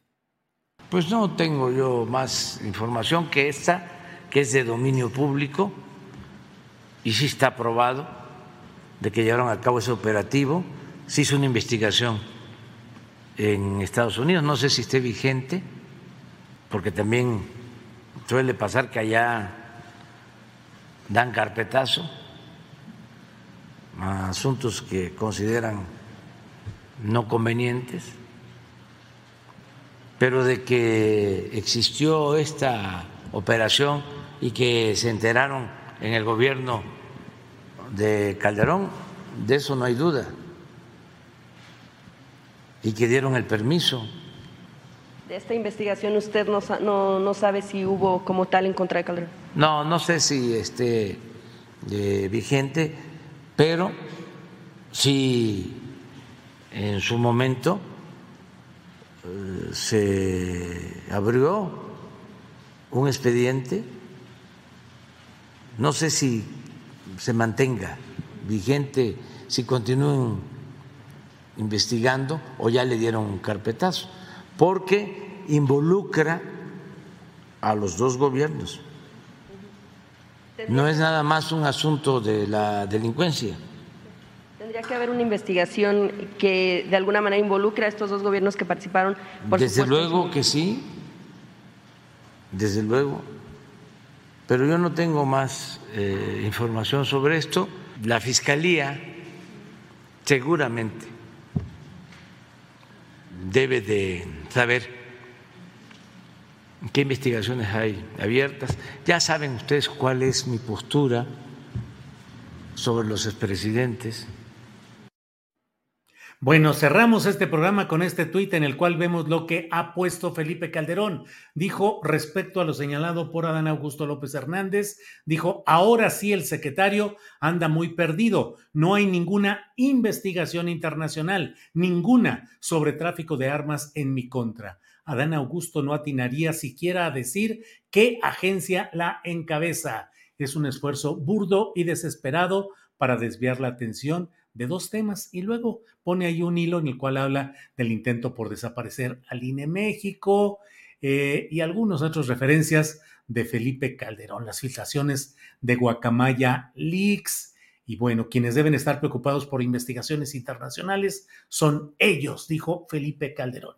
Pues no tengo yo más información que esta que es de dominio público y sí está aprobado de que llevaron a cabo ese operativo. Se hizo una investigación en Estados Unidos, no sé si esté vigente, porque también suele pasar que allá dan carpetazo a asuntos que consideran no convenientes, pero de que existió esta operación y que se enteraron en el gobierno de Calderón, de eso no hay duda, y que dieron el permiso. De esta investigación usted no, no, sabe si hubo como tal en contra de Calderón. No, no sé si esté eh, vigente, pero si en su momento eh, se abrió un expediente no sé si se mantenga vigente, si continúen investigando o ya le dieron un carpetazo, porque involucra a los dos gobiernos. No es nada más un asunto de la delincuencia. Tendría que haber una investigación que de alguna manera involucre a estos dos gobiernos que participaron. desde luego que sí, desde luego pero yo no tengo más eh, información sobre esto. La Fiscalía seguramente debe de saber qué investigaciones hay abiertas. Ya saben ustedes cuál es mi postura sobre los expresidentes. Bueno, cerramos este programa con este tuit en el cual vemos lo que ha puesto Felipe Calderón. Dijo respecto a lo señalado por Adán Augusto López Hernández, dijo, ahora sí el secretario anda muy perdido. No hay ninguna investigación internacional, ninguna sobre tráfico de armas en mi contra. Adán Augusto no atinaría siquiera a decir qué agencia la encabeza. Es un esfuerzo burdo y desesperado para desviar la atención de dos temas y luego pone ahí un hilo en el cual habla del intento por desaparecer al INE México eh, y algunas otras referencias de Felipe Calderón, las filtraciones de Guacamaya Leaks. Y bueno, quienes deben estar preocupados por investigaciones internacionales son ellos, dijo Felipe Calderón.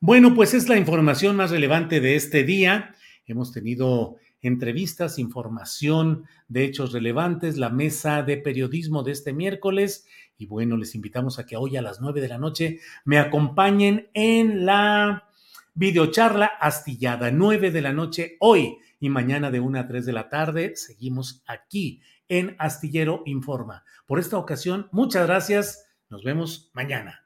Bueno, pues es la información más relevante de este día. Hemos tenido entrevistas, información de hechos relevantes, la mesa de periodismo de este miércoles. Y bueno, les invitamos a que hoy a las nueve de la noche me acompañen en la videocharla astillada, nueve de la noche hoy y mañana de una a tres de la tarde. Seguimos aquí en Astillero Informa. Por esta ocasión, muchas gracias. Nos vemos mañana.